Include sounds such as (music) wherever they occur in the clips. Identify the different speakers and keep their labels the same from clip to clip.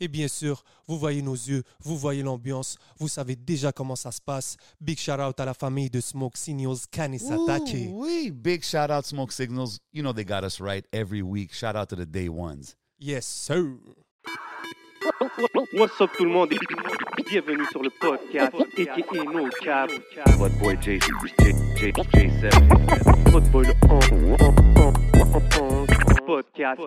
Speaker 1: Et bien sûr, vous voyez nos yeux, vous voyez l'ambiance, vous savez déjà comment ça se passe. Big shout out à la famille de Smoke Signals Kanisatake.
Speaker 2: Wee. Big shout out Smoke Signals. You know they got us right every week. Shout out to the day ones.
Speaker 1: Yes, sir.
Speaker 3: What's up tout le monde et bienvenue sur le podcast aka No Cap.
Speaker 4: What boy J J J J7.
Speaker 3: Football podcast.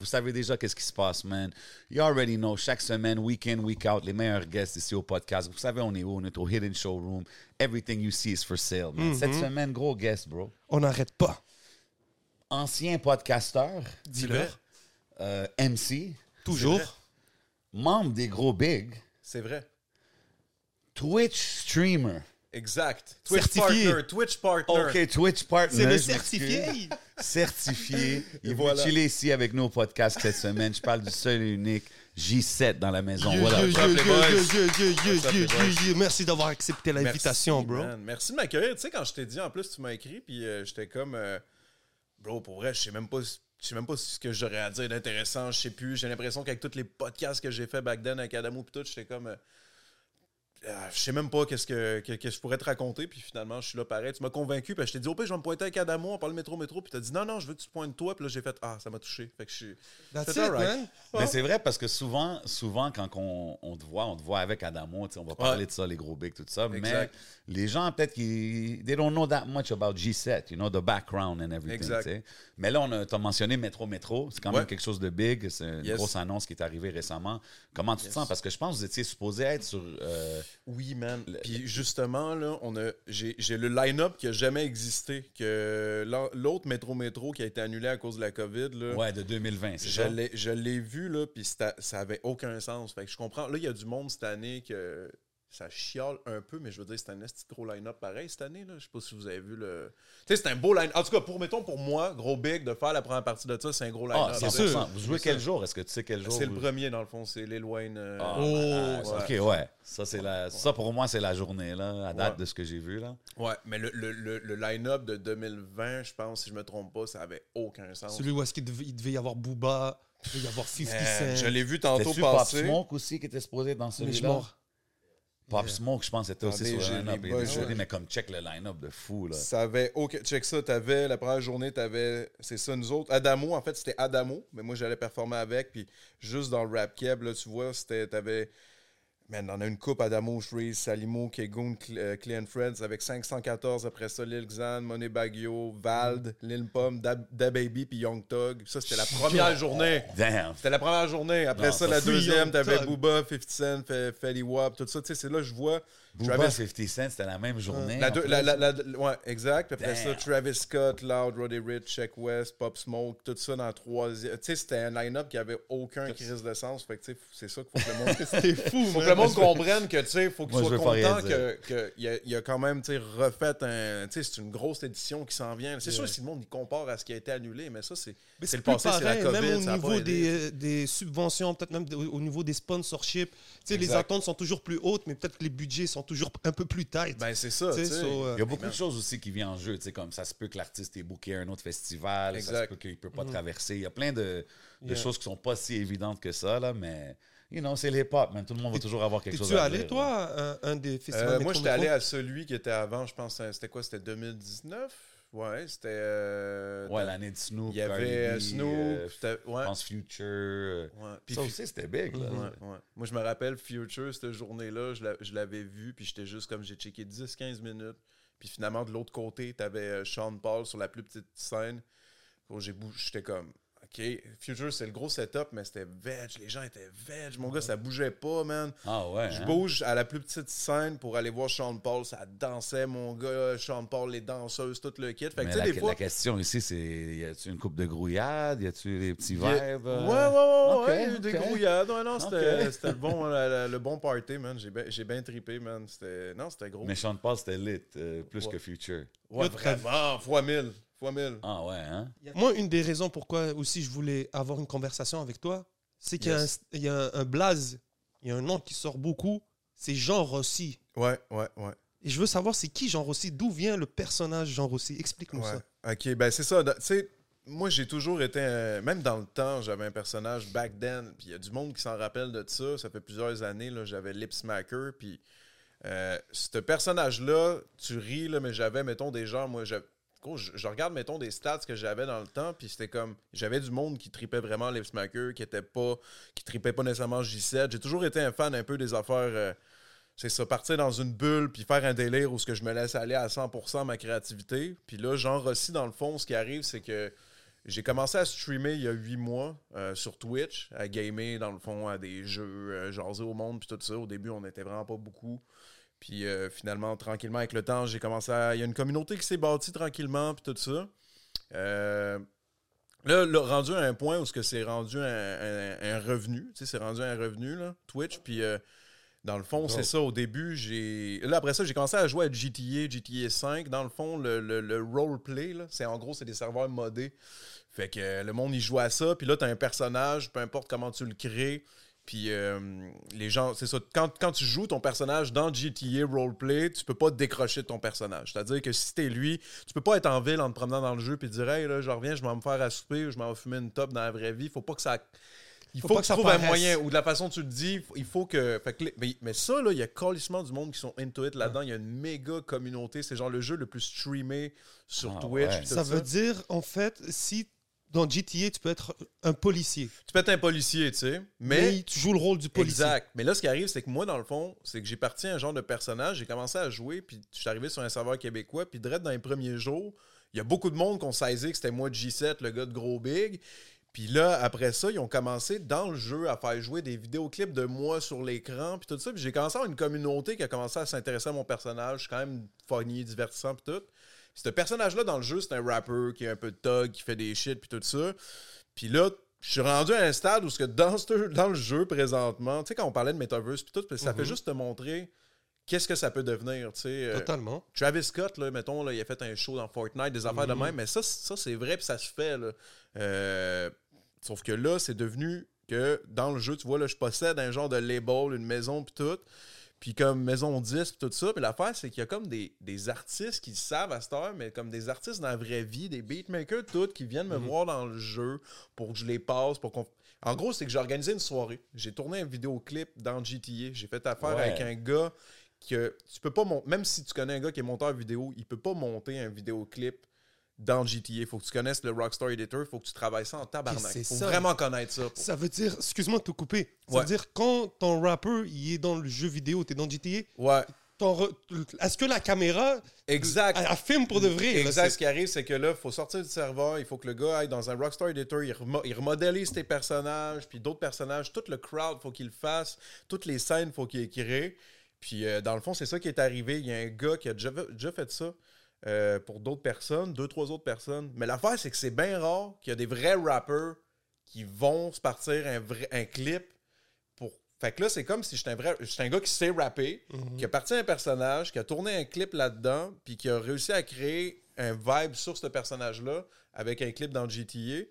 Speaker 2: Vous savez déjà qu'est-ce qui se passe, man. You already know. Chaque semaine, week in, week out, les meilleurs guests ici au podcast. Vous savez, on est où? On est au Hidden Showroom. Everything you see is for sale, man. Cette semaine, gros guest, bro.
Speaker 1: On n'arrête pas.
Speaker 2: Ancien podcasteur,
Speaker 1: Dis-leur.
Speaker 2: euh, MC,
Speaker 1: Toujours.
Speaker 2: membre des gros bigs,
Speaker 5: C'est vrai.
Speaker 2: Twitch streamer.
Speaker 5: Exact. Twitch
Speaker 1: Certifié.
Speaker 5: partner. Twitch partner.
Speaker 2: OK, Twitch partner.
Speaker 1: C'est le certifié.
Speaker 2: Certifié. Il va
Speaker 5: voilà.
Speaker 2: chiller ici avec nous au podcast cette semaine. Je parle du seul et unique J7 dans la maison.
Speaker 1: Yeah,
Speaker 2: Voilà.
Speaker 1: yeah, yeah. Merci d'avoir accepté l'invitation, bro.
Speaker 5: man. Merci de m'accueillir. Tu sais, quand je t'ai dit, en plus, tu m'as écrit, puis euh, j'étais comme, euh, bro, pour vrai, je sais même pas. Je sais même pas ce que j'aurais à dire d'intéressant, je sais plus. J'ai l'impression qu'avec tous les podcasts que j'ai fait back then avec Adamo puis tout, j'étais comme euh, ah, je sais même pas qu'est-ce que, que, que je pourrais te raconter, puis finalement, je suis là pareil. Tu m'as convaincu, puis je t'ai dit, au pire, je vais me pointer avec Adamo, on parle métro, métro, puis t'as dit, non, non, je veux que tu te pointes toi, puis là, j'ai fait, ah, ça m'a touché. Fait que je suis.
Speaker 1: That's it, man.
Speaker 2: Mais c'est vrai parce que souvent, souvent quand on, on te voit, on te voit avec Adamo, tu sais, on va parler de ça, les gros bigs, tout ça.
Speaker 5: Exact.
Speaker 2: Mais les gens, peut-être qu'ils they don't know that much about G7, you know, the background and everything.
Speaker 5: Exact.
Speaker 2: Mais là, on a, t'as mentionné Métro Métro. C'est quand même
Speaker 5: Ouais.
Speaker 2: quelque chose de big. C'est une
Speaker 5: Yes.
Speaker 2: grosse annonce qui est arrivée récemment. Comment tu te sens? Parce que je pense que vous étiez supposé être sur. euh,
Speaker 5: Oui, man. Puis justement, là, on a, j'ai, j'ai le line-up qui a jamais existé. Que l'autre Métro Métro qui a été annulé à cause de la COVID, là,
Speaker 2: ouais, de 2020, c'est
Speaker 5: je,
Speaker 2: ça?
Speaker 5: l'ai, je l'ai vu, là, puis ça avait aucun sens. Fait que je comprends. Là, il y a du monde cette année que ça chiale un peu, mais je veux dire, c'est un esti de gros line-up pareil cette année. Là. Je sais pas si vous avez vu le. Tu sais, c'est un beau line En tout cas, pour, mettons, pour moi, gros big, de faire la première partie de ça, c'est un gros line-up.
Speaker 2: Ah,
Speaker 1: c'est
Speaker 2: 100%.
Speaker 1: sûr.
Speaker 2: Vous jouez quel jour? Est-ce que tu sais quel jour?
Speaker 5: C'est le premier, dans le fond, c'est Lil Wayne. euh,
Speaker 2: Ah,
Speaker 1: Oh,
Speaker 5: ouais.
Speaker 2: OK, ouais. Ça, c'est la... ça, pour moi, c'est la journée, là, à date
Speaker 5: Ouais.
Speaker 2: de ce que j'ai vu, là.
Speaker 5: Ouais, mais le, le, le, le line-up de 2020, je pense, si je me trompe pas, ça avait aucun sens.
Speaker 1: Celui où est-ce qu'il devait, il devait y avoir Booba, il devait y avoir 50
Speaker 5: Euh,
Speaker 1: Cent.
Speaker 5: je l'ai vu tantôt
Speaker 2: T'as-tu Pop
Speaker 5: passer.
Speaker 2: Smoke aussi qui était supposé dans celui-là? Pop Smoke, je pense, était aussi sur le line-up.
Speaker 5: ouais.
Speaker 2: mais comme check le line-up de fou, là.
Speaker 5: Ça avait aucun. Check ça, t'avais. La première journée, t'avais. C'est ça, nous autres. Adamo, en fait, c'était Adamo, mais moi, j'allais performer avec. Puis juste dans le rap keb, là, tu vois, c'était. T'avais. Man, on a une coupe Adamo, Shreeze, Salimo, Kegoon, Cl- euh, Clean Friends avec 514. Après ça, Lil Xan, Money Baggio, Vald, Lil Pum, Da Da Baby, puis Young Thug. Ça, c'était la première journée.
Speaker 2: Damn.
Speaker 5: C'était la première journée. Après
Speaker 2: Non,
Speaker 5: ça, la deuxième, t'avais. Booba, 50 Cent, Fe- Fetty Wap, tout ça. Tu sais, c'est là que je vois. Travis-
Speaker 2: 50 Cent, c'était la même journée.
Speaker 5: la deux- la- la- la- ouais, exact. Après ça. Travis Scott, Loud, Roddy Rich, Check West, Pop Smoke, tout ça dans le troisième. Tu sais, c'était un line-up qui avait aucun crise de sens. Fait que, tu sais, c'est ça qu'il faut que le monde. (laughs)
Speaker 1: C'était fou,
Speaker 5: faut que
Speaker 1: man.
Speaker 5: le monde comprenne que, tu sais, faut qu'il soit content que- que qu'il a, il a quand même, tu sais, refait un. Tu sais, c'est une grosse édition qui s'en vient. C'est sûr que si le monde il compare à ce qui a été annulé, mais ça, c'est. Le passé, c'est la COVID.
Speaker 1: même au niveau des, euh, des subventions, peut-être même au, au niveau des sponsorships. Tu sais, les attentes sont toujours plus hautes, mais peut-être que les budgets sont toujours un peu plus tight.
Speaker 5: Ben, c'est ça,
Speaker 1: so, euh,
Speaker 2: Il y a beaucoup de choses aussi qui viennent en jeu, tu sais, comme ça se peut que l'artiste ait booké un autre festival, ça se
Speaker 5: Exact.
Speaker 2: peut qu'il ne peut pas traverser. Il y a plein de, de
Speaker 1: Yeah.
Speaker 2: choses qui sont pas si évidentes que ça, là, mais, you know, c'est l'hip-hop, man. Tout le monde va toujours avoir quelque chose à
Speaker 1: allé,
Speaker 2: dire,
Speaker 1: toi, à un, un des festivals
Speaker 5: Euh, moi,
Speaker 1: Métro
Speaker 5: j'étais allé à celui qui était avant, je pense, c'était quoi C'était 2019 Ouais, c'était. euh,
Speaker 2: Ouais, l'année de Snoop,
Speaker 5: Il y avait euh, Snoop,
Speaker 2: euh,
Speaker 5: ouais.
Speaker 2: pense Future. euh,
Speaker 5: ouais. Puis
Speaker 2: ça aussi, c'était big, là.
Speaker 5: ouais, ouais. Moi, je me rappelle Future, cette journée-là, je l'a- je l'avais vu, puis j'étais juste comme j'ai checké 10-15 minutes. Puis finalement, de l'autre côté, t'avais Sean Paul sur la plus petite scène. J'étais comme. OK, Future, c'est le gros setup, mais c'était veg. Les gens étaient veg. Mon gars, ça bougeait pas, man.
Speaker 2: Ah ouais.
Speaker 5: Je
Speaker 2: hein?
Speaker 5: bouge à la plus petite scène pour aller voir Sean Paul. Ça dansait, mon gars. Sean Paul, les danseuses, tout le kit. Fait que,
Speaker 2: Mais
Speaker 5: tu sais,
Speaker 2: la,
Speaker 5: des fois.
Speaker 2: la question ici, c'est y a-tu une coupe de grouillade? Y a-tu des petits?
Speaker 5: Ouais,
Speaker 2: euh?
Speaker 5: ouais, ouais, ouais. Il y a eu des grouillades. Ouais, non, c'était le, bon, la- la- le bon party, man. J'ai bien j'ai bien trippé, man. C'était- Non, c'était gros.
Speaker 2: Mais Sean Paul, c'était lit, euh, plus
Speaker 5: Ouais.
Speaker 2: que Future.
Speaker 5: Ouais, vraiment, fois mille. Fois 1000.
Speaker 2: Ah ouais, hein?
Speaker 1: Moi, une des raisons pourquoi aussi je voulais avoir une conversation avec toi, c'est qu'il y a,
Speaker 5: Yes.
Speaker 1: un, il y a un, un blaze, il y a un nom qui sort beaucoup, c'est Jean Rossi.
Speaker 5: Ouais, ouais, ouais.
Speaker 1: Et je veux savoir, c'est qui Jean Rossi? D'où vient le personnage Jean Rossi? Explique-nous ça.
Speaker 5: Ok, ben c'est ça. Tu sais, moi, j'ai toujours été. un- Même dans le temps, j'avais un personnage back then. Puis il y a du monde qui s'en rappelle de ça. Ça fait plusieurs années. là, J'avais Lip Smacker. Puis euh, ce personnage-là, tu ris, là, mais j'avais, mettons, des gens. Moi, je, regarde, mettons, des stats que j'avais dans le temps. Puis c'était comme. J'avais du monde qui tripait vraiment Lip Smacker, qui était pas. qui tripait pas nécessairement J7. J'ai toujours été un fan un peu des affaires. euh, c'est ça, partir dans une bulle puis faire un délire où ce que je me laisse aller à 100% ma créativité. Puis là, genre aussi, dans le fond, ce qui arrive, c'est que j'ai commencé à streamer il y a huit mois euh, sur Twitch, à gamer, dans le fond, à des jeux, euh, jaser au monde, puis tout ça. Au début, on n'était vraiment pas beaucoup. Puis euh, finalement, tranquillement, avec le temps, j'ai commencé à... Il y a une communauté qui s'est bâtie tranquillement, puis tout ça. Euh, Là, là, rendu à un point où c'est rendu un, un- un revenu, tu sais, c'est rendu un revenu, là, Twitch, puis euh, dans le fond, c'est ça, au début, j'ai... Là, après ça, j'ai commencé à jouer à GTA, GTA 5. Dans le fond, le, le, le roleplay, là, c'est en gros, c'est des serveurs modés. Fait que le monde, il joue à ça, puis là, t'as un personnage, peu importe comment tu le crées, puis euh, les gens, c'est ça, quand, quand tu joues ton personnage dans GTA Roleplay, tu peux pas décrocher de ton personnage. C'est-à-dire que si t'es lui, tu peux pas être en ville en te promenant dans le jeu puis dire, hey, là, je reviens, je vais me faire à souper ou je m'en vais fumer une top dans la vraie vie. Faut pas que ça. Il faut, que,
Speaker 1: que
Speaker 5: tu
Speaker 1: ça
Speaker 5: trouves un moyen, ou de la façon dont tu le dis, il faut que. fait que les- mais, mais ça, là, il y a colissement du monde qui sont into it là-dedans. Il y a une méga communauté. C'est genre le jeu le plus streamé sur
Speaker 2: Ah,
Speaker 5: Twitch.
Speaker 2: ouais.
Speaker 5: tout
Speaker 1: Ça veut dire, en fait, si dans GTA, tu peux être un policier,
Speaker 5: Tu peux être un policier, tu sais.
Speaker 1: mais,
Speaker 5: Mais.
Speaker 1: tu joues le rôle du policier.
Speaker 5: Exact. Mais là, ce qui arrive, c'est que moi, dans le fond, c'est que j'ai parti un genre de personnage, j'ai commencé à jouer, puis je suis arrivé sur un serveur québécois, puis direct dans les premiers jours, il y a beaucoup de monde qui ont saisi que c'était moi de J7, le gars de Gros Big. Puis là, après ça, ils ont commencé dans le jeu à faire jouer des vidéoclips de moi sur l'écran, puis tout ça. Puis j'ai commencé à avoir une communauté qui a commencé à s'intéresser à mon personnage. Je suis quand même funny, divertissant, puis tout. Ce personnage-là dans le jeu, c'est un rapper qui est un peu de thug, qui fait des shit, puis tout ça. Puis là, je suis rendu à un stade où ce que dans, ce- dans le jeu présentement, tu sais, quand on parlait de Metaverse, puis tout, ça fait juste te montrer qu'est-ce que ça peut devenir, tu sais. euh,
Speaker 1: Totalement.
Speaker 5: Travis Scott, là, mettons, là, il a fait un show dans Fortnite, des affaires de
Speaker 1: Mhm.
Speaker 5: même, mais ça, ça c'est vrai, puis ça se fait. Là. Euh, sauf que là, c'est devenu que dans le jeu, tu vois, là, je possède un genre de label, une maison, puis tout. Puis comme Maison 10, puis tout ça. Puis l'affaire, c'est qu'il y a comme des, des artistes qui savent à cette heure, mais comme des artistes dans la vraie vie, des beatmakers, tout, qui viennent me voir dans le jeu pour que je les passe, pour qu'on... En gros, c'est que j'ai organisé une soirée. J'ai tourné un vidéoclip dans GTA. J'ai fait affaire
Speaker 2: Ouais.
Speaker 5: avec un gars que tu peux pas monter, même si tu connais un gars qui est monteur vidéo, il peut pas monter un vidéoclip dans GTA. Il faut que tu connaisses le Rockstar Editor, il faut que tu travailles ça en tabarnak. faut
Speaker 1: ça.
Speaker 5: vraiment connaître ça. pour-
Speaker 1: Ça veut dire, excuse-moi de te couper, ça
Speaker 5: Ouais.
Speaker 1: veut dire quand ton rapper il est dans le jeu vidéo, tu es dans GTA,
Speaker 5: Ouais,
Speaker 1: re- est-ce que la caméra
Speaker 5: exact.
Speaker 1: elle, elle filme pour de vrai
Speaker 5: Exact.
Speaker 1: c'est-
Speaker 5: Ce qui arrive, c'est que là, il faut sortir du serveur, il faut que le gars aille dans un Rockstar Editor, il, remo- il remodélise tes personnages, puis d'autres personnages, tout le crowd, faut qu'il le fasse, toutes les scènes, faut qu'il crée. Puis euh, dans le fond, c'est ça qui est arrivé. Il y a un gars qui a déjà, déjà fait ça euh, pour d'autres personnes, deux, trois autres personnes. Mais l'affaire, c'est que c'est bien rare qu'il y a des vrais rappers qui vont se partir un, vrai, un clip pour. Fait que là, c'est comme si j'étais un vrai. J'étais un gars qui sait rapper, qui a parti un personnage, qui a tourné un clip là-dedans, puis qui a réussi à créer un vibe sur ce personnage-là avec un clip dans GTA.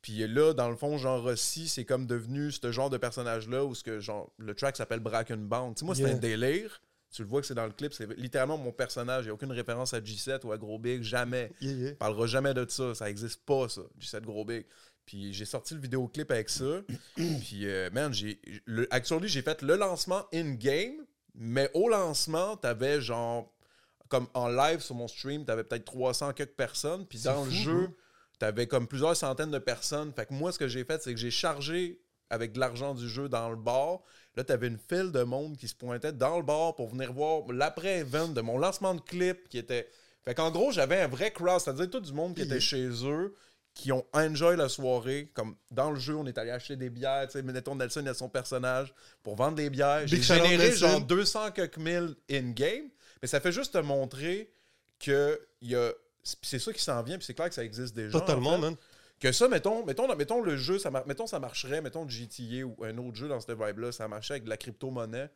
Speaker 5: Puis là, dans le fond, genre Rossi, c'est comme devenu ce genre de personnage-là où ce que, genre, le track s'appelle Bracken Bound. Tu sais, moi, c'est un délire. Tu le vois que c'est dans le clip, c'est littéralement mon personnage. Il n'y a aucune référence à G7 ou à Gros Big, jamais.
Speaker 1: Yeah, yeah.
Speaker 5: On parlera jamais de ça. Ça existe pas, ça. G7 Gros Big. Puis j'ai sorti le vidéoclip avec ça. (coughs) Puis, euh, man, j'ai. Actually, j'ai fait le lancement in-game, mais au lancement, t'avais genre. Comme en live sur mon stream, t'avais peut-être 300 quelques personnes. Puis dans le jeu,
Speaker 1: hein?
Speaker 5: t'avais comme plusieurs centaines de personnes. Fait que moi, ce que j'ai fait, c'est que j'ai chargé avec de l'argent du jeu dans le bar. Là, t'avais une file de monde qui se pointait dans le bar pour venir voir l'après-event de mon lancement de clip qui était. Fait qu'en gros, j'avais un vrai crowd, c'est-à-dire tout du monde qui était chez eux, qui ont enjoy la soirée. Comme dans le jeu, on est allé acheter des bières, tu sais, mettons Nelson a son personnage pour vendre des bières. J'ai généré genre 200 quelques mille in-game, mais ça fait juste te montrer que y a. C'est ça qui s'en vient, puis c'est clair que ça existe déjà.
Speaker 1: Totalement,
Speaker 5: en fait.
Speaker 1: man.
Speaker 5: Que ça, mettons, mettons, mettons le jeu, ça, mettons ça marcherait, mettons GTA ou un autre jeu dans cette vibe-là, ça marchait avec de la crypto-monnaie.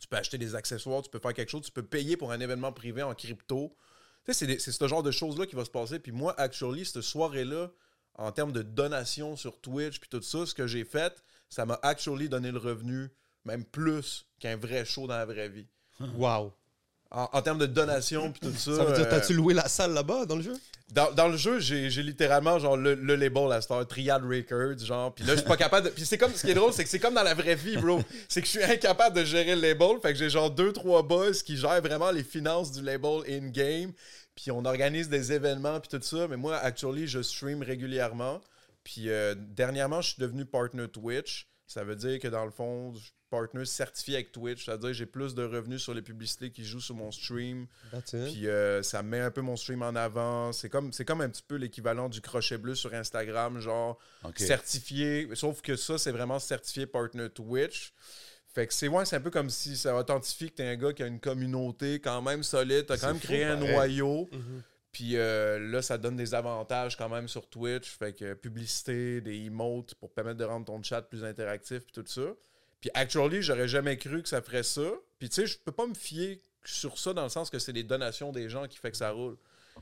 Speaker 5: Tu peux acheter des accessoires, tu peux faire quelque chose, tu peux payer pour un événement privé en crypto. Tu sais, c'est ce genre de choses-là qui va se passer. Puis moi, actually, cette soirée-là, en termes de donations sur Twitch, puis tout ça, ce que j'ai fait, ça m'a actually donné le revenu, même plus qu'un vrai show dans la vraie vie. (laughs)
Speaker 1: Wow.
Speaker 5: En, en termes de donations, puis tout ça.
Speaker 1: Ça veut dire,
Speaker 5: euh,
Speaker 1: t'as-tu loué la salle là-bas dans le jeu?
Speaker 5: dans, dans le jeu, j'ai j'ai littéralement genre le, le label à Star Triad Records, genre. Puis là, je suis pas capable de. Puis c'est comme ce qui est drôle, c'est que c'est comme dans la vraie vie, bro. C'est que je suis incapable de gérer le label. Fait que j'ai genre deux, trois boss qui gèrent vraiment les finances du label in-game. Puis on organise des événements, puis tout ça. Mais moi, actually, je stream régulièrement. Puis euh, dernièrement, je suis devenu partner Twitch. Ça veut dire que dans le fond, je partner certifié avec Twitch. C'est-à-dire que j'ai plus de revenus sur les publicités qui jouent sur mon stream. Puis euh, ça met un peu mon stream en avant. C'est comme, c'est comme un petit peu l'équivalent du crochet bleu sur Instagram, genre certifié. Sauf que ça, c'est vraiment certifié partner Twitch. Fait que c'est ouais, c'est un peu comme si ça authentifie que t'es un gars qui a une communauté quand même solide. T'as quand même
Speaker 2: fou,
Speaker 5: créé un
Speaker 2: pareil.
Speaker 5: noyau.
Speaker 1: Mhm.
Speaker 5: Puis euh, là, ça donne des avantages quand même sur Twitch. Fait que publicité, des emotes pour permettre de rendre ton chat plus interactif, puis tout ça. Puis actually, j'aurais jamais cru que ça ferait ça. Puis tu sais, je peux pas me fier sur ça dans le sens que c'est les donations des gens qui fait que ça roule.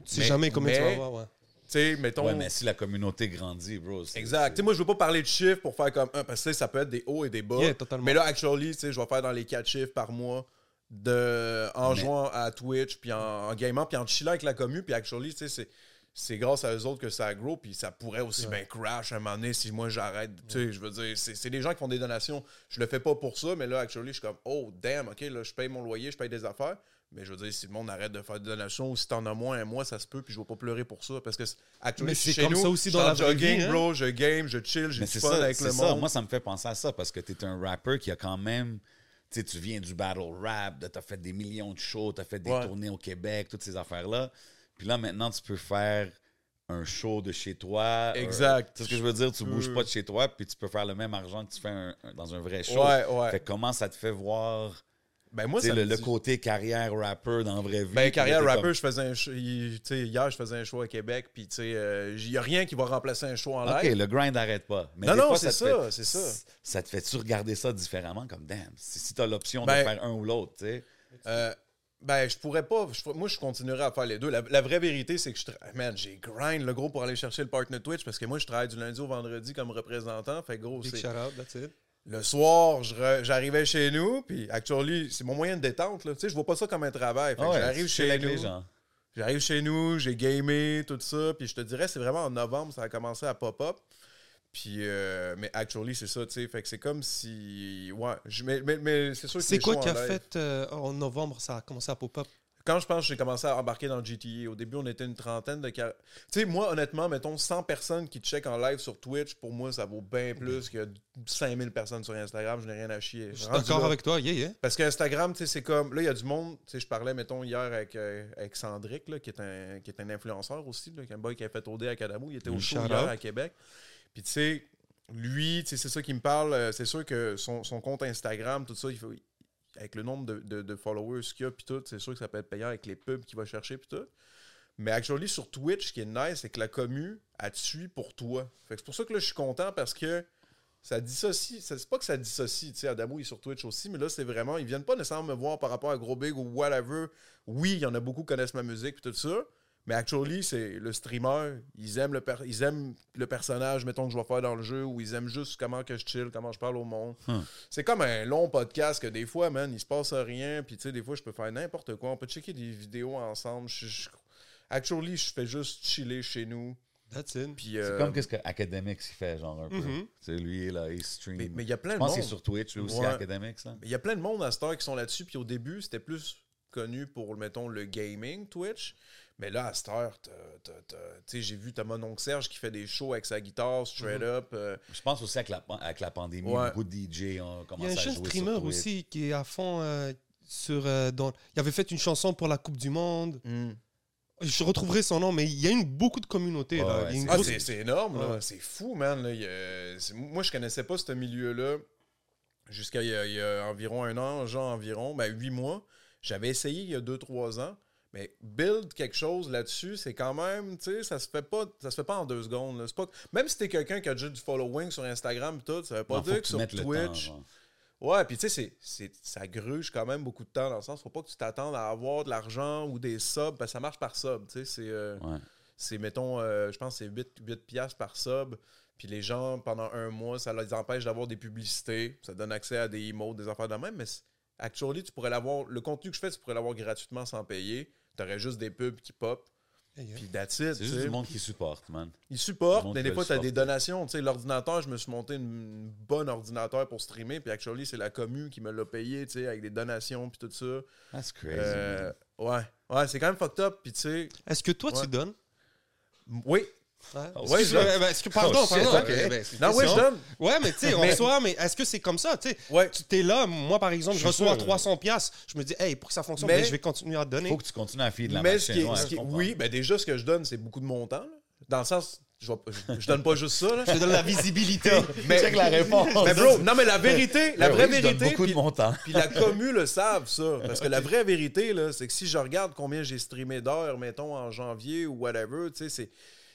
Speaker 1: Tu sais
Speaker 5: Mais-
Speaker 1: jamais combien tu vas
Speaker 5: mais-
Speaker 1: avoir, ouais.
Speaker 5: Tu sais, mettons.
Speaker 2: Ouais, mais si la communauté grandit, bro. c'est-
Speaker 5: Exact. Tu sais, moi, je veux pas parler de chiffres pour faire comme un, parce que tu sais, ça peut être des hauts et des bas.
Speaker 1: Yeah, totalement.
Speaker 5: Mais là, actually, tu sais, je vais faire dans les 4 chiffres par mois de, en
Speaker 2: Mais-
Speaker 5: jouant à Twitch, puis en, en gamant, puis en chillant avec la commu. Puis actually, tu sais, c'est. C'est grâce à eux autres que ça grow, puis ça pourrait aussi bien crash un moment donné si moi j'arrête. Tu sais, je veux dire, c'est des gens qui font des donations. Je le fais pas pour ça, mais là, actually, je suis comme, oh, damn, ok, là, je paye mon loyer, je paye des affaires. Mais je veux dire, si le monde arrête de faire des donations ou si t'en as moins un mois, ça se peut, puis je vais pas pleurer pour ça. Parce que, actually,
Speaker 1: c'est comme
Speaker 5: nous,
Speaker 1: ça aussi dans la
Speaker 5: jogging,
Speaker 1: vie, hein.
Speaker 5: bro, je game, je chill, j'ai du
Speaker 2: c'est
Speaker 5: fun
Speaker 2: ça,
Speaker 5: avec le
Speaker 2: ça.
Speaker 5: monde.
Speaker 2: Moi, ça me fait penser à ça parce que tu es un rapper qui a quand même. Tu sais, tu viens du battle rap, tu as fait des millions de shows, tu as fait des
Speaker 5: Ouais.
Speaker 2: tournées au Québec, toutes ces affaires-là. Puis là, maintenant, tu peux faire un show de chez toi.
Speaker 5: Exact.
Speaker 2: Euh, tu sais ce que je veux dire? Tu bouges pas de chez toi, puis tu peux faire le même argent que tu fais un- un- dans un vrai show.
Speaker 5: Ouais, ouais.
Speaker 2: Fait que comment ça te fait voir
Speaker 5: Ben, moi, ça
Speaker 2: le, côté carrière rapper dans la vraie vie?
Speaker 5: Ben, carrière rapper, je faisais un show. hier, je faisais un show à Québec, puis tu sais, il n'y a rien qui va remplacer un show en live.
Speaker 2: OK, le grind n'arrête pas. Mais
Speaker 5: Non, non, c'est ça, c'est ça.
Speaker 2: Ça te fait-tu regarder ça différemment? Comme, damn, si, si tu as l'option
Speaker 5: Ben-
Speaker 2: de faire un ou l'autre, tu sais?
Speaker 5: Euh, ben, je pourrais pas. je- moi, je continuerai à faire les deux. La, la vraie vérité, c'est que je tra- Man, j'ai grind le gros pour aller chercher le partner Twitch parce que moi, je travaille du lundi au vendredi comme représentant. Fait que gros, c'est. Le soir, j'arrivais chez nous, puis actually, c'est mon moyen de détente. Là. Tu sais, je vois pas ça comme un travail. Fait que
Speaker 2: ouais,
Speaker 5: j'arrive chez nous. J'arrive chez nous, j'ai gamé, tout ça. Puis je te dirais, c'est vraiment en novembre, ça a commencé à pop-up. Puis, euh, mais actually, c'est ça, tu sais. Fait que c'est comme si. Ouais, je- mais, mais, mais c'est sûr que
Speaker 1: C'est quoi qui a
Speaker 5: live-
Speaker 1: fait euh, en novembre, ça a commencé à pop-up?
Speaker 5: Quand je pense que j'ai commencé à embarquer dans le GTA, au début, on était une trentaine de. Tu sais, moi, honnêtement, mettons 100 personnes qui checkent en live sur Twitch, pour moi, ça vaut bien plus que 5000 personnes sur Instagram. Je n'ai rien à chier.
Speaker 1: Je suis d'accord avec toi, yeah, yeah.
Speaker 5: Parce qu'Instagram, tu sais, c'est comme. Là, il y a du monde. Tu sais, je parlais, mettons, hier avec, euh, avec Sandrick, là, qui, est un, qui est un influenceur aussi, là, qui est un boy qui a fait OD à Cadamou. Il était au
Speaker 1: Mm,
Speaker 5: show hier à Québec. Puis, tu sais, lui, c'est ça qui me parle. euh, C'est sûr que son, son compte Instagram, tout ça. Avec le nombre de, followers qu'il a, puis tout, c'est sûr que ça peut être payant avec les pubs qu'il va chercher, puis tout. Mais actually, sur Twitch, ce qui est nice, c'est que la commu, elle te suit pour toi. C'est pour ça que là, je suis content parce que ça dissocie. C'est pas que ça dissocie, tu sais, Adamo est sur Twitch aussi, mais là, c'est vraiment. Ils viennent pas nécessairement me voir par rapport à Gros Big ou whatever. Oui, il y en a beaucoup qui connaissent ma musique puis tout ça. Mais actually, c'est le streamer. Ils aiment le, per- ils aiment le personnage, mettons, que je vais faire dans le jeu, ou ils aiment juste comment que je chill, comment je parle au monde.
Speaker 2: Hmm.
Speaker 5: C'est comme un long podcast que des fois, man, il se passe rien. Puis, tu sais, des fois, je peux faire n'importe quoi. On peut checker des vidéos ensemble. Je- je- actually, je fais juste chiller chez nous.
Speaker 1: That's it.
Speaker 5: Puis,
Speaker 2: C'est
Speaker 5: euh,
Speaker 2: comme qu'est-ce que Academics il fait, genre un peu. C'est lui, là, il stream.
Speaker 5: mais il y a plein
Speaker 2: je
Speaker 5: de
Speaker 2: pense
Speaker 5: monde.
Speaker 2: qu'il est sur Twitch, lui aussi,
Speaker 5: Ouais.
Speaker 2: Academics. Là.
Speaker 5: Mais Il y a plein de monde à cette heure qui sont là-dessus. Puis au début, c'était plus connu pour, mettons, le gaming Twitch. Mais là, à cette heure, t'as- t'as- t'as- tu sais, j'ai vu Thomas Oncle Serge qui fait des shows avec sa guitare straight up. euh,
Speaker 2: Je pense aussi avec la, avec la pandémie,
Speaker 5: Ouais.
Speaker 2: beaucoup de DJ ont
Speaker 1: Il y
Speaker 2: commencé
Speaker 1: a un
Speaker 2: à
Speaker 1: jeune
Speaker 2: jouer
Speaker 1: streamer aussi qui est à fond euh, sur. euh, dans... Il avait fait une chanson pour la Coupe du Monde.
Speaker 5: hmm.
Speaker 1: Je retrouverai son nom, mais il y a une, beaucoup de communautés.
Speaker 2: Ouais,
Speaker 5: Ah,
Speaker 1: grosse-
Speaker 5: c'est c'est énorme, là.
Speaker 1: Ouais.
Speaker 5: C'est fou, man. là. A- moi, je connaissais pas ce milieu-là jusqu'à il, y a- il y a environ un an, genre environ, ben huit mois. J'avais essayé il y a deux, trois ans. Mais build quelque chose là-dessus, c'est quand même, tu sais, ça se fait pas, ça se fait pas en deux secondes. là. Pas, même si t'es quelqu'un qui a déjà du following sur Instagram et tout, ça veut pas
Speaker 2: Non,
Speaker 5: dire
Speaker 2: que
Speaker 5: sur
Speaker 2: temps,
Speaker 5: Twitch. Ouais, puis tu sais, c'est- ça gruge quand même beaucoup de temps dans le sens, faut pas que tu t'attendes à avoir de l'argent ou des subs, parce que ça marche par sub, tu sais, c'est, euh,
Speaker 2: Ouais.
Speaker 5: mettons, euh, je pense que c'est 8, 8 piastres par sub, puis les gens, pendant un mois, ça les empêche d'avoir des publicités, ça donne accès à des emotes, des affaires de même, mais actually, tu pourrais l'avoir, le contenu que je fais, tu pourrais l'avoir gratuitement sans payer, t'aurais juste des pubs qui pop, puis that's it,
Speaker 2: C'est juste du monde qui supporte, man.
Speaker 5: Ils supportent, mais des fois,
Speaker 2: le
Speaker 5: tu as des donations. Tu sais, l'ordinateur, je me suis monté une bonne ordinateur pour streamer, puis actually, c'est la commu qui me l'a payé, tu sais, avec des donations, puis tout ça.
Speaker 2: That's crazy.
Speaker 5: Euh, ouais, ouais, c'est quand même fucked up, puis tu sais,
Speaker 1: Est-ce que toi,
Speaker 5: Ouais.
Speaker 1: tu donnes?
Speaker 5: Oui.
Speaker 1: Ouais,
Speaker 5: Ouais, je donne.
Speaker 1: ben, est-ce que- pardon,
Speaker 2: Oh,
Speaker 1: pardon. ben,
Speaker 5: Non, oui, je donne.
Speaker 1: Ouais, mais tu sais, on
Speaker 5: Mais-
Speaker 1: reçoit, mais est-ce que c'est comme ça, tu sais?
Speaker 5: Ouais.
Speaker 1: Tu t'es là, moi par exemple, je,
Speaker 2: Je
Speaker 1: reçois
Speaker 2: sûr.
Speaker 1: 300 piastres. Je me dis, hey, pour que ça fonctionne,
Speaker 5: Mais-
Speaker 1: ben, je vais continuer à donner.
Speaker 2: Faut que tu continues à filer de la
Speaker 5: Mais
Speaker 2: machine.
Speaker 5: qui
Speaker 2: ouais,
Speaker 5: qui oui, ben déjà, ce que je donne, c'est beaucoup de montants. là. Dans le sens, je, vais- je, je donne pas juste ça. Là.
Speaker 1: Je te donne la visibilité. (laughs)
Speaker 5: Mais,
Speaker 2: Check la réponse.
Speaker 5: mais bro, non, mais la vérité, la vraie
Speaker 2: oui, je donne
Speaker 5: vérité.
Speaker 2: beaucoup de montants.
Speaker 5: Puis la commu le savent, ça. (laughs) Parce que la vraie vérité, là, c'est que si je regarde combien j'ai streamé d'heures, mettons, en janvier ou whatever, tu sais, c'est.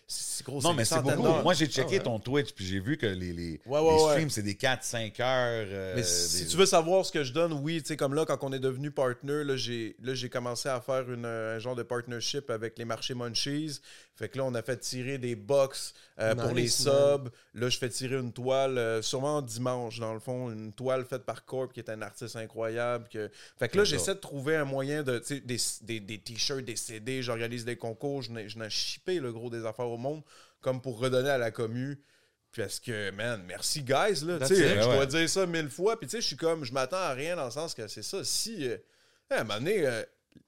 Speaker 5: C'est gros,
Speaker 2: Non, mais c'est beaucoup. Moi, j'ai checké
Speaker 1: Ah ouais.
Speaker 2: ton Twitch, puis j'ai vu que les, les,
Speaker 5: Ouais, ouais,
Speaker 2: les streams, c'est des 4-5 heures. euh,
Speaker 5: Mais si
Speaker 2: des-
Speaker 5: tu veux savoir ce que je donne, oui, tu sais, comme là, quand on est devenu partner, là, j'ai, commencé à faire une, un genre de partnership avec les marchés Munchies. Fait que là, on a fait tirer des box euh, pour les subs. Là, je fais tirer une toile, euh, sûrement dimanche, dans le fond, une toile faite par Corp, qui est un artiste incroyable. Que... Fait que là, j'essaie de trouver un moyen de, tu sais, des, des, des t-shirts, des CD, j'organise des concours, je n'ai, le gros des affaires au monde, comme pour redonner à la commu. Parce que, man, merci, guys. Là, je dois
Speaker 2: ouais.
Speaker 5: dire ça mille fois. Puis, tu sais, je suis comme, je m'attends à rien dans le sens que c'est ça. Si, euh, à un moment donné, euh,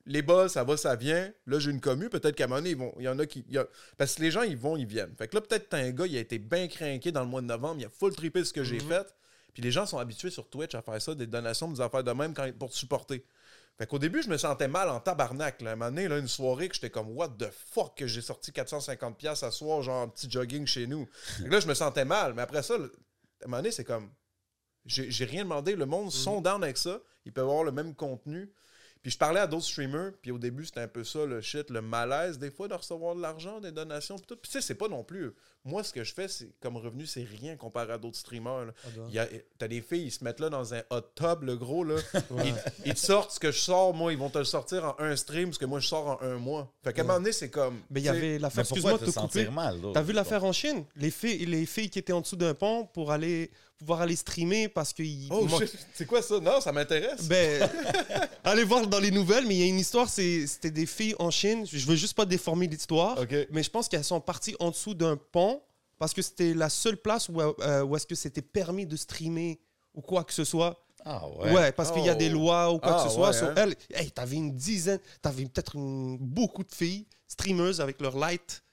Speaker 5: les bas, ça va, ça vient. Là, j'ai une commu. Peut-être qu'à un moment donné, ils vont, il y en a qui. il y a- parce que les gens, ils vont, ils viennent. Fait que là, peut-être t'as un gars, il a été bien craqué dans le mois de novembre. Il a full trippé ce que j'ai fait. Puis les gens sont habitués sur Twitch à faire ça, des donations, des affaires de même quand, pour te supporter. Fait qu'au début, je me sentais mal en tabarnak. Là. À un moment donné, là, une soirée que j'étais comme What the fuck que j'ai sorti 450$ piastres à soir, genre un petit jogging chez nous. (laughs) Fait que là, je me sentais mal. Mais après ça, le- à un moment donné, c'est comme j'ai rien demandé. Le monde sont down avec ça. Ils peuvent avoir le même contenu. Puis je parlais à d'autres streamers, puis au début, c'était un peu ça, le shit, le malaise, des fois, de recevoir de l'argent, des donations, puis tout. Puis tu sais, c'est pas non plus... Moi, ce que je fais, c'est comme revenu, c'est rien comparé à d'autres streamers. là. Il y a- T'as des filles, ils se mettent là dans un hot tub, le gros, là. (laughs) Ils, ils te sortent ce que je sors, moi, ils vont te le sortir en un stream, ce que moi, je sors en un mois. Fait qu'à un moment donné, c'est comme...
Speaker 1: Mais il y avait l'affaire, excuse-moi de te couper.
Speaker 2: sentir mal? là?
Speaker 1: T'as vu l'affaire en Chine? Les filles, les filles qui étaient en dessous d'un pont pour aller pouvoir aller streamer parce qu'ils.
Speaker 5: Oh, c'est quoi ça? Non, ça m'intéresse.
Speaker 1: Ben, (laughs) allez voir dans les nouvelles, mais il y a une histoire, c'est- c'était des filles en Chine. Je veux juste pas déformer l'histoire, mais je pense qu'elles sont parties en dessous d'un pont parce que c'était la seule place où, euh, où est-ce que c'était permis de streamer ou quoi que ce soit.
Speaker 2: Ah
Speaker 1: Ouais,
Speaker 2: ouais.
Speaker 1: parce qu'il y a
Speaker 5: Oh.
Speaker 1: des lois ou quoi
Speaker 5: Ah,
Speaker 1: que ce soit.
Speaker 5: ouais,
Speaker 1: So,
Speaker 5: hein.
Speaker 1: elle, hey, t'avais une dizaine, t'avais peut-être beaucoup de filles streamers avec leur light.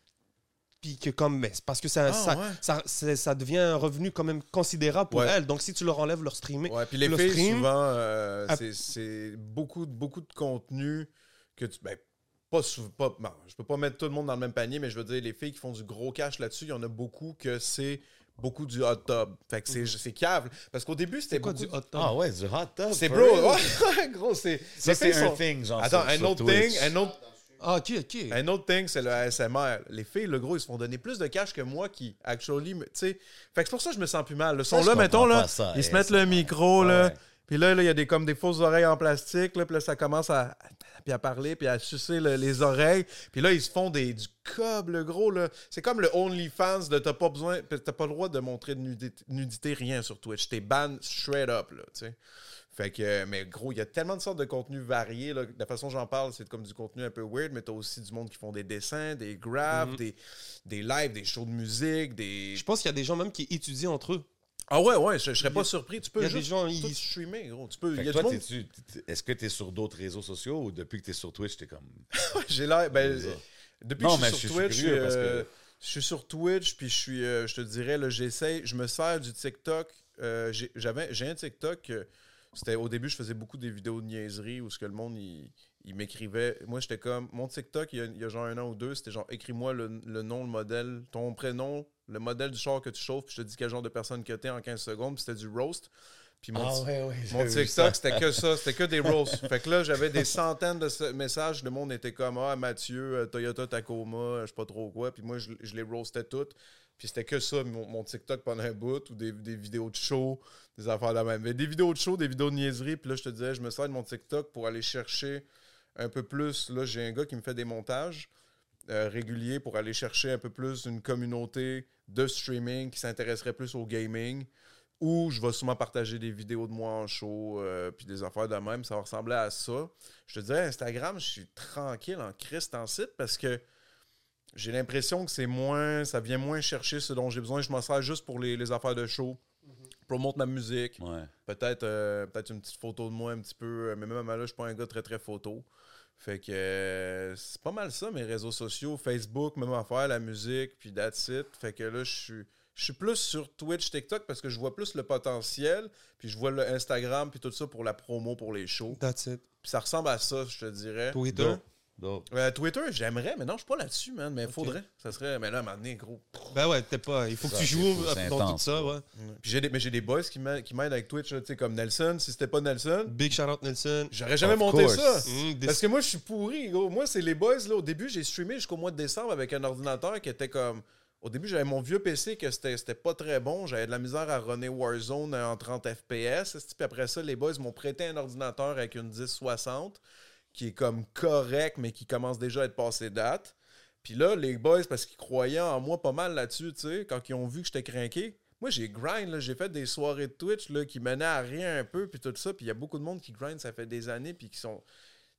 Speaker 1: Puis que comme, mais parce que ça,
Speaker 5: Ah,
Speaker 1: ça,
Speaker 5: ouais.
Speaker 1: ça, devient un revenu quand même considérable pour
Speaker 5: Ouais.
Speaker 1: elles. Donc si tu leur enlèves leur streaming,
Speaker 5: Ouais, puis les
Speaker 1: le
Speaker 5: filles,
Speaker 1: stream-
Speaker 5: souvent, euh,
Speaker 1: Ah.
Speaker 5: c'est- beaucoup, de- beaucoup de contenu que tu. Ben, pas souvent. Pas, bon, je peux pas mettre tout le monde dans le même panier, mais je veux dire, les filles qui font du gros cash là-dessus, il y en a beaucoup que c'est beaucoup du hot tub. Fait que c'est c'est cave. Parce qu'au début, c'était
Speaker 1: c'est quoi
Speaker 5: beaucoup.
Speaker 1: du hot tub?
Speaker 2: Ah ouais, du hot tub.
Speaker 5: C'est bro. (laughs) ouais, gros, c'est.
Speaker 2: Ça, c'est
Speaker 5: filles
Speaker 2: un
Speaker 5: sont-
Speaker 2: thing, genre.
Speaker 5: Attends,
Speaker 2: sur-
Speaker 5: un autre thing, un autre.
Speaker 1: Ah, ok, ok.
Speaker 5: Un autre thing, c'est le ASMR. Les filles, le gros, ils se font donner plus de cash que moi qui, actually, me- tu sais. Fait que c'est pour ça que je me sens plus mal. Le son là, mettons, là,
Speaker 2: ça,
Speaker 5: ils se mettent le micro, là. Puis là, là, il y a des, comme des fausses oreilles en plastique, là. Puis là, ça commence à, puis à parler, puis à sucer le- les oreilles. Puis là, ils se font des, du cob, le gros, là. C'est comme le OnlyFans de t'as pas besoin, t'as pas le droit de montrer de nudité, nudité, rien sur Twitch. T'es ban straight up, là, tu sais. Fait que, mais gros, il y a tellement de sortes de contenus variés. Là. La façon dont j'en parle, c'est comme du contenu un peu weird, mais t'as aussi du monde qui font des dessins, des graphes, des, des lives, des shows de musique, des.
Speaker 1: Je pense qu'il y a des gens même qui étudient entre eux.
Speaker 5: Ah ouais, ouais, je, je serais pas surpris. Tu peux juste
Speaker 1: gens,
Speaker 5: tout
Speaker 1: ils-
Speaker 5: streamer, gros. Tu peux.
Speaker 2: Fait
Speaker 5: y
Speaker 2: que
Speaker 5: a
Speaker 2: toi,
Speaker 5: monde.
Speaker 2: t'es- est-ce que tu es sur d'autres réseaux sociaux ou depuis que tu es sur Twitch, tu es comme. (laughs)
Speaker 5: J'ai l'air. Ben, depuis
Speaker 2: Non,
Speaker 5: que je suis
Speaker 2: je
Speaker 5: sur
Speaker 2: suis
Speaker 5: Twitch,
Speaker 2: curieux parce que-
Speaker 5: euh, je suis sur Twitch, puis je suis, euh, je te dirais, là, j'essaie, je me sers du TikTok. Euh, j'ai- j'avais, j'ai un TikTok. euh, c'était au début, je faisais beaucoup des vidéos de niaiserie où ce que le monde il, il m'écrivait. Moi, j'étais comme mon TikTok, il y, a, il y a genre un an ou deux, c'était genre écris-moi le, le nom, le modèle, ton prénom, le modèle du char que tu chauffes, puis je te dis quel genre de personne que t'es en 15 secondes, puis c'était du roast. Puis mon,
Speaker 2: Ah ouais, ouais.
Speaker 5: mon (laughs) TikTok, c'était que ça, c'était que des roasts. (laughs) fait que là, j'avais des centaines de messages. Le monde était comme Ah, Mathieu, euh, Toyota Tacoma, euh, je sais pas trop quoi. Puis moi, je, je les roastais toutes. Puis c'était que ça, mon, mon TikTok pendant un bout, ou des, des vidéos de show, des affaires de la même. Mais des vidéos de show, des vidéos de niaiserie, puis là, je te disais, je me sers de mon TikTok pour aller chercher un peu plus. Là, j'ai un gars qui me fait des montages euh, réguliers pour aller chercher un peu plus une communauté de streaming qui s'intéresserait plus au gaming. Ou je vais souvent partager des vidéos de moi en show, euh, puis des affaires de même. Ça va ressembler à ça. Je te dirais, Instagram, je suis tranquille en Christ en site parce que j'ai l'impression que c'est moins. Ça vient moins chercher ce dont j'ai besoin. Je m'en sers juste pour les, les affaires de show. Promote ma musique.
Speaker 2: Ouais.
Speaker 5: Peut-être euh, peut-être une petite photo de moi un petit peu. Mais même là, je suis pas un gars très très photo. Fait que euh, c'est pas mal ça, mes réseaux sociaux. Facebook, même affaire, la musique, puis that's it. Fait que là, je suis. Je suis plus sur Twitch, TikTok parce que je vois plus le potentiel, puis je vois le Instagram, puis tout ça pour la promo, pour les shows.
Speaker 1: That's it.
Speaker 5: Puis ça ressemble à ça, je te dirais.
Speaker 1: Twitter?
Speaker 2: Dope.
Speaker 5: Euh, Twitter, j'aimerais, mais non, je suis pas là-dessus, man. Mais faudrait. Ça serait. Mais là, à un moment donné, gros.
Speaker 1: Ben ouais, t'es pas. Il faut que tu joues dans tout ça, ouais.
Speaker 5: Puis j'ai des, mais j'ai des boys qui m'a- qui m'aident avec Twitch, tu sais, comme Nelson. Si c'était pas Nelson,
Speaker 1: Big shout out Nelson.
Speaker 5: j'aurais jamais
Speaker 2: Of
Speaker 5: monté
Speaker 2: course.
Speaker 5: ça.
Speaker 1: Mm, des-
Speaker 5: Parce que moi, je suis pourri, gros. Moi, c'est les boys, là. Au début, j'ai streamé jusqu'au mois de décembre avec un ordinateur qui était comme. Au début, j'avais mon vieux PC que c'était c'était pas très bon. J'avais de la misère à runner Warzone en 30 FPS. Puis après ça, les boys m'ont prêté un ordinateur avec une 1060 qui est comme correct, mais qui commence déjà à être passé date. Puis là, les boys, parce qu'ils croyaient en moi pas mal là-dessus, tu sais, quand ils ont vu que j'étais craqué, moi j'ai grind, là, j'ai fait des soirées de Twitch là, qui menaient à rien un peu, puis tout ça. Puis il y a beaucoup de monde qui grind, ça fait des années, puis qui sont.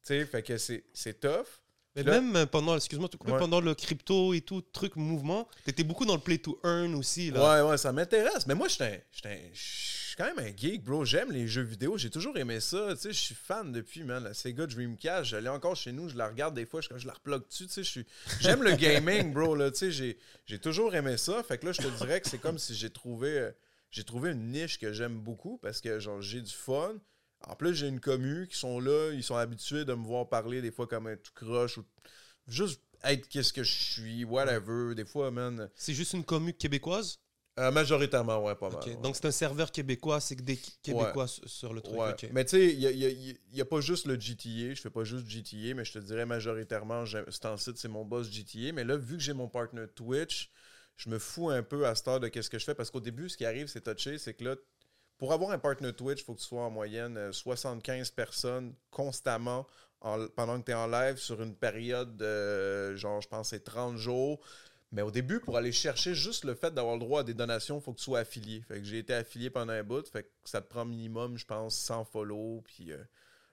Speaker 5: Tu sais, fait que c'est tough.
Speaker 1: Mais
Speaker 5: Là-
Speaker 1: même pendant, excuse-moi,
Speaker 5: Ouais.
Speaker 1: pendant le crypto et tout, truc mouvement, t'étais beaucoup dans le play to earn aussi. Là.
Speaker 5: Ouais, ouais, ça m'intéresse. Mais moi, je je suis quand même un geek, bro. J'aime les jeux vidéo. J'ai toujours aimé ça. Tu sais, je suis fan depuis, man. La Sega Dreamcast, j'allais encore chez nous, je la regarde des fois, je, je la replogue dessus. Tu sais, je suis- j'aime le gaming, bro. Là, tu sais, j'ai, j'ai toujours aimé ça. Fait que là, je te dirais que c'est comme si j'ai trouvé, euh, j'ai trouvé une niche que j'aime beaucoup parce que, genre, j'ai du fun. En plus, j'ai une commu qui sont là, ils sont habitués de me voir parler des fois comme un tout croche ou juste être qu'est-ce que je suis, whatever. Des fois, man.
Speaker 1: C'est juste une commune québécoise?
Speaker 5: Euh, majoritairement, ouais, pas mal. Ouais.
Speaker 1: Donc c'est un serveur québécois, c'est que des Québécois sur- sur le truc.
Speaker 5: Ouais. Mais tu sais, il n'y a, pas juste le GTA. Je fais pas juste GTA, mais je te dirais majoritairement, c'est en site, c'est mon boss GTA. Mais là, vu que j'ai mon partner Twitch, je me fous un peu à cette heure de qu'est-ce que je fais. Parce qu'au début, ce qui arrive, c'est touché, c'est que là, pour avoir un partner Twitch, il faut que tu sois en moyenne euh, 75 personnes constamment en- pendant que tu es en live sur une période de, genre, je pense, c'est 30 jours. Mais au début, pour aller chercher juste le fait d'avoir le droit à des donations, il faut que tu sois affilié. Fait que j'ai été affilié pendant un bout. Fait que ça te prend minimum, je pense, 100 follow. Puis euh,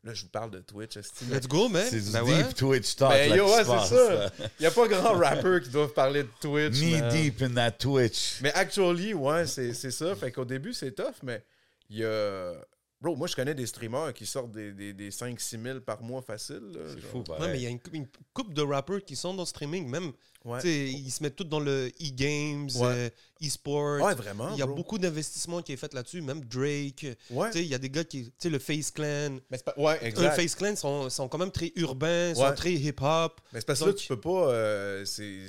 Speaker 5: là, je vous parle de Twitch. esti, mais-
Speaker 1: Let's go, man.
Speaker 2: C'est du
Speaker 1: Ben
Speaker 2: deep
Speaker 1: ouais.
Speaker 2: Twitch talk.
Speaker 5: Ben,
Speaker 2: là,
Speaker 5: yo,
Speaker 2: qui
Speaker 5: ouais,
Speaker 2: se
Speaker 5: c'est
Speaker 2: passe,
Speaker 5: ça.
Speaker 2: là.
Speaker 5: Il n'y a pas grand rappeur qui doivent parler de Twitch.
Speaker 2: Knee
Speaker 5: man.
Speaker 2: deep in that Twitch.
Speaker 5: Mais actually, ouais, c'est c'est ça. Fait qu'au début, c'est tough, mais il y a. Bro, moi, je connais des streamers qui sortent des, des, des 5-6 000 par mois facile.
Speaker 2: C'est fou,
Speaker 1: Ouais,
Speaker 2: pareil.
Speaker 1: mais il y a une, une couple de rappers qui sont dans le streaming, même.
Speaker 5: Ouais.
Speaker 1: tu sais, Ils se mettent tous dans le e-games,
Speaker 5: Ouais.
Speaker 1: euh, e-sport.
Speaker 5: Ouais, vraiment.
Speaker 1: il y a
Speaker 5: bro.
Speaker 1: beaucoup d'investissements qui est fait là-dessus, même Drake.
Speaker 5: Ouais.
Speaker 1: Tu sais, Il y a des gars qui. Tu sais, le Face Clan.
Speaker 5: Mais c'est pas... Ouais,
Speaker 1: Un
Speaker 5: exact.
Speaker 1: Face Clan sont, sont quand même très urbains, sont
Speaker 5: Ouais.
Speaker 1: très hip-hop.
Speaker 5: Mais c'est parce que là, tu peux pas. euh, c'est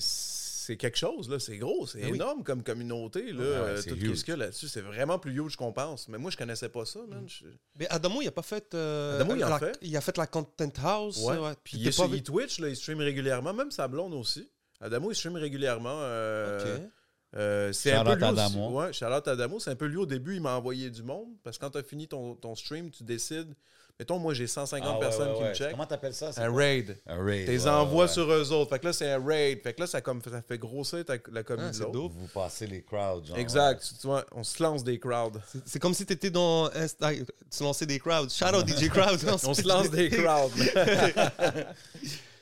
Speaker 5: c'est quelque chose, là. C'est gros, c'est
Speaker 1: Ben oui.
Speaker 5: énorme comme communauté, là.
Speaker 2: Ouais, ouais,
Speaker 5: euh,
Speaker 2: c'est
Speaker 5: tout
Speaker 2: huge.
Speaker 5: ce qu'il y a là-dessus, c'est vraiment plus huge qu'on pense. Mais moi, je connaissais pas ça, man. Je-
Speaker 1: Mais Adamo, il a pas fait. euh,
Speaker 5: Adamo, il en
Speaker 1: la-
Speaker 5: fait.
Speaker 1: Il a fait la Content House.
Speaker 5: Ouais.
Speaker 1: ouais.
Speaker 5: Puis il est sur
Speaker 1: avec-
Speaker 5: Twitch, là, il stream régulièrement, même sa blonde aussi. Adamo, il stream régulièrement. euh,
Speaker 1: Ok.
Speaker 5: euh, c'est un peu lui.
Speaker 2: Adamo.
Speaker 5: Ouais, Charlotte Adamo, c'est un peu lui au début, il m'a envoyé du monde. Parce que quand tu as fini ton, ton stream, tu décides. Mettons, moi, j'ai 150
Speaker 2: Ah, ouais,
Speaker 5: personnes
Speaker 2: ouais,
Speaker 5: qui
Speaker 2: ouais.
Speaker 5: me checkent.
Speaker 2: Comment t'appelles ça?
Speaker 5: Un raid.
Speaker 2: Un raid. Ouais,
Speaker 5: envoies
Speaker 2: ouais.
Speaker 5: sur eux autres. Fait que là, c'est un raid. Fait que là, ça, comme, ça fait grossir ta, la
Speaker 1: Ah,
Speaker 5: l'autre.
Speaker 1: dope.
Speaker 2: Vous passez les crowds. genre,
Speaker 5: Exact. Tu- tu vois, on se lance des crowds.
Speaker 1: C'est- comme si tu étais dans Insta, tu lançais des crowds. Shout out DJ Crowd.
Speaker 5: On se lance des (laughs) crowds. (laughs)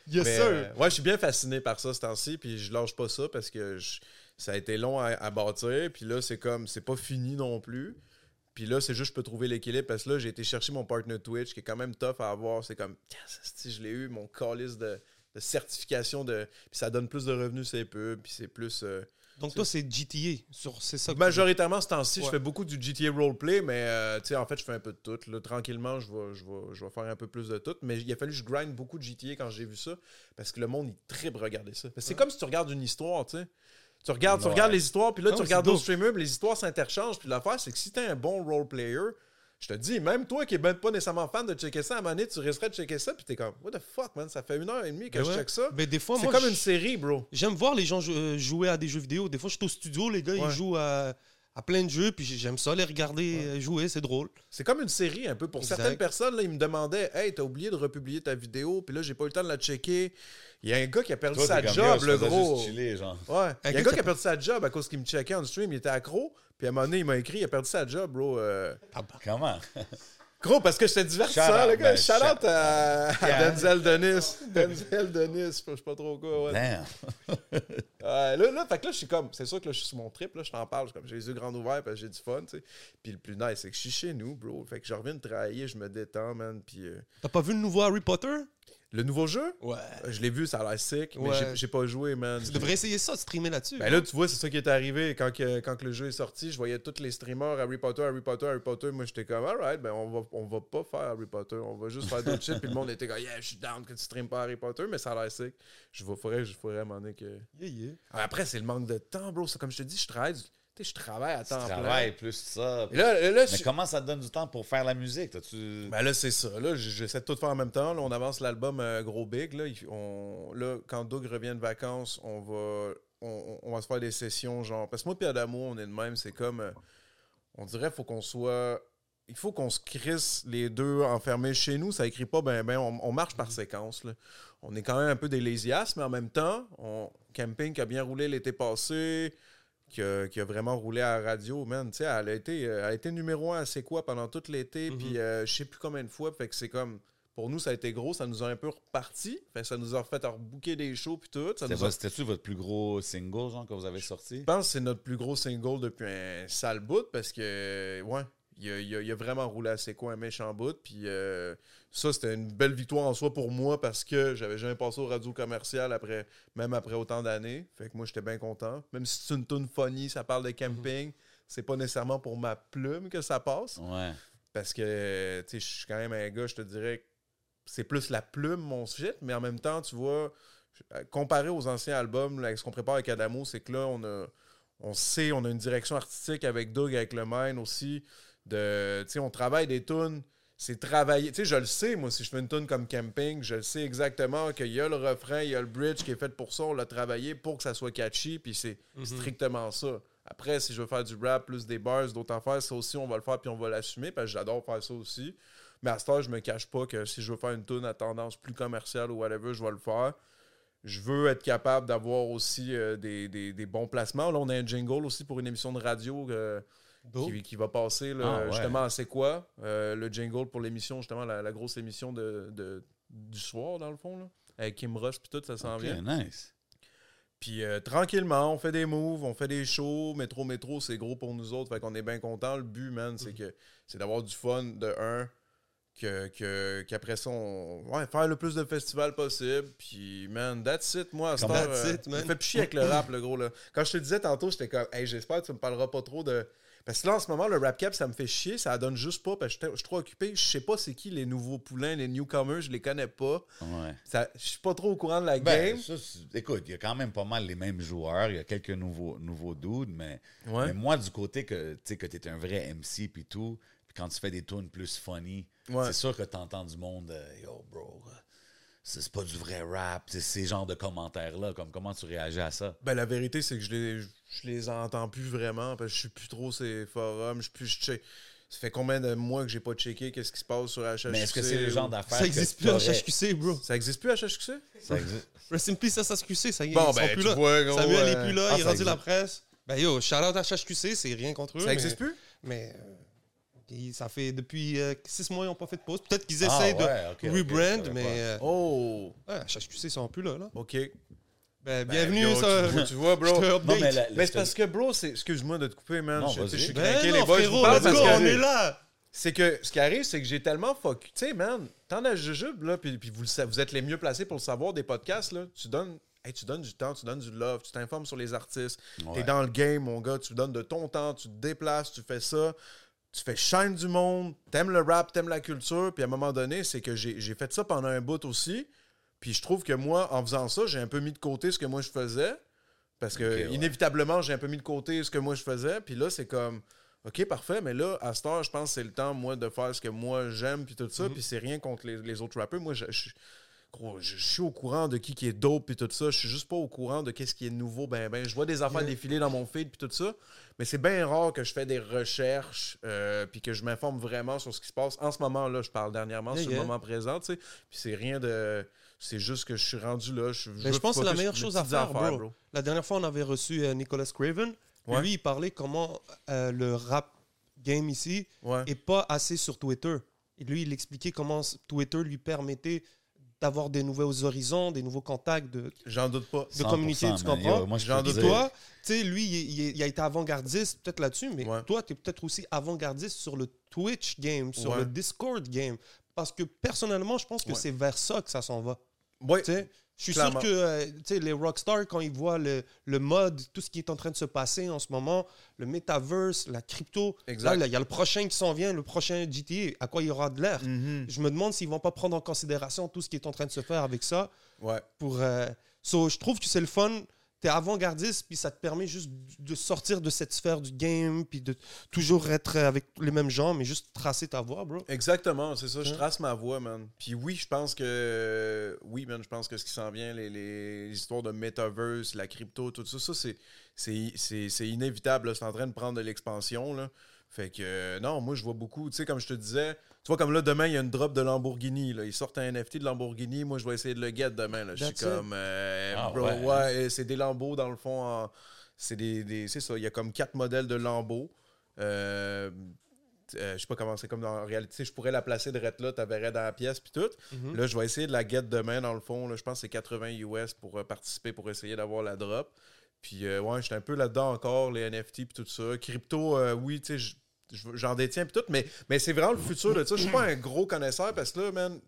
Speaker 1: Yes,
Speaker 5: Mais,
Speaker 1: sir.
Speaker 5: euh, ouais, je suis bien fasciné par ça ce temps-ci, puis je lâche pas ça parce que je- ça a été long à, à bâtir, puis là, c'est comme, c'est pas fini non plus. Puis là, c'est juste, je peux trouver l'équilibre parce que là, j'ai été chercher mon partner Twitch qui est quand même tough à avoir. C'est comme, esti, je l'ai eu, mon calice de, de certification, de, puis ça donne plus de revenus, c'est peu, puis c'est plus. euh,
Speaker 1: Donc toi, c'est GTA. Sur, c'est ça. que
Speaker 5: Majoritairement, ce temps-ci, je fais beaucoup du GTA roleplay, mais euh, tu sais, en fait, je fais un peu de tout. Là, tranquillement, je vais, je, vais, je vais faire un peu plus de tout. Mais il a fallu que je grind beaucoup de GTA quand j'ai vu ça, parce que le monde, il tripe regarder ça. C'est comme si tu regardes une histoire, tu sais. Tu regardes, tu regardes les histoires, puis là, tu regardes d'autres streamers, puis les histoires s'interchangent. Puis l'affaire, c'est que si t'es un bon roleplayer, Je te dis, même toi qui est même pas nécessairement fan de checker ça, à un moment donné, tu resterais de checker ça, puis t'es comme, what the fuck, man, ça fait une heure et demie que
Speaker 1: Ben
Speaker 5: je check ça.
Speaker 1: Mais des fois,
Speaker 5: C'est comme une série, bro.
Speaker 1: j'aime voir les gens euh, jouer à des jeux vidéo. Des fois, je suis au studio, les gars,
Speaker 5: Ouais.
Speaker 1: ils jouent à, à plein de jeux, puis j'aime ça les regarder euh, jouer, c'est drôle.
Speaker 5: C'est comme une série un peu. Pour
Speaker 1: Exact.
Speaker 5: certaines personnes, là, ils me demandaient Hey, t'as oublié de republier ta vidéo, puis là, j'ai pas eu le temps de la checker. Il y a un gars qui a perdu
Speaker 2: Toi,
Speaker 5: sa job, le gros.
Speaker 2: juste chiller, genre.
Speaker 5: Ouais. Il y a un
Speaker 1: gars
Speaker 5: gars
Speaker 1: qui a
Speaker 5: perdu sa job à cause qu'il me checkait en stream, il était accro. Puis à un moment donné, il m'a écrit, il a perdu sa job, bro. euh.
Speaker 2: Comment? (laughs)
Speaker 5: Gros, parce que j'étais divertissant, le gars.
Speaker 2: ben,
Speaker 5: Shout out à. Denzel Denis. (laughs) Denzel Denis, je sais pas trop quoi. Ouais.
Speaker 2: Damn. (laughs)
Speaker 5: Là, là, fait que là, je suis comme, c'est sûr que là, je suis sur mon trip, là, je t'en parle, je suis comme, j'ai les yeux grands ouverts parce que j'ai du fun, tu sais. Puis le plus nice, c'est que je suis chez nous, bro. Fait que je reviens de travailler, je me détends, man. Puis euh,
Speaker 1: T'as pas vu le nouveau Harry Potter?
Speaker 5: Le nouveau jeu,
Speaker 1: Ouais.
Speaker 5: euh, je l'ai vu, ça a l'air sick, mais
Speaker 1: Ouais.
Speaker 5: j'ai- pas joué, man.
Speaker 1: Tu devrais essayer ça, streamer là-dessus.
Speaker 5: Ben là, tu vois, c'est ça qui est arrivé. Quand, que- quand que le jeu est sorti, je voyais tous les streamers Harry Potter, Harry Potter, Harry Potter. Moi, j'étais comme, alright, ben on va, on va pas faire Harry Potter, on va juste faire d'autres shit. Puis le monde était comme, yeah, je suis down que tu streames pas Harry Potter, mais ça a l'air sick. Je faudrait, je ferais à un moment donné que.
Speaker 1: Yeah, yeah.
Speaker 5: Après, c'est le manque de temps, bro. C'est comme je te dis, je travaille, du- je travaille à
Speaker 2: Tu
Speaker 5: temps plein.
Speaker 2: travailles plus ça.
Speaker 5: Et là, là, là,
Speaker 2: Mais
Speaker 5: je-
Speaker 2: comment ça te donne du temps pour faire la musique?
Speaker 5: Ben là, c'est ça. Là, j'essaie de tout faire en même temps. Là, on avance l'album euh, Gros Big. Là, on, là, quand Doug revient de vacances, on va, on, on va se faire des sessions genre. Parce que moi et Adamo, on est de même. C'est comme. euh, on dirait faut qu'on soit. Il faut qu'on se crisse les deux enfermés chez nous. Ça écrit pas ben ben. On, on marche par séquence. là. On est quand même un peu des mais en même temps, on, Camping qui a bien roulé l'été passé, qui a, qui a vraiment roulé à la radio, man. Tu sais, elle a été, euh, elle a été numéro un à C'est quoi pendant tout l'été,
Speaker 1: Mhm.
Speaker 5: puis euh, je sais plus combien de fois. Fait que c'est comme. Pour nous, ça a été gros, ça nous a un peu reparti. Fait que ça nous a refait rebooker des shows puis tout. Ça
Speaker 2: C'était
Speaker 5: nous a-
Speaker 2: C'était-tu votre plus gros single, genre, que vous avez sorti?
Speaker 5: Je pense que c'est notre plus gros single depuis un sale bout parce que, ouais, il a, il a- il a vraiment roulé à quoi un méchant bout. Puis euh, ça, c'était une belle victoire en soi pour moi parce que j'avais jamais passé au radio commercial après, même après autant d'années. Fait que moi, j'étais bien content. Même si c'est une tune funny, ça parle de camping, c'est pas nécessairement pour ma plume que ça passe.
Speaker 2: Ouais.
Speaker 5: Parce que, tu sais, je suis quand même un gars, je te dirais, que c'est plus la plume, mon shit, mais en même temps, tu vois, comparé aux anciens albums, là, ce qu'on prépare avec Adamo, c'est que là, on a, on sait, on a une direction artistique avec Doug, avec le Mine aussi, de, tu sais, on travaille des tunes, c'est travailler, tu sais, je le sais, moi, si je fais une tune comme Camping, je le sais exactement qu'il y a le refrain, il y a le bridge qui est fait pour ça, on l'a travaillé pour que ça soit catchy, puis c'est strictement ça. Après, si je veux faire du rap, plus des bars, d'autres affaires, ça aussi, on va le faire puis on va l'assumer parce que j'adore faire ça aussi. Mais à ce temps, je me cache pas que si je veux faire une tune à tendance plus commerciale ou whatever, je vais le faire. Je veux être capable d'avoir aussi euh, des, des- des bons placements. Là, on a un jingle aussi pour une émission de radio euh. Qui, qui va passer là,
Speaker 2: Ah, ouais.
Speaker 5: justement à C'est quoi Euh, Le jingle pour l'émission, justement, la, la grosse émission de, de- du soir, dans le fond. Là, avec Kim Ross puis tout, ça s'en
Speaker 2: Ok,
Speaker 5: vient.
Speaker 2: nice.
Speaker 5: Puis euh, tranquillement, on fait des moves, on fait des shows. Métro, métro, c'est gros pour nous autres. Fait qu'on est bien content. Le but, man, c'est que c'est d'avoir du fun de un. Que, que- qu'après ça, on, ouais, faire le plus de festivals possible. Puis, man, that's it, moi, à cette heure,
Speaker 1: that's
Speaker 5: euh,
Speaker 1: it, man.
Speaker 5: ça me fait plus chier avec le (laughs) rap, le gros. Là. Quand je te disais tantôt, j'étais comme, hey, j'espère que tu me parleras pas trop de. Parce que là, en ce moment, le rap cap, ça me fait chier. Ça donne juste pas. Parce que je suis trop occupé. Je sais pas c'est qui les nouveaux poulains, les newcomers, je les connais pas.
Speaker 2: Ouais.
Speaker 5: Ça- Je suis pas trop au courant de la
Speaker 2: Ben,
Speaker 5: game.
Speaker 2: ça, écoute, il y a quand même pas mal les mêmes joueurs. Il y a quelques nouveaux, nouveaux dudes, mais,
Speaker 5: Ouais.
Speaker 2: mais moi, du côté que tu sais que t'es un vrai MC puis tout, puis quand tu fais des tunes plus funny,
Speaker 5: Ouais.
Speaker 2: c'est sûr que t'entends du monde, euh, yo, bro, c'est pas du vrai rap. C'est ces genres de commentaires-là. Comme comment tu réagis à ça?
Speaker 5: Ben, la vérité, c'est que je les, je les entends plus vraiment parce que je suis plus trop ces forums. Je suis plus. je check- Ça fait combien de mois que j'ai pas checké qu'est-ce qui se passe sur HHQC?
Speaker 2: Mais est-ce que c'est le genre d'affaires
Speaker 1: Ça
Speaker 2: que
Speaker 1: existe plus à HHQC, bro.
Speaker 5: Ça existe plus HHQC?
Speaker 2: Ça existe.
Speaker 1: Rest in peace à HHQC, ça y est,
Speaker 5: Bon,
Speaker 1: ils sont
Speaker 5: ben,
Speaker 1: plus
Speaker 5: tu
Speaker 1: là.
Speaker 5: vois, gros,
Speaker 1: Samuel
Speaker 5: euh,
Speaker 1: est plus là,
Speaker 2: ah,
Speaker 1: il est rendu la presse. Ben yo, shout out à HHQC, c'est rien contre eux.
Speaker 5: Ça
Speaker 1: mais-
Speaker 5: existe plus?
Speaker 1: Mais ça fait depuis euh, six mois, ils n'ont pas fait de pause. Peut-être qu'ils
Speaker 2: Ah,
Speaker 1: essayent
Speaker 2: ouais,
Speaker 1: de rebrand, mais euh,
Speaker 5: Oh!
Speaker 1: ouais, HHQC, ils sont plus là. là.
Speaker 5: OK.
Speaker 1: Ben,
Speaker 5: Ben,
Speaker 1: bienvenue,
Speaker 5: yo,
Speaker 1: ça.
Speaker 5: Tu vois, tu vois, bro. (laughs)
Speaker 2: Non, mais
Speaker 5: c'est parce que, bro, c'est... excuse-moi de te couper, man.
Speaker 2: Non,
Speaker 5: je, tu suis.
Speaker 1: Ben
Speaker 5: craqué,
Speaker 1: non,
Speaker 5: les boys. je vous
Speaker 1: frérot,
Speaker 5: parle
Speaker 1: let's
Speaker 5: parce
Speaker 1: go,
Speaker 5: que-
Speaker 1: on est là.
Speaker 5: C'est que ce qui arrive, c'est que j'ai tellement fuck. Tu sais, man, t'en as jujube, là, puis, puis vous, vous êtes les mieux placés pour le savoir des podcasts, là. Tu donnes, hey, tu donnes du temps, tu donnes du love, tu t'informes sur les artistes.
Speaker 2: Ouais.
Speaker 5: T'es dans le game, mon gars, tu donnes de ton temps, tu te déplaces, tu fais ça. Tu fais shine du monde, t'aimes le rap, t'aimes la culture, puis à un moment donné, c'est que j'ai fait ça pendant un bout aussi. Puis je trouve que moi, en faisant ça, j'ai un peu mis de côté ce que moi je faisais. Parce que
Speaker 2: ouais.
Speaker 5: inévitablement, j'ai un peu mis de côté ce que moi je faisais. Puis là, c'est comme, OK, parfait, mais là, à cette heure, je pense que c'est le temps, moi, de faire ce que moi j'aime, puis tout ça, puis c'est rien contre les, les autres rappeurs. Moi, je, je- je- je suis au courant de qui qui est dope, puis tout ça. Je suis juste pas au courant de qu'est-ce qui est nouveau. Ben, ben, je vois des affaires
Speaker 1: Yeah.
Speaker 5: défiler dans mon feed, puis tout ça. Mais c'est bien rare que je fais des recherches, euh, puis que je m'informe vraiment sur ce qui se passe. En ce moment-là, je parle dernièrement
Speaker 1: Yeah,
Speaker 5: sur
Speaker 1: yeah.
Speaker 5: le moment présent, tu sais. Puis c'est rien de. C'est juste que je suis rendu là. Je,
Speaker 1: je pense que c'est la meilleure chose à faire,
Speaker 5: affaires,
Speaker 1: bro. La dernière fois, on avait reçu euh, Nicholas Craven.
Speaker 5: Ouais.
Speaker 1: Lui, il parlait comment euh, le rap game ici
Speaker 5: Ouais.
Speaker 1: est pas assez sur Twitter. Et lui, il expliquait comment Twitter lui permettait d'avoir des nouveaux horizons, des nouveaux contacts, de,
Speaker 5: J'en doute pas.
Speaker 1: de communiquer,
Speaker 2: 100%,
Speaker 1: tu comprends?
Speaker 2: Yo, moi, je
Speaker 5: J'en
Speaker 2: peux
Speaker 5: doute
Speaker 1: Et
Speaker 2: dire-
Speaker 1: toi, tu sais, lui, il, il- il a été avant-gardiste peut-être là-dessus, mais
Speaker 5: Ouais.
Speaker 1: toi, tu es peut-être aussi avant-gardiste sur le Twitch game, sur
Speaker 5: Ouais.
Speaker 1: le Discord game. Parce que personnellement, je pense que
Speaker 5: Ouais.
Speaker 1: c'est vers ça que ça s'en va.
Speaker 5: Ouais.
Speaker 1: Tu sais, je suis
Speaker 5: Clairement.
Speaker 1: sûr que euh, les rockstars, quand ils voient le, le mode, tout ce qui est en train de se passer en ce moment, le metaverse, la crypto,
Speaker 5: Exact.
Speaker 1: là, là, il y a le prochain qui s'en vient, le prochain GTA, à quoi il y aura de l'air?
Speaker 5: Mhm.
Speaker 1: Je me demande s'ils vont pas prendre en considération tout ce qui est en train de se faire avec ça.
Speaker 5: Ouais.
Speaker 1: Pour, euh, so, je trouve que c'est le fun. Tu es avant-gardiste, puis ça te permet juste de sortir de cette sphère du game, puis de toujours être avec les mêmes gens, mais juste tracer ta voie, bro.
Speaker 5: Exactement, c'est ça. Je
Speaker 1: Hein?
Speaker 5: trace ma voix, man. Puis oui, je pense que. Oui, man, je pense que ce qui s'en vient, les, les histoires de metaverse, la crypto, tout ça, ça, c'est, c'est, c'est, c'est inévitable. C'est en train de prendre de l'expansion. Là. Fait que, euh, non, moi, je vois beaucoup. Tu sais, comme je te disais, tu vois, comme là, demain, il y a une drop de Lamborghini. Là. Ils sortent un NFT de Lamborghini. Moi, je vais essayer de le get demain. Là. Je suis comme. euh,
Speaker 2: Ah,
Speaker 5: bro,
Speaker 2: ouais.
Speaker 5: ouais, c'est des Lambeaux, dans le fond. en- C'est des, des- c'est ça. Il y a comme quatre modèles de Lambeaux. Euh, euh, je sais pas comment c'est comme dans en réalité. Je pourrais la placer de là, tu verrais dans la pièce puis tout.
Speaker 1: Mhm.
Speaker 5: Là, je vais essayer de la get demain dans le fond. Là, je pense que c'est 80 US pour euh, participer, pour essayer d'avoir la drop. Puis euh, ouais, j'étais un peu là-dedans encore, les NFT puis tout ça. Crypto, euh, oui, tu sais, j'en détiens puis tout, mais, mais c'est vraiment le futur de ça. Je suis pas un gros connaisseur parce que là, man,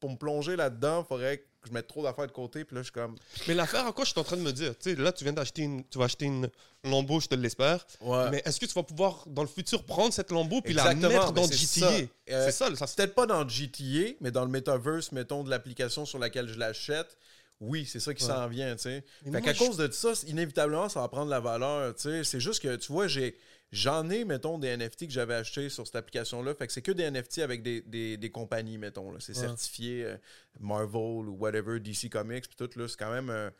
Speaker 5: pour me plonger là-dedans, il faudrait que je mette trop d'affaires de côté. Puis là, je suis comme.
Speaker 1: Mais l'affaire, à quoi je suis en train de me dire, tu sais, là, tu viens d'acheter une, tu vas acheter une Lambo, je te l'espère.
Speaker 5: Ouais.
Speaker 1: Mais est-ce que tu vas pouvoir, dans le futur, prendre cette Lambo puis la mettre dans
Speaker 5: c'est
Speaker 1: GTA?
Speaker 5: ça. Euh,
Speaker 1: c'est ça, ça
Speaker 5: C'est peut-être pas dans GTA, mais dans le metaverse, mettons, de l'application sur laquelle je l'achète. Oui, c'est ça qui
Speaker 1: Ouais.
Speaker 5: s'en vient, tu sais. Fait qu'à
Speaker 1: je-
Speaker 5: cause de ça, inévitablement, ça va prendre de la valeur, tu sais. C'est juste que, tu vois, j'ai... J'en ai, mettons, des NFT que j'avais achetés sur cette application-là. Fait que c'est que des NFT avec des, des, des compagnies, mettons. C'est
Speaker 1: Ouais.
Speaker 5: certifié euh, Marvel ou whatever, DC Comics, puis tout, là. C'est quand même... euh,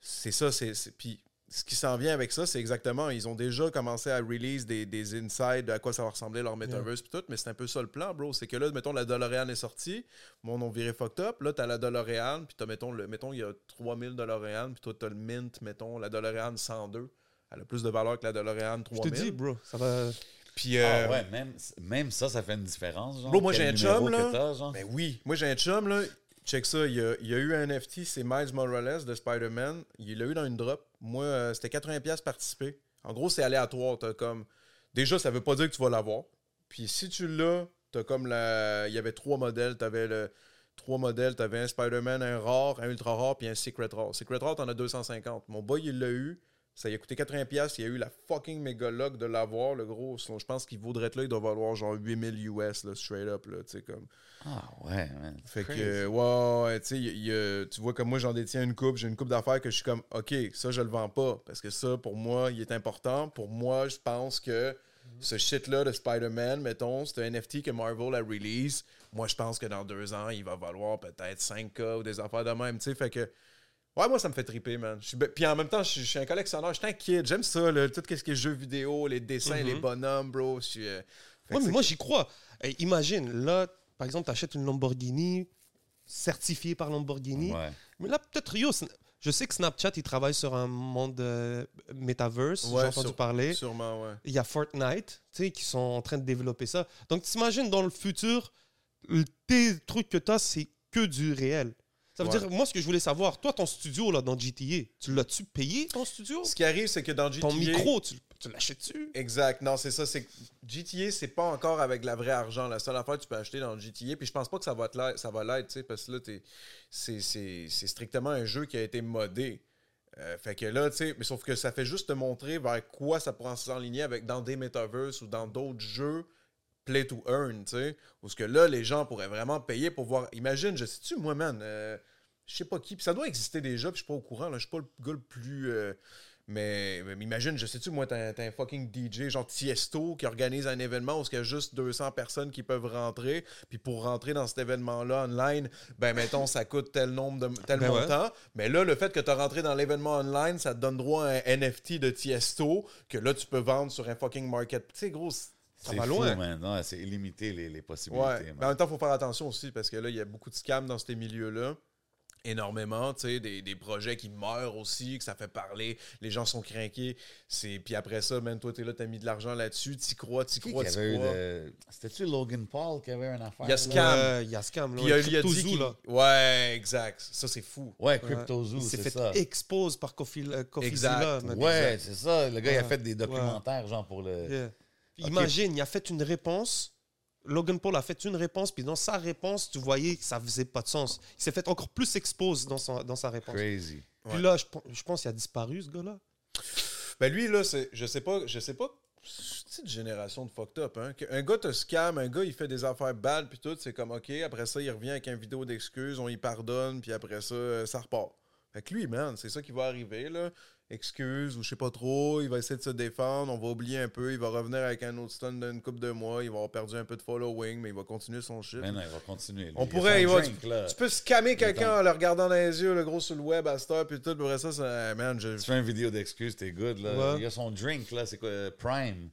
Speaker 5: c'est ça, c'est... c'est- Puis ce qui s'en vient avec ça, c'est exactement... Ils ont déjà commencé à release des, des insides de à quoi ça va ressembler leur metaverse, puis tout. Mais c'est un peu ça le plan, bro. C'est que là, mettons, la DeLorean est sortie. Mon nom viré fucked up. Là, t'as la DeLorean, puis t'as, mettons, le, mettons, il y a 3000 DeLorean, puis toi, t'as le Mint, mettons, la DeLorean 102. Elle a plus de valeur que la DeLorean
Speaker 1: Je
Speaker 5: 3000.
Speaker 1: te dis, bro, ça va...
Speaker 5: Puis,
Speaker 2: Ah
Speaker 5: euh,
Speaker 2: ouais, même, même ça, ça fait une différence. Genre,
Speaker 5: Bro, moi, j'ai un chum, là.
Speaker 2: genre?
Speaker 5: Ben oui. Moi, j'ai un chum, là. Check ça. Il y a, eu un NFT, c'est Miles Morales de Spider-Man. Il l'a eu dans une drop. Moi, euh, c'était 80$ participer. En gros, c'est aléatoire. T'as comme. Déjà, ça veut pas dire que tu vas l'avoir. Puis si tu l'as, t'as comme la. Il y avait trois modèles. T'avais le. Trois modèles. T'avais un Spider-Man, un rare, un ultra rare, puis un secret rare. Secret rare, t'en as 250. Mon boy, il l'a eu. Ça lui a coûté 80$. Il a eu la fucking méga luck de l'avoir, le gros. Sinon, je pense qu'il vaudrait être là, il doit valoir genre 8000 US, là, straight up, là, tu sais, comme.
Speaker 2: Ah ouais, man.
Speaker 5: Fait
Speaker 2: Crazy.
Speaker 5: que, ouais, ouais, tu sais, il y a- tu vois, comme moi, j'en détiens une coupe, j'ai une coupe d'affaires que je suis comme, OK, ça, je le vends pas. Parce que ça, pour moi, il est important. Pour moi, je pense que ce shit-là de Spider-Man, mettons, c'est un NFT que Marvel a release. Moi, je pense que dans deux ans, il va valoir peut-être 5K ou des affaires de même, tu sais. Fait que, ouais, moi, ça me fait triper, man. Je suis be- Puis en même temps, je suis, un collectionneur, je suis un kid. J'aime ça, là, tout ce qui est jeux vidéo, les dessins,
Speaker 1: Mhm.
Speaker 5: les bonhommes, bro. Je suis. euh,
Speaker 1: Ouais, mais moi, j'y crois. Eh, imagine, là, par exemple, tu achètes une Lamborghini certifiée par Lamborghini.
Speaker 2: Ouais.
Speaker 1: Mais là, peut-être, yo, je sais que Snapchat, il travaille sur un monde euh, metaverse.
Speaker 5: Ouais,
Speaker 1: J'ai entendu
Speaker 5: sur-
Speaker 1: parler.
Speaker 5: Sûrement, ouais.
Speaker 1: Il y a Fortnite, tu sais, qui sont en train de développer ça. Donc, t'imagines, dans le futur, tes trucs que tu as, c'est que du réel. Ça veut
Speaker 5: Ouais.
Speaker 1: dire, moi, ce que je voulais savoir, toi, ton studio, là, dans GTA, tu l'as-tu payé, ton studio?
Speaker 5: Ce qui arrive, c'est que dans GTA.
Speaker 1: Ton micro, tu, tu l'achètes-tu?
Speaker 5: Exact. Non, c'est ça. C'est GTA, c'est pas encore avec la vraie argent. La seule affaire que tu peux acheter dans GTA, puis je pense pas que ça va, te l'être- ça va l'être, tu sais, parce que là, c'est, strictement un jeu qui a été modé. Euh, fait que là, tu sais, mais sauf que ça fait juste te montrer vers quoi ça pourrait s'enligner avec dans des metaverses ou dans d'autres jeux play to earn, tu sais. Où ce que là, les gens pourraient vraiment payer pour voir. Imagine, je sais-tu, moi, man, euh, je sais pas qui, puis ça doit exister déjà, puis je suis pas au courant, là, je suis pas le gars le plus. euh, Mais, mais imagine, je sais-tu, moi, t'as un fucking DJ, genre Tiesto, qui organise un événement où il y a juste 200 personnes qui peuvent rentrer. Puis pour rentrer dans cet événement-là online, ben, mettons, ça coûte tel nombre de tel
Speaker 1: Ben ouais.
Speaker 5: montant. Mais là, le fait que tu as rentré dans l'événement online, ça te donne droit à un NFT de Tiesto que là, tu peux vendre sur un fucking market. Tu sais, gros, c'est- ça
Speaker 2: C'est
Speaker 5: va
Speaker 2: fou,
Speaker 5: loin.
Speaker 2: c'est illimité les, les possibilités.
Speaker 5: Ouais. Mais en même temps, il faut faire attention aussi parce que là, il y a beaucoup de scams dans ces milieux-là. Énormément, tu sais, des, des projets qui meurent aussi, que ça fait parler, les gens sont craqués. C'est... Puis après ça, man, toi, t'es là, t'as mis de l'argent là-dessus, t'y crois, t'y crois, t'y crois.
Speaker 2: de- C'était-tu Logan Paul qui avait une affaire?
Speaker 5: Il y a
Speaker 2: là?
Speaker 5: Scam.
Speaker 1: Ouais, il y a scam. Là,
Speaker 5: Puis il a, il a
Speaker 1: Crypto
Speaker 5: dit
Speaker 1: Zoo, là.
Speaker 5: Ouais, exact. Ça, c'est fou.
Speaker 2: Ouais, Crypto Zoo,
Speaker 1: Il s'est
Speaker 2: c'est
Speaker 1: fait
Speaker 2: ça.
Speaker 1: expose par Kofi, euh, Kofi
Speaker 5: Exact.
Speaker 1: Zilla.
Speaker 2: Ouais, c'est ça. Le gars, il a fait des documentaires, genre, pour le...
Speaker 1: Yeah. Imagine, il a fait une réponse. Logan Paul a fait une réponse, puis dans sa réponse, tu voyais que ça faisait pas de sens. Il s'est fait encore plus expose dans, son, dans sa réponse.
Speaker 2: Crazy.
Speaker 1: Puis
Speaker 5: Ouais.
Speaker 1: là, je, pen- je pense qu'il a disparu, ce gars-là.
Speaker 5: Ben lui, là, c'est, je sais pas, je sais pas, c'est une génération de fucked up, hein. Un gars te scam, un gars, il fait des affaires bad, puis tout, c'est comme, OK, après ça, il revient avec une vidéo d'excuses, on y pardonne, puis après ça, euh, ça repart. Fait que lui, man, c'est ça qui va arriver, là. Excuse ou je sais pas trop, il va essayer de se défendre, on va oublier un peu, il va revenir avec un autre stun d'une couple de mois, il va avoir perdu un peu de following, mais il va continuer son shit.
Speaker 2: Mais non, il va continuer. lui.
Speaker 5: On
Speaker 2: Il
Speaker 5: pourrait, il va-
Speaker 2: drink.
Speaker 5: Tu peux scammer quelqu'un en le regardant dans les yeux, le gros sur le web à cette heure, puis tout, après ça, ça man, je,
Speaker 2: Tu fais une vidéo d'excuses, t'es good, là.
Speaker 1: Ouais.
Speaker 2: Il a son drink, là, c'est quoi, euh, Prime?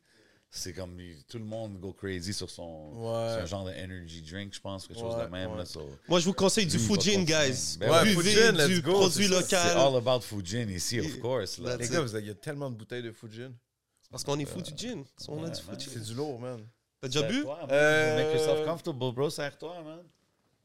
Speaker 2: C'est comme, tout le monde go crazy sur son...
Speaker 5: Ouais.
Speaker 2: Genre de energy drink, je pense, quelque chose
Speaker 5: Ouais,
Speaker 2: de même,
Speaker 5: ouais.
Speaker 2: là. so-
Speaker 1: Moi, je vous conseille du Fujin, guys.
Speaker 2: Ben
Speaker 5: ouais, Fujin, let's
Speaker 1: du
Speaker 5: go,
Speaker 1: produit
Speaker 5: ça,
Speaker 2: C'est
Speaker 1: local.
Speaker 2: all about Fujin ici, of course, là.
Speaker 5: Les gars, il y a tellement de bouteilles de Fujin.
Speaker 1: Parce qu'on est Fujin. On a
Speaker 2: Ouais,
Speaker 1: du
Speaker 2: man.
Speaker 1: Fujin.
Speaker 5: C'est du lourd, man.
Speaker 1: T'as déjà bu?
Speaker 2: Man.
Speaker 5: Euh,
Speaker 2: Make yourself comfortable, bro. Serre-toi, man.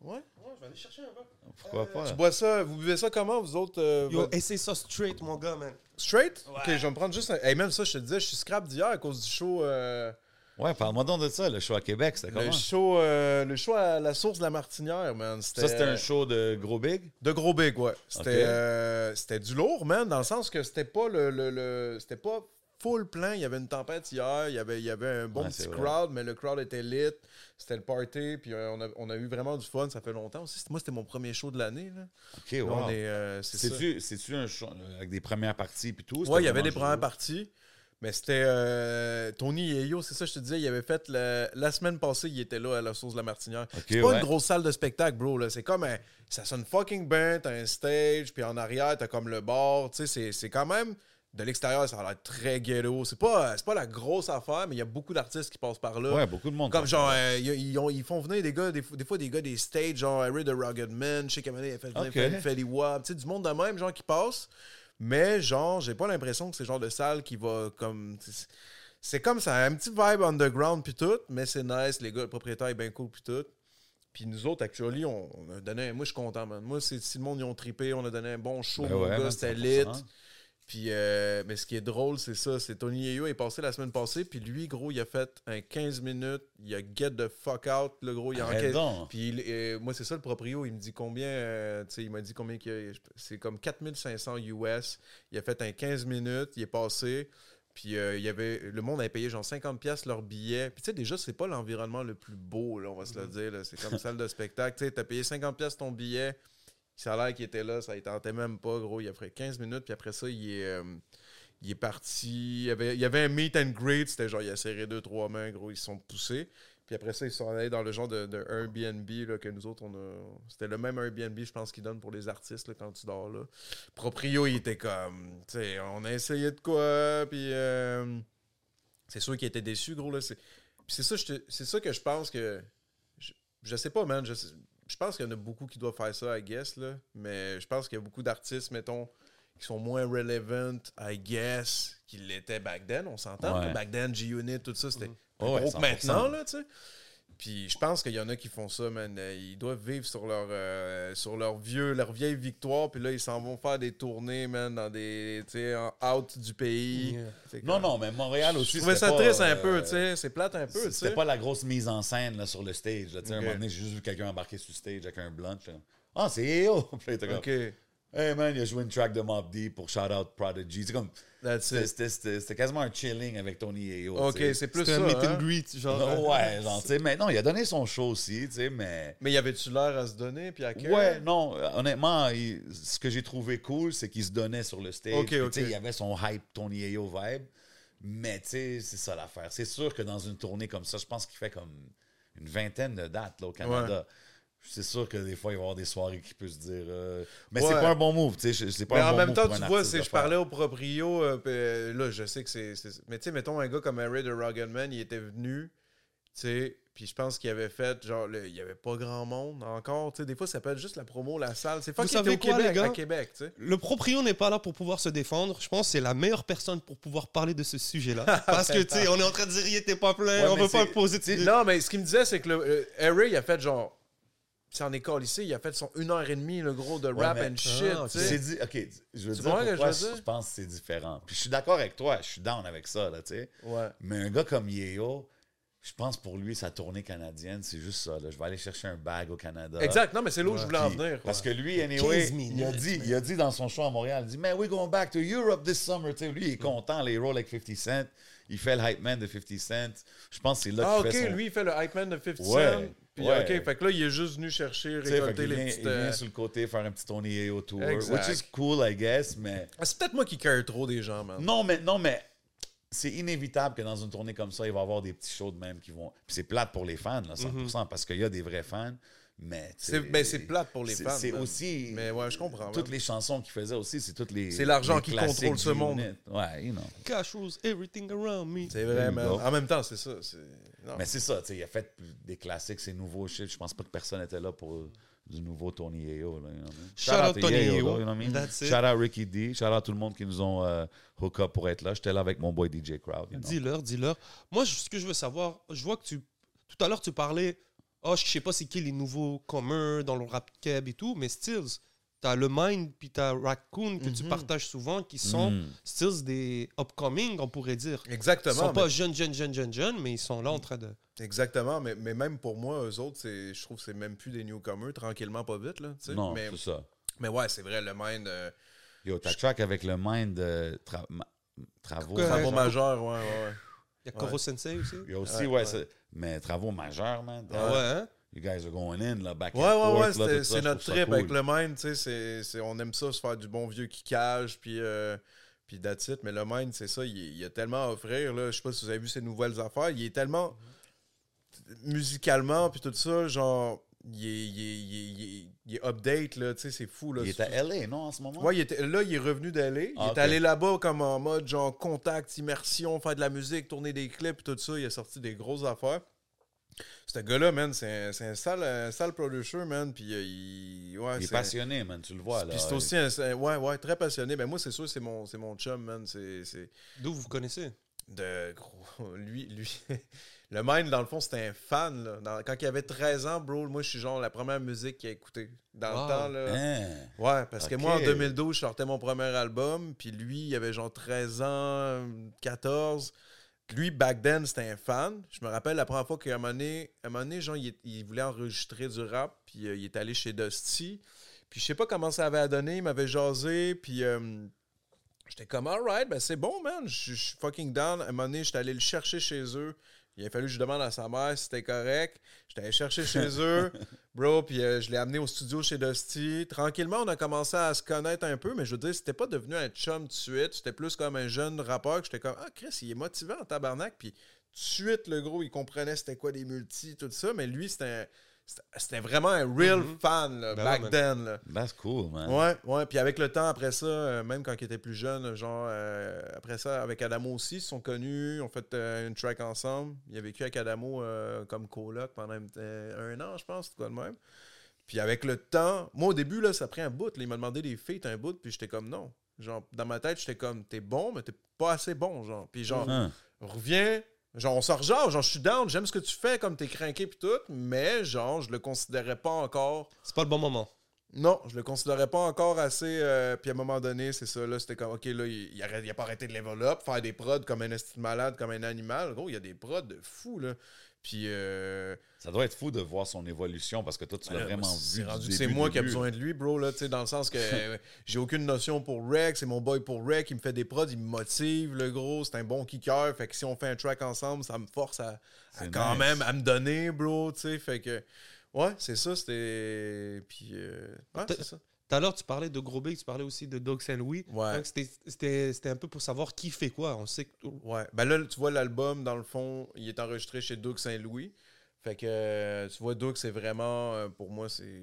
Speaker 5: Ouais.
Speaker 1: je vais aller chercher un peu.
Speaker 2: Pourquoi pas?
Speaker 5: Tu bois ça, vous buvez ça comment, vous autres? euh,
Speaker 1: Yo,
Speaker 5: votre-
Speaker 1: essaye ça straight, mon gars, man.
Speaker 5: Straight? Ok, je vais me prendre juste un. Hey, même ça, je te disais, je suis scrap d'hier à cause du show. euh,
Speaker 2: Ouais, parle-moi donc de ça, le show à Québec, c'était
Speaker 5: Le
Speaker 2: comment?
Speaker 5: show, euh, le show à la source de la Martinière, man.
Speaker 2: Ça, c'était un show de gros big?
Speaker 5: De gros big, ouais. C'était
Speaker 2: Ok.
Speaker 5: euh, c'était du lourd, man, dans le sens que c'était pas le, le, le- c'était pas full plein. Il y avait une tempête hier, il y avait, il y avait un bon
Speaker 2: Ouais,
Speaker 5: petit crowd, mais le crowd était lit. C'était le party, puis euh, on, a, on a eu vraiment du fun. Ça fait longtemps aussi. Moi, c'était mon premier show de l'année. Là.
Speaker 2: OK,
Speaker 5: Là,
Speaker 2: wow.
Speaker 5: on est, euh, c'est ça.
Speaker 2: C'est-tu c'est-tu un show euh, avec des premières parties puis tout?
Speaker 5: Ouais, il y avait des premières parties. Mais c'était euh, Tony Yeyo, c'est ça, je te disais, il avait fait le- la semaine passée, il était là à la source de la Martinière. C'est pas
Speaker 2: ouais.
Speaker 5: une grosse salle de spectacle, bro. là. C'est comme un. Ça sonne fucking bien, t'as un stage, puis en arrière, t'as comme le bar. Tu sais, c'est- c'est quand même. De l'extérieur, ça a l'air très ghetto. C'est pas, c'est pas la grosse affaire, mais il y a beaucoup d'artistes qui passent par là.
Speaker 2: Ouais, beaucoup de monde.
Speaker 5: Comme genre, euh, ils, ils ont- ils font venir des gars, des, fois- des fois des gars des stages, genre Harry the Rugged Man, chez il a fait venir
Speaker 2: Ok.
Speaker 5: Fetty- Fetty Wap, tu sais, du monde de même, genre qui passe. Mais genre, j'ai pas l'impression que c'est le genre de salle qui va comme. c'est- comme ça, un petit vibe underground puis tout, mais c'est nice, les gars, le propriétaire est bien cool puis tout. Puis nous autres, actually, on, on a donné. Moi, je suis content, man. Moi, c'est, si le monde, ils ont trippé, on a donné un bon show,
Speaker 2: Ben ouais,
Speaker 5: gars, c'était
Speaker 2: 100%.
Speaker 5: lit. Puis, euh, mais ce qui est drôle, c'est ça. C'est Tony Yeo est passé la semaine passée. Puis lui, gros, il a fait un 15 minutes. Il a get the fuck out. Le gros, il a
Speaker 2: Arrête donc.
Speaker 5: Puis il- euh, moi, c'est ça le proprio. Il me dit combien. euh, tu sais, il m'a dit combien qu'il. C'est comme 4500 US. Il a fait un 15 minutes. Il est passé. Puis euh, il y avait, le monde avait payé genre 50$ piastres leur billet. Puis tu sais, déjà, c'est pas l'environnement le plus beau, là, on va se le dire. là. C'est comme salle de spectacle. Tu sais, t'as payé 50$ piastres ton billet. Ça a l'air qu'il était là, ça ne tentait même pas, gros. Il a fait 15 minutes, puis après ça, il est, euh, il est parti. Il y, avait, il avait un meet and greet, c'était genre, il a serré deux, trois mains, gros, ils se sont poussés. Puis après ça, ils sont allés dans le genre de, Airbnb là, que nous autres, on a. C'était le même Airbnb, je pense, qu'ils donnent pour les artistes là, quand tu dors là. Proprio, il était comme. Tu sais, on a essayé de quoi, puis. euh, c'est sûr qu'il était déçu, gros. Là. C'est, ça, te- ça que je pense que. Je, je sais pas, man. Je, sais- je pense qu'il y en a beaucoup qui doivent faire ça, I guess, là. Mais je pense qu'il y a beaucoup d'artistes, mettons, qui sont moins relevant, I guess, qu'ils l'étaient back then. On s'entend.
Speaker 2: Ouais.
Speaker 5: que Back then, G-Unit, tout ça, c'était
Speaker 2: ouais,
Speaker 5: que
Speaker 2: 100%.
Speaker 5: maintenant, là, tu sais. Puis je pense qu'il y en a qui font ça, man. Euh, Ils doivent vivre sur leur, euh, sur leur vieux, leur vieille victoire, puis là, ils s'en vont faire des tournées, man, dans des, tu sais, en out du pays.
Speaker 1: Yeah.
Speaker 2: Non, non, mais Montréal aussi.
Speaker 5: Je trouvais ça
Speaker 2: pas,
Speaker 5: triste un
Speaker 2: euh,
Speaker 5: peu, tu sais. C'est plate un peu, tu
Speaker 2: C'était pas la grosse mise en scène là, sur le stage. Là. Tu sais, À un moment donné, j'ai juste vu quelqu'un embarquer sur le stage avec un blunt. Ah, c'est (laughs) EO!
Speaker 5: Ok.
Speaker 2: Hey man, il a joué une track de Mob Deep pour Shout Out Prodigy. C'est comme. C'était
Speaker 5: it.
Speaker 2: c'était- c'était- c'était quasiment un chilling avec Tony Ayo.
Speaker 5: Ok, c'est plus
Speaker 1: C'était
Speaker 5: ça.
Speaker 1: un meet
Speaker 5: hein?
Speaker 1: and greet, genre.
Speaker 2: Non, (laughs) ouais, genre, tu sais, mais non, il a donné son show aussi, tu sais, mais.
Speaker 5: Mais y avait-tu l'air à se donner? Puis à quel?
Speaker 2: Ouais, non, honnêtement, il- ce que j'ai trouvé cool, c'est qu'il se donnait sur le stage.
Speaker 5: Ok, ok.
Speaker 2: tu sais, Il y avait son hype Tony Ayo vibe. Mais tu sais, c'est ça l'affaire. C'est sûr que dans une tournée comme ça, je pense qu'il fait comme une vingtaine de dates là, au Canada. C'est sûr que des fois, il va y avoir des soirées qui peuvent se dire. euh, Mais c'est pas un bon move, tu sais. C'est pas
Speaker 5: Mais
Speaker 2: un
Speaker 5: en
Speaker 2: bon
Speaker 5: même temps, tu vois, c'est
Speaker 2: de
Speaker 5: je parlais au proprio, euh, euh, là, je sais que c'est. Mais tu sais, mettons un gars comme Harry de Ruggedman, il était venu, tu sais, puis je pense qu'il avait fait, genre, le- il y avait pas grand monde encore, tu sais, des fois, ça peut être juste la promo, la salle. C'est pas qu'il était au
Speaker 1: quoi,
Speaker 5: Québec,
Speaker 1: les gars?
Speaker 5: à Québec, tu sais.
Speaker 1: Le proprio n'est pas là pour pouvoir se défendre. Je pense que c'est la meilleure personne pour pouvoir parler de ce sujet-là. (laughs) Parce que, tu sais, on est en train de dire, il était pas plein,
Speaker 2: Ouais,
Speaker 1: on veut pas poser.
Speaker 2: sais,
Speaker 5: Non, mais ce qu'il me disait, c'est que le, euh, Harry, il a fait genre. C'est en école ici, il a fait son une heure et demie, le gros, de
Speaker 2: Ouais,
Speaker 5: rap
Speaker 2: mais-
Speaker 5: and shit,
Speaker 1: Ah,
Speaker 5: tu
Speaker 2: C'est dit, ok, je veux
Speaker 5: Tu
Speaker 2: dire
Speaker 5: comprends ce que
Speaker 2: pourquoi
Speaker 5: je veux dire?
Speaker 2: je pense que c'est différent. Puis je suis d'accord avec toi, je suis down avec ça, là, tu sais.
Speaker 5: Ouais.
Speaker 2: Mais un gars comme Yeo, je pense pour lui, sa tournée canadienne, c'est juste ça. Là. Je vais aller chercher un bag au Canada.
Speaker 5: Exact, non, mais c'est là où je voulais en
Speaker 2: Puis-
Speaker 5: venir.
Speaker 2: Parce que lui,
Speaker 1: 15
Speaker 2: anyway,
Speaker 1: minutes,
Speaker 2: il a, dit, il a dit dans son show à Montréal, il dit, Man, we're going back to Europe this summer. Tu sais, lui, il est content, les avec 50 Cent. Il fait le hype man de 50 Cent. Je pense que c'est là
Speaker 5: Ah,
Speaker 2: qu'il
Speaker 5: ok,
Speaker 2: fait son...
Speaker 5: lui, il fait le hype man de 50
Speaker 2: Ouais,
Speaker 5: Cent. Puis,
Speaker 2: ouais.
Speaker 5: ok, fait que là, il est juste venu chercher, récolter les
Speaker 2: vient,
Speaker 5: petites.
Speaker 2: il vient
Speaker 5: euh,
Speaker 2: sur le côté faire un petit Tony Ayo tour.
Speaker 5: Exact.
Speaker 2: Which is cool, I guess, mais...
Speaker 5: Ah, c'est peut-être moi qui care trop des gens, man.
Speaker 2: Non, mais, non, mais c'est inévitable que dans une tournée comme ça, il va y avoir des petits shows de même qui vont. Puis c'est plate pour les fans, là, 100%, parce qu'il y a des vrais fans. Mais
Speaker 5: C'est ben, c'est plate pour les fans.
Speaker 2: C'est aussi.
Speaker 5: Mais ouais, je comprends.
Speaker 2: Toutes les chansons qu'il faisait aussi, c'est toutes les.
Speaker 5: C'est l'argent qui contrôle ce monde.
Speaker 2: Ouais, you know.
Speaker 1: Cash rules everything around me.
Speaker 5: C'est vrai, man. En même temps, c'est ça.
Speaker 2: Mais c'est ça, tu sais, il a fait des classiques, c'est nouveau shit. Je pense pas que personne était là pour du nouveau Tony Ayo. Là, you know mean?
Speaker 1: Shout out
Speaker 2: to
Speaker 1: Tony
Speaker 2: though, you know what I mean?
Speaker 1: That's it.
Speaker 2: Shout out Ricky D. Shout out tout le monde qui nous ont euh, hook up pour être là. J'étais là avec mon boy DJ Crowd. you know.
Speaker 1: Dis-leur, dis-leur. Moi, je- ce que je veux savoir, je vois que tu. Tout à l'heure, tu parlais. Oh, je sais pas c'est qui les nouveaux communs dans le rap keb et tout, mais Stills, t'as le Mind puis t'as Raccoon que tu partages souvent qui sont
Speaker 2: Mm.
Speaker 1: Stills des upcoming, on pourrait dire. Ils
Speaker 5: Exactement.
Speaker 1: sont pas jeunes, jeunes, jeunes, jeunes, jeunes, mais ils sont là en train de.
Speaker 5: Exactement. Mais, mais même pour moi, eux autres, c'est- je trouve que c'est même plus des newcomers, tranquillement, pas vite. Là.
Speaker 2: Non,
Speaker 5: mais,
Speaker 2: c'est ça.
Speaker 5: mais ouais, c'est vrai, le mind. euh,
Speaker 2: Yo, ta track avec le mind tra- ma- travaux.
Speaker 5: Travaux majeurs, ouais, ouais, ouais.
Speaker 1: Il y a Koro Sensei aussi?
Speaker 2: Il y a aussi,
Speaker 5: Ouais,
Speaker 2: ouais,
Speaker 5: ouais.
Speaker 2: mais travaux majeurs, man.
Speaker 1: Ah ouais, hein?
Speaker 2: You guys are going in, là, back and
Speaker 5: Ouais, ouais,
Speaker 2: forth,
Speaker 5: ouais,
Speaker 2: ça,
Speaker 5: c'est notre trip avec le mind, tu sais, on aime ça, se faire du bon vieux kickage, puis euh, puis that's it. Mais le mind, c'est ça, il, il a tellement à offrir, là, je sais pas si vous avez vu ses nouvelles affaires, il est tellement, musicalement, puis tout ça, genre, il est, il est, il est- il est- il est update, là, tu sais, c'est fou, là.
Speaker 2: Il est à LA, non, en ce moment?
Speaker 5: Ouais, il était, là, il est revenu d'aller. Il
Speaker 2: Ah,
Speaker 5: est allé là-bas comme en mode genre contact, immersion, faire de la musique, tourner des clips, tout ça. Il a sorti des grosses affaires. Ce gars-là, man, c'est un, c'est un sale, un sale producer, man. Puis euh, il, ouais,
Speaker 2: Il est
Speaker 5: c'est-
Speaker 2: passionné, man, tu le vois, là.
Speaker 5: Puis c'est aussi un, ouais, ouais, très passionné. Ben moi, c'est sûr, c'est mon, c'est mon chum, man. C'est, c'est
Speaker 1: D'où vous connaissez?
Speaker 5: De gros. (laughs) Lui, lui. Le Mind, dans le fond, c'était un fan. Là. Dans- quand il avait 13 ans, bro, moi, je suis genre la première musique qu'il a écoutée. Dans
Speaker 1: Wow.
Speaker 5: le temps, là.
Speaker 2: Hein?
Speaker 5: Ouais, parce que moi, en
Speaker 2: Ok.
Speaker 5: 2012, je sortais mon premier album, puis lui, il avait genre 13 ans, 14. Lui, back then, c'était un fan. Je me rappelle la première fois qu'à un moment donné, à un moment donné, genre, il, il voulait enregistrer du rap, puis euh, il est allé chez Dusty. Puis je sais pas comment ça avait donné, il m'avait jasé, puis euh, j'étais comme, alright, ben c'est bon, man, je je suis fucking down. À un moment donné, j'étais allé le chercher chez eux. Il a fallu que je demande à sa mère si c'était correct. J'étais allé chercher chez (laughs) eux, bro, puis euh, je l'ai amené au studio chez Dusty. Tranquillement, on a commencé à se connaître un peu, mais je veux dire, c'était pas devenu un chum tout de suite. C'était plus comme un jeune rappeur que j'étais comme, ah, Chris, il est motivé en tabarnak. Puis tout de suite, le gros, il comprenait c'était quoi des multis, tout ça, mais lui, c'était un- c'était- vraiment un real fan, là,
Speaker 1: Ben
Speaker 5: back
Speaker 1: ouais,
Speaker 5: then. Là.
Speaker 2: That's cool, man.
Speaker 5: Ouais, ouais. Puis avec le temps, après ça, euh, même quand il était plus jeune, genre, euh, après ça, avec Adamo aussi, ils sont connus, ils ont fait euh, une track ensemble. Il a vécu avec Adamo euh, comme coloc pendant un an, je pense, tout quoi de même. Puis avec le temps, moi au début, là, ça a pris un bout. là. il m'a demandé des feats, un bout, puis j'étais comme non. Genre, dans ma tête, j'étais comme, t'es bon, mais t'es pas assez bon, genre. Puis genre,
Speaker 2: Hein?
Speaker 5: reviens. Genre, on sort genre, genre, je suis down, j'aime ce que tu fais, comme t'es craqué puis tout, mais genre, je le considérais pas encore
Speaker 1: C'est pas le bon moment.
Speaker 5: Non, je le considérais pas encore assez. euh, puis à un moment donné, c'est ça. Là, c'était comme, OK, là, il, il a pas arrêté de level up, faire des prods comme un esti de malade, comme un animal. Gros, il y a des prods de fou, là. Puis. Euh,
Speaker 2: Ça doit être fou de voir son évolution parce que toi, tu l'as vraiment vu.
Speaker 5: C'est
Speaker 2: début,
Speaker 5: moi qui ai besoin de lui, bro, là, tu sais, dans le sens que (laughs) euh, j'ai aucune notion pour Rec, c'est mon boy pour Rec, il me fait des prods, il me motive, le gros, c'est un bon kicker, fait que si on fait un track ensemble, ça me force à, quand
Speaker 2: nice.
Speaker 5: même à me donner, bro, tu sais, fait que, ouais, c'est ça, c'était, puis, euh, ouais, c'est ça.
Speaker 1: Tout à l'heure, tu parlais de Gros Big, tu parlais aussi de Doug Saint Louis.
Speaker 5: Ouais.
Speaker 1: Donc, c'était- c'était c'était un peu pour savoir qui fait quoi. On sait que.
Speaker 5: Ouais. Ben là, tu vois, l'album, dans le fond, il est enregistré chez Doug Saint-Louis. Fait que, euh, tu vois, Doug, c'est vraiment, euh, pour moi, c'est.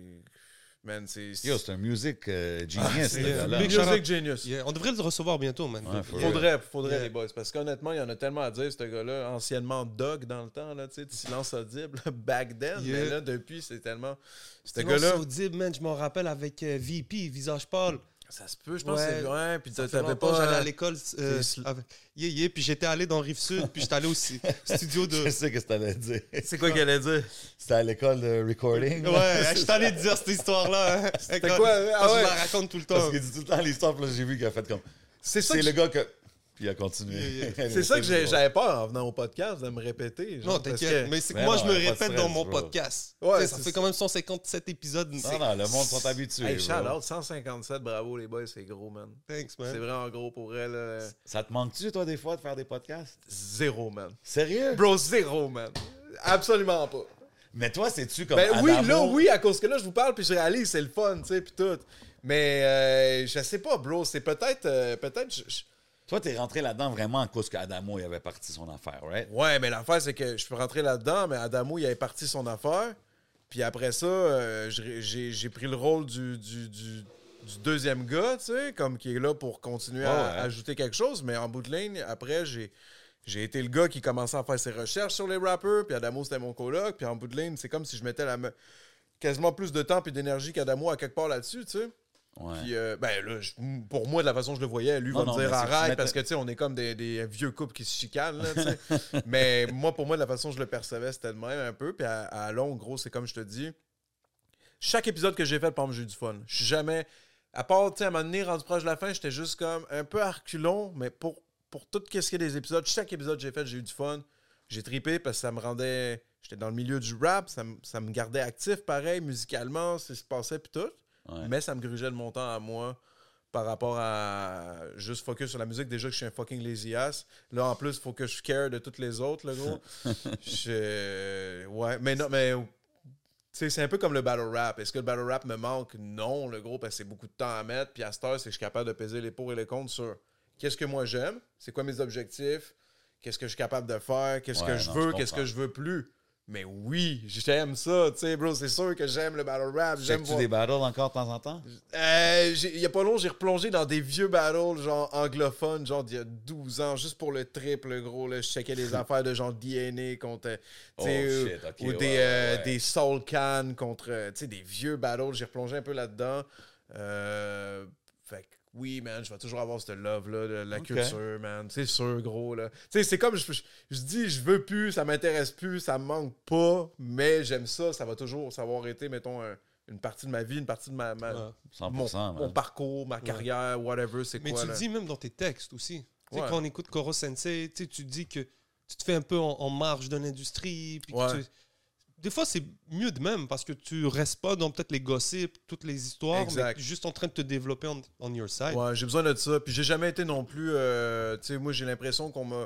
Speaker 5: Man, c'est.
Speaker 2: Yo, c'est un music euh, genius,
Speaker 5: Ah, Music. Genius.
Speaker 1: Yeah, on devrait le recevoir bientôt, man.
Speaker 5: Faudrait, faudrait
Speaker 1: Yeah.
Speaker 5: les boys. Parce qu'honnêtement, il y en a tellement à dire, ce gars-là. Anciennement Dog dans le temps, là, tu sais, silence audible, (laughs) back then.
Speaker 1: Yeah.
Speaker 5: Mais là, depuis, c'est tellement. Ce gars-là.
Speaker 1: sur Audible, man, je m'en rappelle avec euh, VP, Visage Pâle.
Speaker 5: Ça se peut, je pense.
Speaker 1: Ouais.
Speaker 5: que c'est Ouais, puis
Speaker 1: Ça fait
Speaker 5: t'avais pas.
Speaker 1: J'allais à
Speaker 5: euh,
Speaker 1: l'école. euh,
Speaker 5: c'est-
Speaker 1: avec- yeah, yeah, puis j'étais allé dans Rive-Sud, puis j'étais allé au (laughs) studio de.
Speaker 2: Je sais que t'allais dire.
Speaker 5: C'est quoi qu'elle allait dire?
Speaker 2: C'était à l'école de recording.
Speaker 1: Ouais, je t'allais dire cette histoire-là. hein.
Speaker 5: C'était quoi?
Speaker 1: quand
Speaker 5: Ah
Speaker 1: Je
Speaker 5: ouais.
Speaker 1: la raconte tout le temps.
Speaker 2: Parce qu'il dit tout le temps l'histoire, puis là, j'ai vu qu'il a fait comme.
Speaker 5: C'est ça
Speaker 2: C'est
Speaker 5: que
Speaker 2: le gars que. Puis il a continué.
Speaker 5: C'est ça que j'avais peur en venant au podcast de me répéter. genre,
Speaker 1: Non, t'inquiète.
Speaker 5: que-
Speaker 1: Mais c'est que
Speaker 2: Mais
Speaker 1: moi,
Speaker 2: non,
Speaker 1: je me répète
Speaker 2: stress,
Speaker 1: dans mon
Speaker 2: bro.
Speaker 1: podcast.
Speaker 5: Ouais,
Speaker 1: ça
Speaker 5: c'est
Speaker 1: fait quand même 157 épisodes.
Speaker 2: Non, non, le monde sont habitués.
Speaker 5: Hey, out, 157, bravo les boys, c'est gros, man.
Speaker 1: Thanks,
Speaker 5: C'est
Speaker 1: man.
Speaker 5: vraiment gros pour elle.
Speaker 2: Ça te manque-tu, toi, des fois, de faire des podcasts?
Speaker 5: Zéro, man.
Speaker 2: Sérieux?
Speaker 5: Bro, zéro, man. Absolument pas.
Speaker 2: Mais toi, c'est-tu comme.
Speaker 5: Ben oui, là, oui, à cause que là, je vous parle, puis je réalise, c'est le fun, tu sais, puis tout. Mais euh, je sais pas, bro, c'est peut-être. euh, peut-être. je- je-
Speaker 2: Toi, t'es rentré là-dedans vraiment à cause qu'Adamo, il avait parti son affaire, right?
Speaker 5: Ouais, mais l'affaire, c'est que je peux rentrer là-dedans, mais Adamo, il avait parti son affaire. Puis après ça, euh, j'ai- pris le rôle du, du, du- du deuxième gars, tu sais, comme qui est là pour continuer à,
Speaker 2: Ouais, ouais.
Speaker 5: à ajouter quelque chose. Mais en bout de ligne, après, j'ai. J'ai été le gars qui commençait à faire ses recherches sur les rappers, puis Adamo, c'était mon coloc. Puis en bout de ligne, c'est comme si je mettais la me- quasiment plus de temps et d'énergie qu'Adamo à quelque part là-dessus, tu sais.
Speaker 2: Ouais.
Speaker 5: Puis, euh, ben là, je- pour moi, de la façon que je le voyais, lui
Speaker 2: Non,
Speaker 5: va
Speaker 2: non,
Speaker 5: me dire
Speaker 2: mais c'est
Speaker 5: arrête parce que, tu sais, on est comme des, des vieux couples qui se chicanent, là, tu sais. (laughs) mais moi, pour moi, de la façon que je le percevais, c'était de même un peu. Puis à, à long, gros, c'est comme je te dis. Chaque épisode que j'ai fait, par exemple, j'ai eu du fun. Je suis jamais. À part, tu sais, à un moment donné, rendu proche de la fin, j'étais juste comme un peu à reculons, mais pour, pour tout ce qui est des épisodes, chaque épisode que j'ai fait, j'ai eu du fun. J'ai tripé parce que ça me rendait. J'étais dans le milieu du rap, ça, me- ça me gardait actif pareil, musicalement, ce qui se passait, puis tout.
Speaker 2: Ouais.
Speaker 5: Mais ça me grugeait de mon temps à moi par rapport à juste focus sur la musique. Déjà que je suis un fucking lazy ass. Là, en plus, il faut que je care de toutes les autres, le gros. (laughs) je... Ouais, mais non, mais... C'est un peu comme le battle rap. Est-ce que le battle rap me manque? Non, le gros, parce que c'est beaucoup de temps à mettre. Puis à cette heure, c'est que je suis capable de peser les pour et les contre sur qu'est-ce que moi j'aime, c'est quoi mes objectifs, qu'est-ce que je suis capable de faire, qu'est-ce
Speaker 2: Ouais,
Speaker 5: que je
Speaker 2: non,
Speaker 5: veux, qu'est-ce que je veux plus. Mais oui, j'aime ça, tu sais, bro. C'est sûr que j'aime le battle rap. J'aime voir-
Speaker 2: des battles encore de temps en temps?
Speaker 5: euh, il y a pas long, j'ai replongé dans des vieux battles, genre anglophones, genre d'il y a 12 ans, juste pour le triple, gros. Là, je checkais des (laughs) affaires de genre DNA contre. euh, tu
Speaker 2: Oh, shit,
Speaker 5: ou
Speaker 2: ouais,
Speaker 5: des, euh,
Speaker 2: ouais.
Speaker 5: des Soul Can contre. euh, Tu sais, des vieux battles. J'ai replongé un peu là-dedans. Euh, oui, man, je vais toujours avoir cette love-là de la culture, man. C'est sûr, gros, là. Tu sais, c'est comme, je, je, je dis, je veux plus, ça m'intéresse plus, ça me manque pas, mais j'aime ça, ça va toujours savoir été, mettons, un- une partie de ma vie, une partie de ma, ma-
Speaker 1: Ouais.
Speaker 2: 100%,
Speaker 5: mon, parcours, ma carrière, whatever, c'est
Speaker 1: Mais
Speaker 5: quoi,
Speaker 1: tu
Speaker 5: là.
Speaker 1: le dis même dans tes textes aussi. Tu sais,
Speaker 5: Ouais.
Speaker 1: quand on écoute Koro Sensei, tu sais, tu dis que tu te fais un peu en, en marge de l'industrie. puis que
Speaker 5: Ouais.
Speaker 1: tu- Des fois, c'est mieux de même parce que tu restes pas dans peut-être les gossips, toutes les histoires,
Speaker 5: Exact.
Speaker 1: mais juste en train de te développer on, on your side.
Speaker 5: Ouais, j'ai besoin de ça. Puis j'ai jamais été non plus. euh, tu sais, moi, j'ai l'impression qu'on m'a.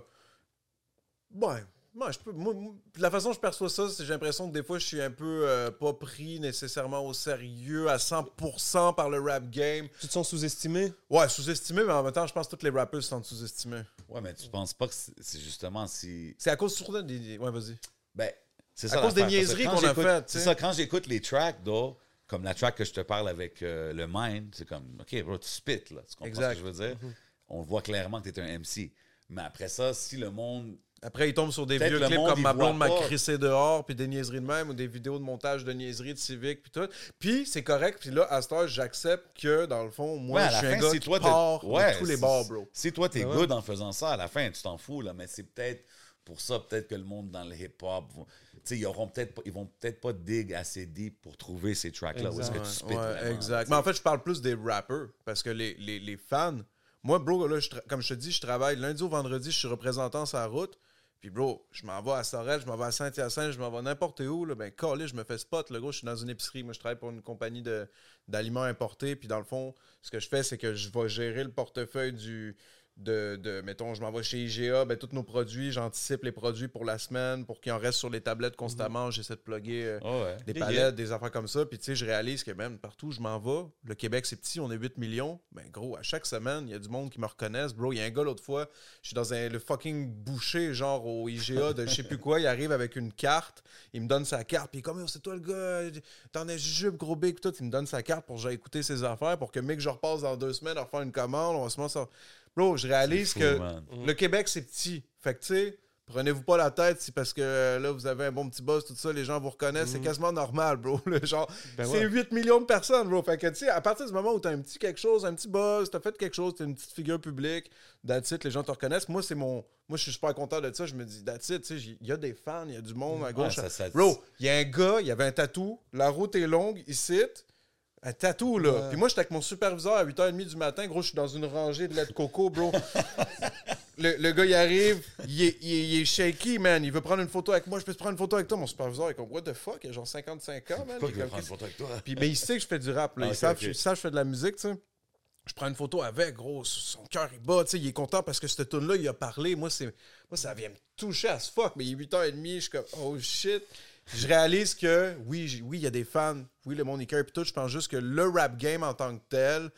Speaker 5: Ouais. Moi, je peux, moi, moi, de la façon dont je perçois ça, c'est j'ai l'impression que des fois, je suis un peu euh, pas pris nécessairement au sérieux à 100% par le rap game.
Speaker 1: Tu te sens sous-estimé?
Speaker 5: Ouais, sous-estimé, mais en même temps, je pense que tous les rappeurs se sentent sous-estimés.
Speaker 2: Ouais, mais tu penses pas que c'est justement si.
Speaker 5: C'est à cause surtout des. des- Ouais, vas-y.
Speaker 2: Ben, c'est
Speaker 5: À
Speaker 2: ça.
Speaker 5: cause des niaiseries
Speaker 2: quand
Speaker 5: qu'on a
Speaker 2: j'écoute-
Speaker 5: faites,
Speaker 2: C'est ça, quand j'écoute les tracks, though, comme la track que je te parle avec euh, le Mind, c'est comme, OK, bro, tu spit, là. Tu comprends
Speaker 5: Exact.
Speaker 2: ce que je veux dire?
Speaker 5: Mhm.
Speaker 2: On voit clairement que tu es un MC. Mais après ça, si le monde.
Speaker 5: Après, ils tombent sur des vieux clips
Speaker 2: monde,
Speaker 5: comme
Speaker 2: il
Speaker 5: ma blonde m'a crissé dehors, puis des niaiseries de même, ou des vidéos de montage de niaiseries de civique, puis tout. Puis c'est correct, puis là, à cette heure, j'accepte que, dans le fond, moi,
Speaker 2: Ouais, à
Speaker 5: je suis un gars
Speaker 2: si
Speaker 5: qui
Speaker 2: toi, t'es-
Speaker 5: part
Speaker 2: ouais,
Speaker 5: de tous les
Speaker 2: si-
Speaker 5: bars, bro.
Speaker 2: Si toi, t'es
Speaker 1: ouais.
Speaker 2: good en faisant ça, à la fin, tu t'en fous, là. Mais c'est peut-être pour ça, peut-être que le monde dans le hip-hop, ils auront peut-être pas- ils vont peut-être pas dig assez deep pour trouver ces tracks-là. Où est-ce que tu spits
Speaker 5: Ouais,
Speaker 2: vraiment,
Speaker 5: exact. Mais en fait, je parle plus des rappers parce que les, les, les fans. Moi, bro, là, je comme je te dis, je travaille lundi au vendredi, je suis représentant sur la route. Puis, bro, je m'en vais à Sorel, je m'en vais à Saint-Hyacinthe, je m'en vais n'importe où. Là, ben, calé, je me fais spot. Le gros, je suis dans une épicerie. Moi, je travaille pour une compagnie d'aliments importés. Puis, dans le fond, ce que je fais, c'est que je vais gérer le portefeuille du. De, de- mettons, je m'en vais chez IGA, ben, tous nos produits, j'anticipe les produits pour la semaine pour qu'ils en restent sur les tablettes constamment. J'essaie de plugger. euh,
Speaker 2: Ah ouais.
Speaker 5: des palettes,
Speaker 1: yeah.
Speaker 5: des affaires comme ça. Puis, tu sais, je réalise que même partout où je m'en vais, le Québec, c'est petit, on est 8 millions. Ben, gros, à chaque semaine, il y a du monde qui me reconnaissent. Bro, il y a un gars l'autre fois, je suis dans un, le fucking boucher, genre au IGA de je sais plus quoi. Il arrive avec une carte, il me donne sa carte, puis il est comme, Yo, c'est toi le gars, t'en es jujube, gros big, tout. Il me donne sa carte pour que j'aille écouter ses affaires, pour que, mec, je repasse dans deux semaines, refaire une commande, on va se mettre ça. Bro, je réalise
Speaker 2: fou,
Speaker 5: que
Speaker 2: man.
Speaker 5: le Québec, c'est petit. Fait que, tu sais, prenez-vous pas la tête si parce que euh, là, vous avez un bon petit boss, tout ça, les gens vous reconnaissent. C'est quasiment normal, bro. (laughs) Le genre,
Speaker 1: Ben
Speaker 5: c'est
Speaker 1: ouais.
Speaker 5: 8 millions de personnes, bro. Fait que, tu sais, à partir du moment où t'as un petit quelque chose, un petit buzz, t'as fait quelque chose, t'es une petite figure publique, that's it, les gens te reconnaissent. Moi, c'est mon. Moi, je suis super content de ça. Je me dis, that's it, tu sais, il y a des fans, il y a du monde à gauche.
Speaker 2: ça- ça-
Speaker 5: Bro, il y a un gars, il y avait un tatou, la route est longue, ici. Un tatou, là.
Speaker 1: Ouais.
Speaker 5: Puis moi, j'étais avec mon superviseur à 8h30 du matin. Gros, je suis dans une rangée de lait de coco, bro. (laughs) le, le gars, il arrive, il est, il est- il est shaky, man. Il veut prendre une photo avec moi. Je peux te prendre une photo avec toi? Mon superviseur est comme, what the fuck? Il a genre 55 ans, man.
Speaker 2: Pourquoi
Speaker 5: Il
Speaker 2: veut prendre une photo avec toi?
Speaker 5: puis, mais il sait que je fais du rap. Là.
Speaker 2: Ah,
Speaker 5: il,
Speaker 2: ok,
Speaker 5: savent,
Speaker 2: ok.
Speaker 5: il savent que je fais de la musique, tu sais. Je prends une photo avec, gros. Son cœur, il bat. tu sais. Il est content parce que cette tune là il a parlé. Moi, c'est, moi, ça vient me toucher à ce fuck. Mais il est 8h30. Je suis comme, oh shit. Je réalise que, oui, oui, il y a des fans. Oui, le monde, il cœur. Puis tout. Je pense juste que le rap game en tant que tel.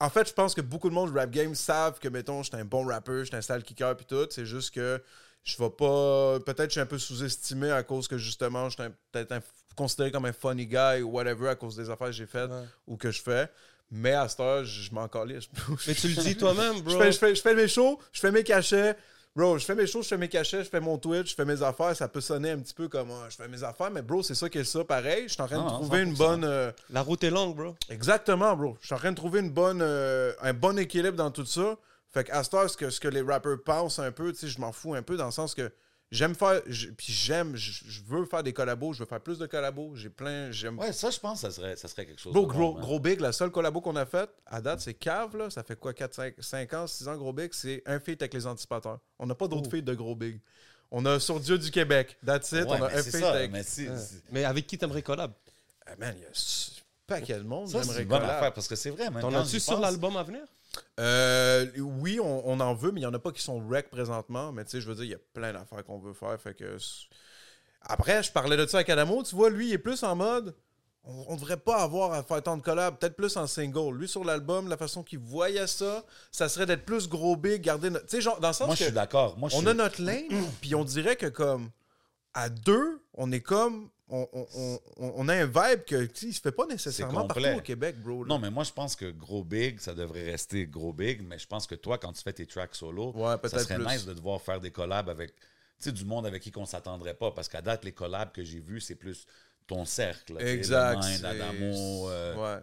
Speaker 5: En fait, je pense que beaucoup de monde du rap game savent que, mettons, j'étais un bon rappeur, j'étais un style kicker, puis tout. C'est juste que je vais pas. Peut-être que je suis un peu sous-estimé à cause que, justement, j'étais un- peut-être considéré comme un funny guy ou whatever à cause des affaires que j'ai faites
Speaker 1: Ouais.
Speaker 5: ou que je fais. Mais à cette heure, je, je m'en calisse. (laughs)
Speaker 1: Mais tu le dis toi-même,
Speaker 5: Je
Speaker 1: bro.
Speaker 5: fais, je, fais, je fais mes shows, je fais mes cachets. Bro, je fais mes shows, je fais mes cachets, je fais mon Twitch, je fais mes affaires. Ça peut sonner un petit peu comme ah, je fais mes affaires, mais bro, c'est ça qui est ça. Pareil, je suis en train de
Speaker 2: Non,
Speaker 5: trouver une
Speaker 2: 100%.
Speaker 5: bonne. euh,
Speaker 1: La route est longue, bro.
Speaker 5: Exactement, bro. Je suis en train de trouver une bonne, euh, un bon équilibre dans tout ça. Fait qu'à cette heure, ce que, ce que les rappers pensent un peu, tu sais, je m'en fous un peu dans le sens que j'aime faire. Puis j'aime, je je veux faire des collabos, je veux faire plus de collabos. J'ai plein. J'aime.
Speaker 2: Ouais, ça, je pense que ça serait, ça serait quelque chose bon,
Speaker 5: gros,
Speaker 2: man.
Speaker 5: gros Big, la seule collabo qu'on a faite, à date, c'est Cave, là. Ça fait quoi, 4, 5, 5 ans, 6 ans, Gros Big? C'est un feat avec les anticipateurs. On n'a pas d'autres feats de Gros Big. On a sur Dieu du Québec. That's it.
Speaker 2: Ouais,
Speaker 5: on a
Speaker 2: mais
Speaker 5: un
Speaker 2: c'est
Speaker 5: feat
Speaker 2: ça,
Speaker 5: avec.
Speaker 2: mais si-
Speaker 1: Ouais.
Speaker 2: si-
Speaker 1: Mais avec qui t'aimerais collab?
Speaker 5: Ah, man, il y a un paquet de monde.
Speaker 2: Ça, c'est
Speaker 5: j'aimerais
Speaker 2: une bonne
Speaker 5: collab.
Speaker 2: affaire parce que c'est vrai, man.
Speaker 1: T'en as-tu sur l'album à venir?
Speaker 5: Euh, oui, on, on en veut, mais il n'y en a pas qui sont rec présentement. Mais tu sais, je veux dire, il y a plein d'affaires qu'on veut faire. Fait que. c'est- Après, je parlais de ça avec Adamo. Tu vois, lui, il est plus en mode. On, on devrait pas avoir à faire tant de collabs, peut-être plus en single. Lui, sur l'album, la façon qu'il voyait ça, ça serait d'être plus gros big, garder notre. Tu sais, genre, dans le sens
Speaker 2: Moi, je suis d'accord. Moi, je
Speaker 5: on
Speaker 2: suis-
Speaker 5: a notre lane, puis on dirait que comme à deux, on est comme. On, on- on- on a un vibe que, tu sais, il se fait pas nécessairement partout au Québec, bro. là.
Speaker 2: Non, mais moi, je pense que gros big, ça devrait rester gros big. Mais je pense que toi, quand tu fais tes tracks solo,
Speaker 5: Ouais,
Speaker 2: ça serait
Speaker 5: plus.
Speaker 2: nice de devoir faire des collabs avec du monde avec qui qu'on s'attendrait pas. Parce qu'à date, les collabs que j'ai vus, c'est plus ton cercle.
Speaker 5: Exact,
Speaker 2: Adamo, euh,
Speaker 5: ouais,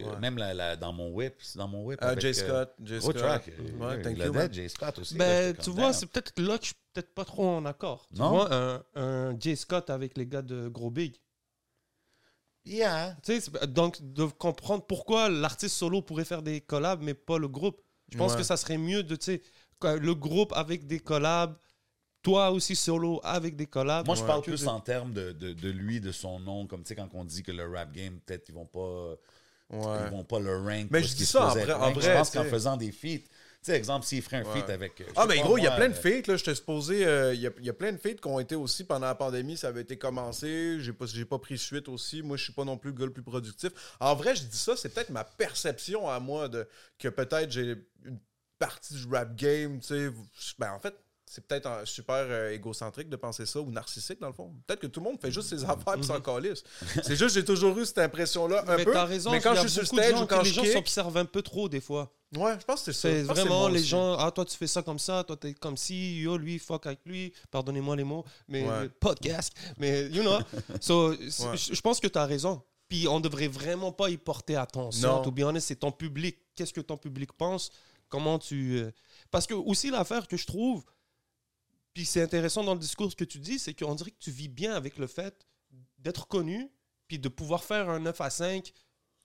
Speaker 5: Ouais.
Speaker 2: Même la- la- dans mon whip, c'est dans mon whip.
Speaker 5: Ah, Jay
Speaker 2: euh,
Speaker 5: Scott. Jay Scott.
Speaker 2: track.
Speaker 5: Ouais, thank
Speaker 2: le
Speaker 5: you,
Speaker 2: Dead,
Speaker 5: man.
Speaker 2: Jay Scott aussi. là,
Speaker 1: Ben, tu vois, c'est peut-être là que je suis peut-être pas trop en accord. Tu
Speaker 2: Non?
Speaker 1: vois, un, un Jay Scott avec les gars de Gros Big.
Speaker 2: Yeah.
Speaker 1: Tu sais, donc, de comprendre pourquoi l'artiste solo pourrait faire des collabs, mais pas le groupe. Je pense
Speaker 5: Ouais.
Speaker 1: que ça serait mieux de, tu sais, le groupe avec des collabs, toi aussi solo avec des collabs.
Speaker 2: Moi, je
Speaker 1: Ouais.
Speaker 2: parle plus
Speaker 1: de-
Speaker 2: en termes de, de, de lui, de son nom. Comme tu sais, quand on dit que le rap game, peut-être ils vont pas. Ils vont pas le rank.
Speaker 5: Mais je dis ça en vrai- en vrai,
Speaker 2: Je pense qu'en faisant des feats, tu sais, exemple, s'il ferait un
Speaker 5: Ouais.
Speaker 2: feat avec. euh,
Speaker 5: Ah, mais gros, il y a plein de
Speaker 2: euh,
Speaker 5: feats, là. J'étais supposé. euh, Il y, a, il y a plein de feats qui ont été aussi pendant la pandémie. Ça avait été commencé. J'ai pas, j'ai pas pris suite aussi. Moi, je suis pas non plus le gars le plus productif. En vrai, je dis ça, c'est peut-être ma perception à moi de que peut-être j'ai une partie du rap game, tu sais. Ben, en fait. C'est peut-être un- super euh, égocentrique de penser ça ou narcissique dans le fond. Peut-être que tout le monde fait juste ses affaires et s'en calisse. C'est juste j'ai toujours eu cette impression-là un
Speaker 1: mais
Speaker 5: peu.
Speaker 1: t'as raison,
Speaker 5: mais quand je
Speaker 1: a
Speaker 5: suis sur stage ou quand
Speaker 1: que les
Speaker 5: je
Speaker 1: gens s'observent un peu trop des fois.
Speaker 5: ouais, je pense que c'est ça.
Speaker 1: C'est
Speaker 5: Je
Speaker 1: vraiment les
Speaker 5: aussi.
Speaker 1: gens, ah toi tu fais ça comme ça, toi t'es comme si, yo lui fuck avec lui, pardonnez-moi les mots, mais
Speaker 5: Ouais.
Speaker 1: podcast, mais you know. So,
Speaker 5: Ouais.
Speaker 1: je je pense que tu as raison. Puis on devrait vraiment pas y porter attention.
Speaker 5: Non.
Speaker 1: To be honest, c'est ton public. Qu'est-ce que ton public pense? Comment tu. euh, Parce que aussi l'affaire que je trouve, Puis c'est intéressant dans le discours que tu dis, c'est qu'on dirait que tu vis bien avec le fait d'être connu, puis de pouvoir faire un 9 à 5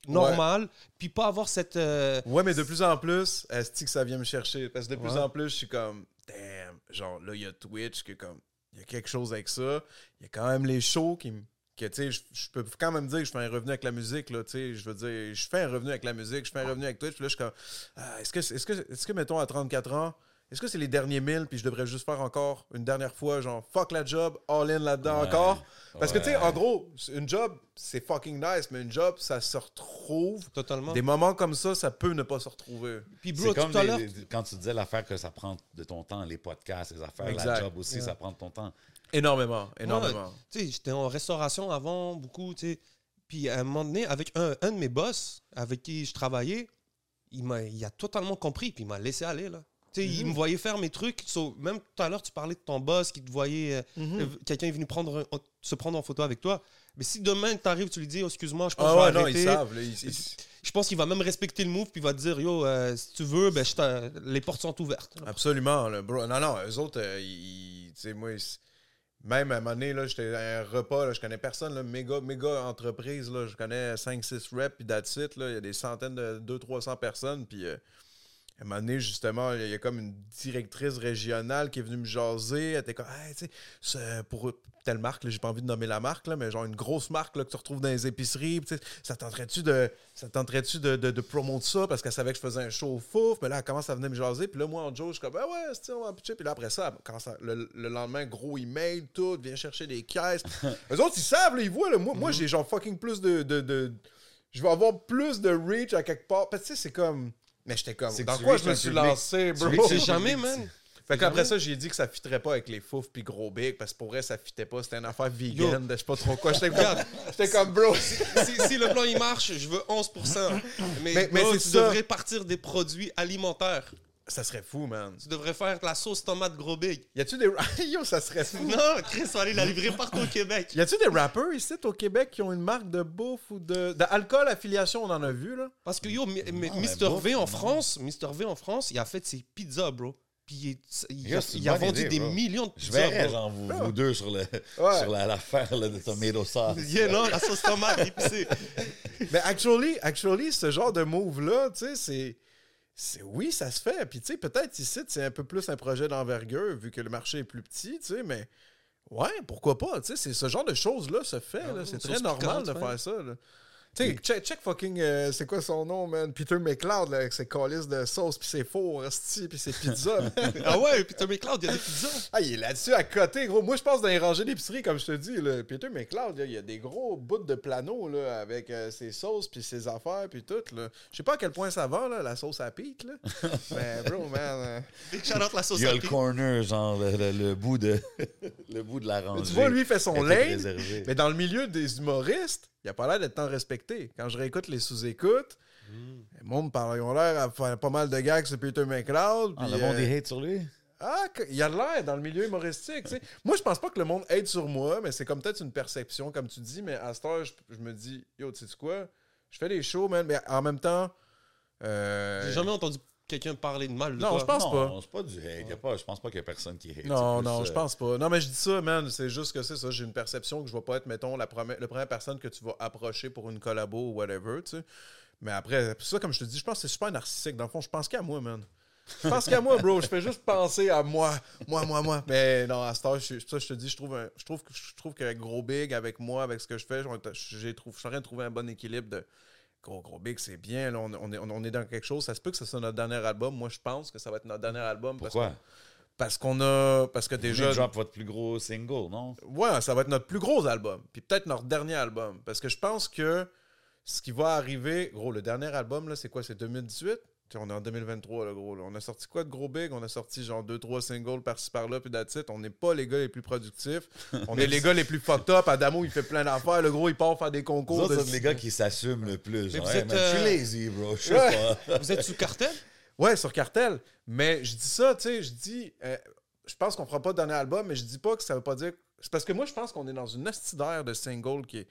Speaker 1: normal, puis pas avoir cette... euh,
Speaker 5: Ouais, mais de plus en plus, est que ça vient me chercher? Parce que de plus
Speaker 1: Ouais.
Speaker 5: en plus, je suis comme, damn, genre là, il y a Twitch, que comme, il y a quelque chose avec ça. Il y a quand même les shows qui me. Que, tu sais, je, je peux quand même dire que je fais un revenu avec la musique, là, tu sais, je veux dire, je fais un revenu avec la musique, je fais un revenu avec Twitch, puis là, je suis comme, ah, est-ce que, est-ce que, est-ce que, mettons, à 34 ans, est-ce que c'est les derniers 1000, puis je devrais juste faire encore une dernière fois, genre, fuck la job, all in là-dedans
Speaker 2: Ouais.
Speaker 5: encore? Parce que, tu sais, en gros, une job, c'est fucking nice, mais une job, ça se retrouve.
Speaker 1: Totalement.
Speaker 5: Des moments comme ça, ça peut ne pas se retrouver.
Speaker 1: Puis
Speaker 2: C'est
Speaker 1: bro,
Speaker 2: comme
Speaker 1: tout à
Speaker 2: les-
Speaker 1: l'heure...
Speaker 2: les- quand tu disais l'affaire que ça prend de ton temps, les podcasts, les affaires, la job aussi, ça prend de ton temps.
Speaker 5: Énormément, énormément.
Speaker 1: Tu sais, j'étais en restauration avant, beaucoup, tu sais. Puis à un moment donné, avec un, un de mes boss avec qui je travaillais, il, m'a, il a totalement compris, puis il m'a laissé aller, là. Tu sais, il me voyait faire mes trucs. So, même tout à l'heure, tu parlais de ton boss qui te voyait... euh,
Speaker 5: Mhm.
Speaker 1: euh, Quelqu'un est venu prendre un- se prendre en photo avec toi. Mais si demain, tu arrives, tu lui dis, oh, excuse-moi, je pense
Speaker 5: Ah
Speaker 1: que je
Speaker 5: ouais,
Speaker 1: vais
Speaker 5: non,
Speaker 1: arrêter.
Speaker 5: ils savent. là, ils- ils-
Speaker 1: Je pense qu'il va même respecter le move, puis il va te dire, yo, euh, si tu veux, ben, je les portes sont ouvertes.
Speaker 5: Absolument, là, bro. Non, non, eux autres, euh, ils- tu sais, moi, ils- même à un moment donné, j'étais à un repas, là, je connais personne, là, méga, méga entreprise, là, je connais 5-6 reps, puis that's it, il y a des centaines de 200-300 personnes, puis à un moment donné, justement, il y a comme une directrice régionale qui est venue me jaser, elle était comme, hey, tu sais, pour telle marque, là, j'ai pas envie de nommer la marque, là, mais genre une grosse marque là, que tu retrouves dans les épiceries, ça tenterait-tu de, ça tenterait-tu de, de, de promouvoir ça parce qu'elle savait que je faisais un show fouf, mais là, elle commence à venir me jaser, puis là, moi, en Joe, je suis comme, ah ouais, c'est on va pitcher, puis là, après ça, commence à- le, le lendemain, gros email, tout, viens chercher des caisses. (laughs) Eux autres, ils savent, là, ils voient, là, moi, moi j'ai genre fucking plus de, de, de- Je vais avoir plus de reach à quelque part. Parce que tu sais, c'est comme. Mais j'étais comme. Dans quoi je me suis lancé, bro?
Speaker 1: C'est jamais, man.
Speaker 5: Fait qu'après ça, j'ai dit que ça fitterait pas avec les fouf puis gros big parce que pour vrai, ça fitait pas. C'était une affaire vegan, de je sais pas trop quoi. J'étais comme, comme bro.
Speaker 1: si, si le plan il marche, je veux 11%. (laughs) Mais,
Speaker 5: Mais- mais
Speaker 1: bro, tu
Speaker 5: ça.
Speaker 1: devrais partir des produits alimentaires.
Speaker 5: Ça serait fou, man.
Speaker 1: Tu devrais faire de la sauce tomate gros big.
Speaker 5: Y a-tu des. (laughs) Yo, ça serait fou.
Speaker 1: Non, Chris, on va aller la livrer partout au Québec. (laughs)
Speaker 5: Y a-tu des rappers ici au Québec qui ont une marque de bouffe ou de. D'alcool affiliation, on en a vu, là?
Speaker 1: Parce que yo, mi- mi-
Speaker 2: Non, mais
Speaker 1: Mr. V en
Speaker 2: non.
Speaker 1: France, Mr. V en France, il a fait ses pizzas, bro. Puis il, est- il
Speaker 2: Yo,
Speaker 1: a, il vendu
Speaker 2: idée,
Speaker 1: des
Speaker 2: bro.
Speaker 1: millions de
Speaker 2: Je
Speaker 1: pizzas.
Speaker 2: verrais,
Speaker 1: bro.
Speaker 2: genre, vous, vous deux sur, le,
Speaker 5: Ouais.
Speaker 2: sur la- l'affaire de tomato sauce. (laughs)
Speaker 1: Yeah, non, la sauce tomate épicée.
Speaker 5: Mais actually, actually, ce genre de move-là, tu sais, c'est. Oui, ça se fait. Puis, tu sais, peut-être ici, c'est un peu plus un projet d'envergure, vu que le marché est plus petit, tu sais, mais. Ouais, pourquoi pas, tu sais, c'est ce genre de choses-là se fait, là. C'est très normal de faire ça, là. Tu check, check fucking, euh, c'est quoi son nom, man? Peter McLeod, là, avec ses calices de sauce, puis ses fours, hostie, puis ses pizzas. (laughs) (laughs)
Speaker 1: ah ouais, Peter McLeod, il y a des pizzas.
Speaker 5: Ah, il est là-dessus à côté, gros. Moi, je pense dans les rangées d'épicerie, comme je te dis, là, Peter McLeod, là, il y a des gros bouts de plano là, avec euh, ses sauces, puis ses affaires, puis tout. là. Je sais pas à quel point ça va, là, la sauce à Pete, là. Mais, (laughs) bro, man. euh,
Speaker 1: Big shout out la sauce
Speaker 2: Il y a
Speaker 1: à
Speaker 2: le
Speaker 1: pique.
Speaker 2: corner, genre, le, le- le bout de le bout de la rangée.
Speaker 5: tu vois, lui, il fait son lane, mais dans le milieu des humoristes, il a pas l'air d'être tant respecté. Quand je réécoute les sous-écoutes, le monde parle, ils ont l'air à faire pas mal de gags sur Peter McLeod.
Speaker 2: Ah, le monde
Speaker 5: euh,
Speaker 2: des hate sur lui?
Speaker 5: Ah, il a l'air dans le milieu humoristique. tu sais. Moi, je pense pas que le monde aide sur moi, mais c'est comme peut-être une perception, comme tu dis. Mais à cette heure, je, je me dis, yo, tu sais quoi? Je fais des shows, man, mais en même temps. euh,
Speaker 1: J'ai jamais entendu quelqu'un parler de mal de
Speaker 5: Non,
Speaker 1: toi.
Speaker 5: je pense
Speaker 2: non,
Speaker 5: pas.
Speaker 2: c'est pas du hate. Y a pas, je pense pas qu'il y a personne qui hate.
Speaker 5: Non, non,
Speaker 2: euh,
Speaker 5: je pense pas. Non, mais je dis ça, man. C'est juste que c'est ça. J'ai une perception que je vais pas être, mettons, la première, la première personne que tu vas approcher pour une collabo ou whatever, tu sais. Mais après, ça, comme je te dis, je pense que c'est super narcissique. Dans le fond, je pense qu'à moi, man. Je pense qu'à moi, bro. Je fais juste penser à moi. Moi, moi, moi. Mais non, à cette heure, je, ça, je te dis, je trouve, un- je trouve, que- je trouve qu'avec Gros Big, avec moi, avec ce que je fais, j'ai trouvé, je suis en train de trouver un bon équilibre de. Gros, gros Big, c'est bien. Là, on, on est, on est dans quelque chose. Ça se peut que ce soit notre dernier album. Moi, je pense que ça va être notre dernier album.
Speaker 2: Pourquoi?
Speaker 5: Parce qu'on a. Parce que
Speaker 2: Déjà,
Speaker 5: déjà.
Speaker 2: drop votre plus gros single, non?
Speaker 5: Ouais, ça va être notre plus gros album. Puis peut-être notre dernier album. Parce que je pense que ce qui va arriver. Gros, le dernier album, là, c'est quoi? C'est 2018 On est en 2023, là, gros. là. On a sorti quoi de gros big? On a sorti genre 2-3 singles par-ci par-là, puis that's it. On n'est pas les gars les plus productifs. (laughs) On est les gars les plus fucked up. Adamo, il fait plein d'affaires. Le gros, il part faire des
Speaker 2: Vous
Speaker 5: concours.
Speaker 2: autres,
Speaker 5: de-
Speaker 2: c'est les gars qui s'assument le plus.
Speaker 1: Mais
Speaker 2: genre,
Speaker 1: vous
Speaker 2: Hey,
Speaker 1: êtes,
Speaker 2: man, Je suis
Speaker 1: euh,
Speaker 2: lazy, bro. Je sais pas. (laughs)
Speaker 1: Vous êtes sous cartel?
Speaker 5: Ouais, sur cartel. Mais je dis ça, tu sais, je dis. euh, je pense qu'on fera pas de dernier album, mais je dis pas que ça veut pas dire C'est parce que moi, je pense qu'on est dans une astidaire de single qui est.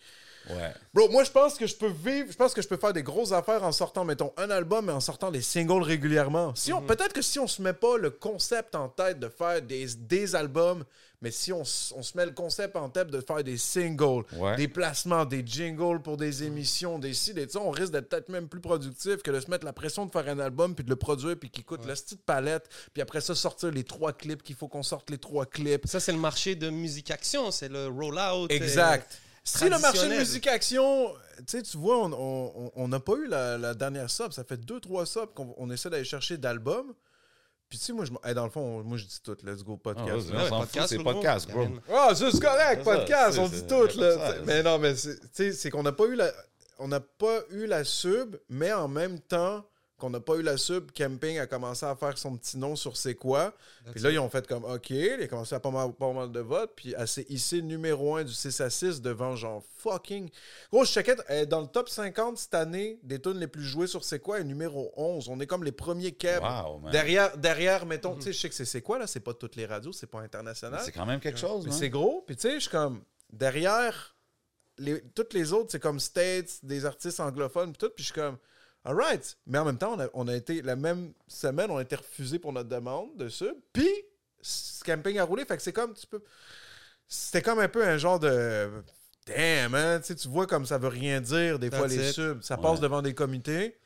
Speaker 2: Ouais.
Speaker 5: Bro, moi, je pense que je peux vivre, je pense que je peux faire des grosses affaires en sortant, mettons, un album et en sortant des singles régulièrement. Si
Speaker 2: Mhm.
Speaker 5: Peut-être que si on se met pas le concept en tête de faire des, des albums, mais si on, se met le concept en tête de faire des singles,
Speaker 2: Ouais.
Speaker 5: des placements, des jingles pour des émissions, des ça, on risque d'être peut-être même plus productif que de se mettre la pression de faire un album puis de le produire puis qu'il coûte la petite palette, puis après ça, sortir les trois clips qu'il faut qu'on sorte les trois clips.
Speaker 1: Ça, c'est le marché de musique-action, c'est le roll-out.
Speaker 5: Exact.
Speaker 1: euh,
Speaker 5: Si le marché de
Speaker 1: traditionnel.
Speaker 5: musique action, tu sais, tu vois, on- on on- on n'a pas eu la, la dernière sub. Ça fait deux, trois subs qu'on on essaie d'aller chercher d'albums. Puis tu sais, moi, je, hey, dans le fond, moi, je dis tout. Let's go,
Speaker 2: Ah,
Speaker 5: podcast.
Speaker 2: vas-y,
Speaker 1: Ouais,
Speaker 2: on s'en
Speaker 1: podcast,
Speaker 2: fout, c'est podcast, bro.
Speaker 5: Ah, ça, c'est correct, podcast, on dit tout, là.
Speaker 2: ça,
Speaker 5: mais non, mais c'est- tu sais, c'est qu'on n'a pas eu la... On n'a pas eu la sub, mais en même temps qu'on n'a pas eu la sub, Camping a commencé à faire son petit nom sur c'est quoi. Puis là, ils ont fait comme OK, il a commencé à pas mal, pas mal de votes, puis elle s'est hissée numéro 1 du 6 à 6 devant genre fucking. Gros, elle est dans le top 50 cette année des tunes les plus jouées sur c'est quoi, est numéro 11. On est comme les premiers Keb.
Speaker 2: Wow.
Speaker 5: Derrière, derrière, mettons, tu sais, je sais que c'est c'est quoi là, c'est pas toutes les radios, c'est pas international.
Speaker 2: C'est quand même quelque chose,
Speaker 5: Mais
Speaker 2: man.
Speaker 5: c'est gros. Puis tu sais, je suis comme. Derrière, les, toutes les autres, c'est comme States, des artistes anglophones, puis tout. Puis je suis comme. Alright. Mais en même temps, on a, on a été. La même semaine, on a été refusé pour notre demande de sub. Puis, Camping a roulé. Fait que c'est comme. Tu peux. C'était comme un peu un genre de. Damn, man. Tu sais, tu vois comme ça veut rien dire, des fois, les subs. Ça
Speaker 2: Ouais.
Speaker 5: passe devant des comités.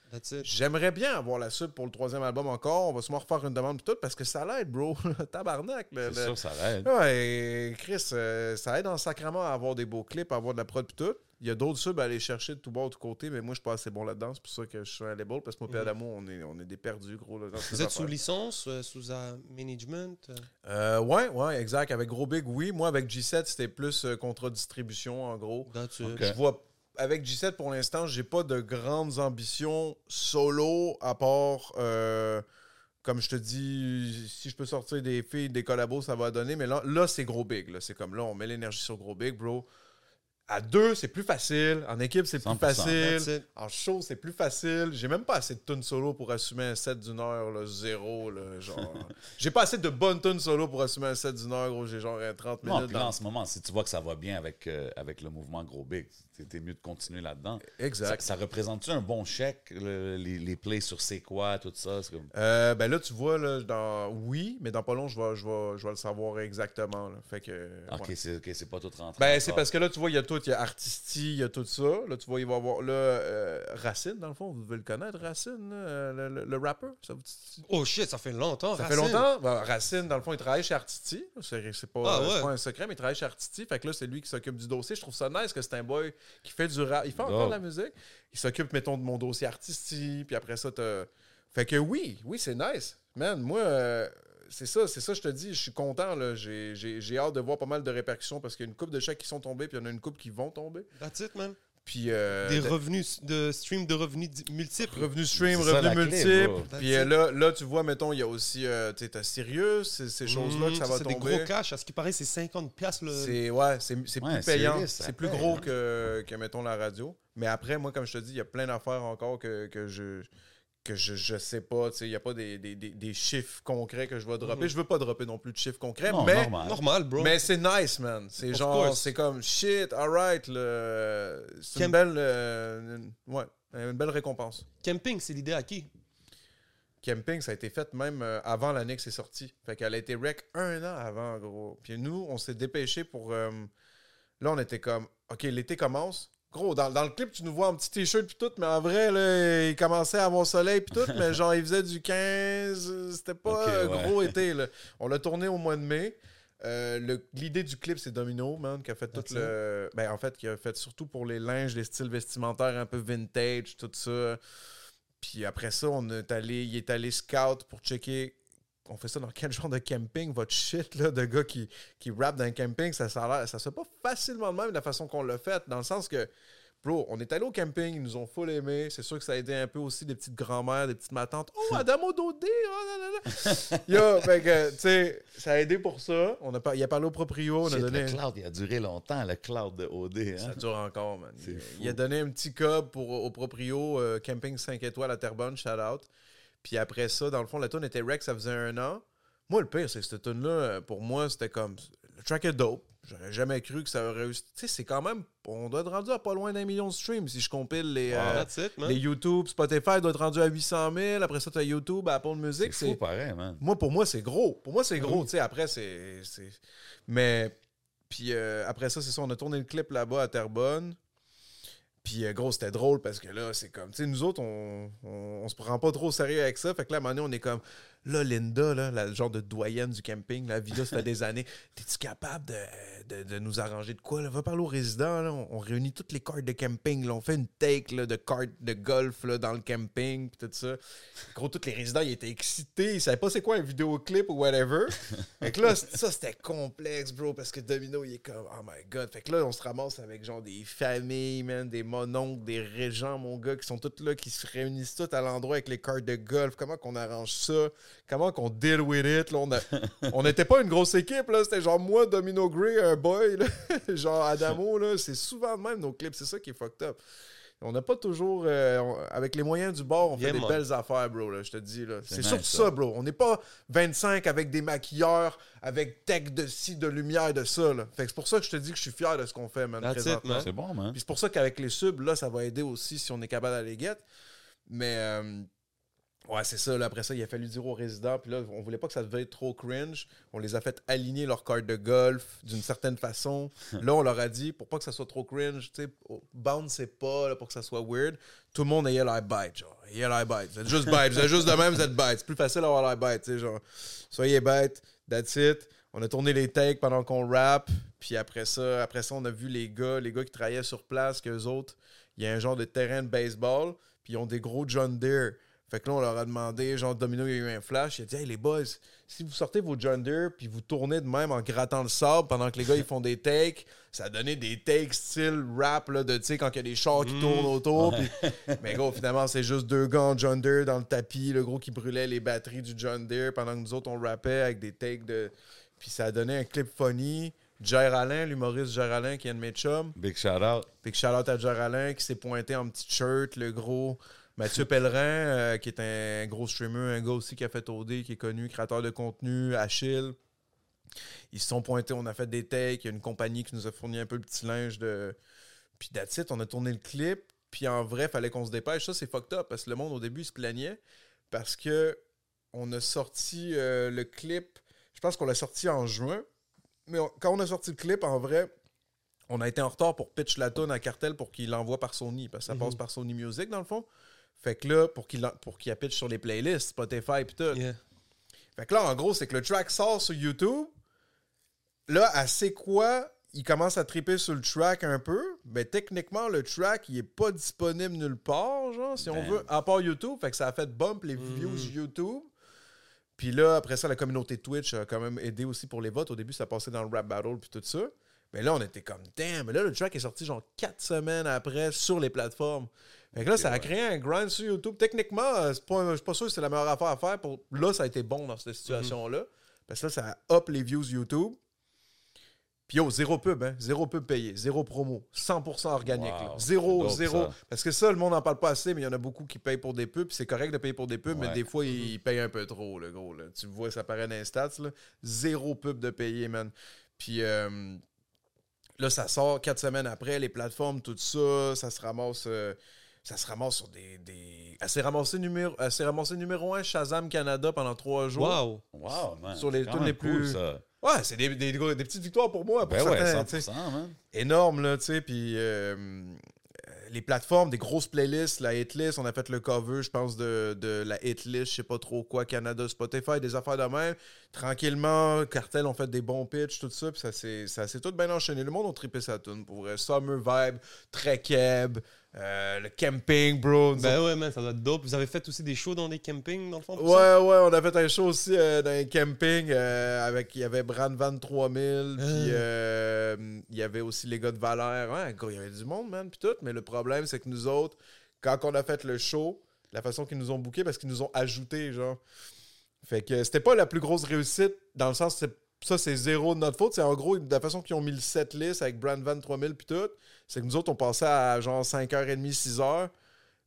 Speaker 5: J'aimerais bien avoir la sub pour le troisième album encore. On va sûrement refaire une demande, tout, parce que ça l'aide, bro. (laughs) Tabarnak.
Speaker 2: C'est
Speaker 5: le-
Speaker 2: sûr, ça l'aide.
Speaker 5: Ouais, Chris, euh, ça aide en sacrement à avoir des beaux clips, à avoir de la prod pis tout. Il y a d'autres subs à aller chercher de tout bord, de tout côté, mais moi, je suis pas assez bon là-dedans. C'est pour ça que je suis un label, parce que moi,
Speaker 1: Mhm.
Speaker 5: et Adamo, on est, on est des perdus, gros. Là, dans ces
Speaker 1: Vous êtes sous licence, euh, sous un management euh,
Speaker 5: Euh, ouais, ouais, exact. Avec Gros Big, oui. Moi, avec G7, c'était plus euh, contrat distribution, en gros.
Speaker 1: that's it.
Speaker 2: Ok.
Speaker 5: Je vois. Avec G7, pour l'instant, j'ai pas de grandes ambitions solo, à part. euh, comme je te dis, si je peux sortir des filles, des collabos, ça va donner. Mais là, là c'est gros big. C'est comme là, on met l'énergie sur gros big, bro. À deux, c'est plus facile. En équipe, c'est plus
Speaker 2: 100%.
Speaker 1: That's
Speaker 5: facile. En show, c'est plus facile. J'ai même pas assez de tunes solo pour assumer un set d'une heure, là, zéro. Là, genre. (laughs) j'ai pas assez de bonnes tunes solo pour assumer un set d'une heure, gros. J'ai genre euh, 30
Speaker 2: Non,
Speaker 5: minutes.
Speaker 2: puis là,
Speaker 5: dans-
Speaker 2: en ce moment, si tu vois que ça va bien avec, euh, avec le mouvement Gros Big, t'es mieux de continuer là-dedans. Ça,
Speaker 5: Exact.
Speaker 2: ça représente-tu un bon chèque, le- les, les plays sur c'est quoi, tout ça? C'est comme...
Speaker 5: Euh, ben là, tu vois, là, dans... oui, mais dans pas long, je vais, je vais, je vais le savoir exactement. là. Fait que.
Speaker 2: Ok,
Speaker 5: ouais.
Speaker 2: c'est ok, c'est pas tout rentré.
Speaker 5: Ben, c'est parce que là, tu vois, il y a tout. Il y a Artisti, il y a tout ça. Là, tu vois, il va y avoir. Là, euh, Racine, dans le fond, vous devez le connaître, Racine, euh, le, le- le rapper. Ça, vous...
Speaker 1: Oh shit, ça fait longtemps.
Speaker 5: ça fait longtemps. Ben, Racine, dans le fond, il travaille chez Artisti. C'est pas,
Speaker 1: Ah, ouais.
Speaker 5: pas un secret, mais il travaille chez Artisti. Fait que là, c'est lui qui s'occupe du dossier. Je trouve ça nice que c'est un boy qui fait du rap. Il fait encore de la musique. Il s'occupe, mettons, de mon dossier Artisti. Puis après ça, t'as. Fait que oui, oui, c'est nice. Man, moi, euh, c'est ça, c'est ça, je te dis, je suis content. là. J'ai j'ai- j'ai hâte de voir pas mal de répercussions parce qu'il y a une coupe de chèques qui sont tombés, puis il y en a une coupe qui vont tomber.
Speaker 1: That's it, man.
Speaker 5: Puis. euh,
Speaker 1: Des
Speaker 5: de-
Speaker 1: revenus, de stream de revenus multiples.
Speaker 5: Revenus stream,
Speaker 2: C'est
Speaker 5: revenus multiples. Puis euh, là, là, tu vois, mettons, il y a aussi, euh, tu sais, t'as Sirius, ces, ces choses-là que ça va
Speaker 1: C'est
Speaker 5: tomber.
Speaker 1: des gros cash. À ce qui paraît, c'est 50 piastres. Le...
Speaker 5: C'est ouais, c'est c'est
Speaker 2: Ouais,
Speaker 5: plus payant, c'est plus gros
Speaker 2: hein.
Speaker 5: que, que mettons la radio. Mais après, moi, comme je te dis, il y a plein d'affaires encore que, que je que je, je sais pas, tu sais, il n'y a pas des, des, des, des chiffres concrets que je vais dropper.
Speaker 1: Mhm.
Speaker 5: Je veux pas dropper non plus de chiffres concrets,
Speaker 2: Non,
Speaker 5: mais,
Speaker 2: normal.
Speaker 1: Normal, bro.
Speaker 5: mais c'est nice, man. C'est genre, c'est comme shit, alright, le... c'est une
Speaker 1: Camp-
Speaker 5: belle, euh, une- ouais, une belle récompense.
Speaker 1: Camping, c'est l'idée à qui?
Speaker 5: Camping, ça a été fait même euh, avant l'année que c'est sorti. Fait qu'elle a été rec un an avant, gros. Puis nous, on s'est dépêché pour. euh, là, on était comme, OK, l'été commence. Gros, dans, dans le clip, tu nous vois en petit t-shirt puis tout, mais en vrai, là, il commençait à avoir soleil puis tout, mais (laughs) genre, il faisait du 15. euh, C'était pas
Speaker 2: Ok, ouais.
Speaker 5: gros été, là. On l'a tourné au mois de mai. Euh, L'idée du clip, c'est Domino, man, qui a fait tout le. Ben, en fait, qui a fait surtout pour les linges, les styles vestimentaires un peu vintage, tout ça. Puis après ça, on est allé, il est allé scout pour checker. On fait ça dans quel genre de camping, votre shit là, de gars qui, qui rap dans un camping, ça, ça, ça se fait pas facilement de même de la façon qu'on l'a fait, dans le sens que, bro, on est allé au camping, ils nous ont full aimé. C'est sûr que ça a aidé un peu aussi des petites grand-mères, des petites matantes. Oh, (laughs) Adamo Dodé! Oh, là, là, là. (laughs) Yo, fait que, tu sais, ça a aidé pour ça. On a, par- il a parlé au proprio, on a donné.
Speaker 2: Le cloud, il a duré longtemps, le cloud de OD.
Speaker 5: Ça
Speaker 2: Hein?
Speaker 5: dure encore, man. Il a donné un petit cob pour, au proprio, euh, camping 5 étoiles à Terrebonne, shout out. Puis après ça, dans le fond, la tune était rec, ça faisait un an. Moi, le pire, c'est que cette tune là pour moi, c'était comme. Le track est dope. J'aurais jamais cru que ça aurait réussi. Tu sais, c'est quand même. On doit être rendu à pas loin d'un million de streams si je compile les. euh,
Speaker 1: it, man.
Speaker 5: les YouTube, Spotify doit être rendu à 800 000. Après ça, tu as YouTube, Apple
Speaker 2: C'est
Speaker 5: Music.
Speaker 2: fou,
Speaker 5: C'est
Speaker 2: pareil, man.
Speaker 5: moi, pour moi, c'est gros. Pour moi, c'est gros. Tu sais, après, c'est. c'est- Mais. Puis euh, après ça, c'est ça. On a tourné le clip là-bas à Terrebonne. Puis euh, gros, c'était drôle parce que là, c'est comme. Tu sais, nous autres, on, on, se prend pas trop au sérieux avec ça. Fait que là, à un moment donné, on est comme. Là, Linda, là, la genre de doyenne du camping, la Vida, ça fait des années. T'es-tu capable de, de- de nous arranger de quoi? Là? Va parler aux résidents. Là. On, on réunit toutes les cartes de camping. là. On fait une take là, de cartes de golf là, dans le camping. Puis tout ça. Gros, tous les résidents, ils étaient excités. Ils savaient pas c'est quoi un vidéoclip ou whatever. (laughs) fait que là, ça, c'était complexe, bro, parce que Domino, il est comme, oh my god. Fait que là, on se ramasse avec genre des familles, man, des mononcles, des régents, mon gars, qui sont tous là, qui se réunissent tous à l'endroit avec les cartes de golf. Comment qu'on arrange ça? Comment qu'on deal with it? Là, on (laughs) n'était pas une grosse équipe, là. C'était genre moi, Domino Gray, un boy, là. (laughs) genre Adamo, là. C'est souvent même nos clips. C'est ça qui est fucked up. On n'a pas toujours. euh, on- avec les moyens du bord, on fait des belles affaires, bro. Là, je te dis. là. C'est surtout
Speaker 2: ça.
Speaker 5: ça, bro. On n'est pas 25 avec des maquilleurs, avec tech de ci, de lumière, de ça. Là. Fait que c'est pour ça que je te dis que je suis fier de ce qu'on fait, man.
Speaker 1: It.
Speaker 2: C'est bon, man.
Speaker 5: Puis c'est pour ça qu'avec les subs, là, ça va aider aussi si on est capable d'aller get. Mais euh, ouais, c'est ça. Là, après ça, il a fallu dire aux résidents. Puis là, on voulait pas que ça devait être trop cringe. On les a fait aligner leur carte de golf d'une certaine façon. (laughs) là, on leur a dit, pour pas que ça soit trop cringe, tu sais, oh, bouncez pas là, pour que ça soit weird. Tout le monde ayait l'air bête, genre. Ayez l'air bête. Vous êtes juste bête. Vous êtes juste de même, vous êtes bête. C'est plus facile d'avoir l'air bête, tu sais, genre. Soyez bête. That's it. On a tourné les takes pendant qu'on rap. Puis après ça, après ça, on a vu les gars, les gars qui travaillaient sur place, qu'eux autres, il y a un genre de terrain de baseball, puis ils ont des gros John Deere. Fait que là, on leur a demandé, genre Domino, il y a eu un flash. Il a dit, hey les boys, si vous sortez vos John Deere, puis vous tournez de même en grattant le sable pendant que les gars ils font des takes, ça a donné des takes style rap, là, de, tu sais, quand il y a des chars qui tournent autour. (laughs) Mais gros, finalement, c'est juste deux gars en John Deere dans le tapis, le gros qui brûlait les batteries du John Deere pendant que nous autres, on rappait avec des takes de. Puis ça a donné un clip funny. Jer Alain, l'humoriste Jer Alain, qui est de mes chums.
Speaker 2: Big shout out.
Speaker 5: Puis que shout-out à Jer Alain qui s'est pointé en petit shirt, le gros. Mathieu Pellerin, euh, qui est un gros streamer, un gars aussi qui a fait OD, qui est connu, créateur de contenu, Achille. Ils se sont pointés, on a fait des takes, il y a une compagnie qui nous a fourni un peu le petit linge de. Puis that's it, on a tourné le clip, puis en vrai, fallait qu'on se dépêche. Ça, c'est fucked up, parce que le monde, au début, il se plaignait, parce que on a sorti euh, le clip, je pense qu'on l'a sorti en juin, mais on- quand on a sorti le clip, en vrai, on a été en retard pour pitch la tune à Cartel pour qu'il l'envoie par Sony, parce que ça passe par Sony Music, dans le fond. Fait que là, pour qu'il pour qu'il pitch sur les playlists, Spotify et tout.
Speaker 1: Yeah.
Speaker 5: Fait que là, en gros, c'est que le track sort sur YouTube. Là, à c'est quoi, il commence à triper sur le track un peu. Mais techniquement, le track, il est pas disponible nulle part, genre, si on veut, à part YouTube. Fait que ça a fait bump les views YouTube. Puis là, après ça, la communauté Twitch a quand même aidé aussi pour les votes. Au début, ça passait dans le rap battle puis tout ça. Mais là, on était comme, damn. Mais là, le track est sorti genre quatre semaines après sur les plateformes. Fait que là, ça a créé un grind sur YouTube. Techniquement, euh, je suis pas sûr que c'est la meilleure affaire à faire. Pour... Là, ça a été bon dans cette situation-là. Parce que là, ça a up les views YouTube. Puis yo, zéro pub, hein? Zéro pub payé, zéro promo, 100% organique.
Speaker 2: Wow.
Speaker 5: Zéro, zéro.
Speaker 2: ça.
Speaker 5: Parce que ça, le monde n'en parle pas assez, mais il y en a beaucoup qui payent pour des pubs. C'est correct de payer pour des pubs, mais
Speaker 2: Ouais.
Speaker 5: des fois, ils payent un peu trop, le gros. Là. Tu vois, ça paraît dans les stats. Là. Zéro pub de payer, man. Puis euh, là, ça sort quatre semaines après, les plateformes, tout ça, ça se ramasse. euh, ça se ramasse sur des. des... Elle s'est ramassée numéro, ramassée numéro 1 Shazam Canada pendant trois jours.
Speaker 1: Wow.
Speaker 2: Wow, man.
Speaker 5: Sur les tunes les plus-
Speaker 2: cool, ça.
Speaker 5: Ouais, c'est des, des, des petites victoires pour moi. Pour
Speaker 2: Ben
Speaker 5: certains, tu
Speaker 2: 100%,
Speaker 5: sais.
Speaker 2: man.
Speaker 5: énorme, là, tu sais. Puis euh, les plateformes, des grosses playlists, la hitlist, on a fait le cover, je pense, de, de la hitlist, je sais pas trop quoi, Canada, Spotify, des affaires de même. Tranquillement, Cartel ont fait des bons pitchs, tout ça, puis ça s'est ça s'est tout bien enchaîné. Le monde a trippé sa tune, pour vrai. Summer vibe, très keb, euh, le camping, bro.
Speaker 1: Ben ouais, man, ça doit être dope. Vous avez fait aussi des shows dans des campings, dans le fond?
Speaker 5: Ouais,
Speaker 1: ça?
Speaker 5: ouais, on a fait un show aussi euh, dans un camping euh, avec. Il y avait Brand Van 3000, puis il y avait aussi les gars de Valère. Ouais, il y avait du monde, man, puis tout. Mais le problème, c'est que nous autres, quand on a fait le show, la façon qu'ils nous ont booké, parce qu'ils nous ont ajouté, genre. Fait que c'était pas la plus grosse réussite, dans le sens, c'est- ça, c'est zéro de notre faute. C'est en gros, de la façon qu'ils ont mis le set list avec Brand Van 3000 puis tout, c'est que nous autres, on passait à genre 5h30, 6h.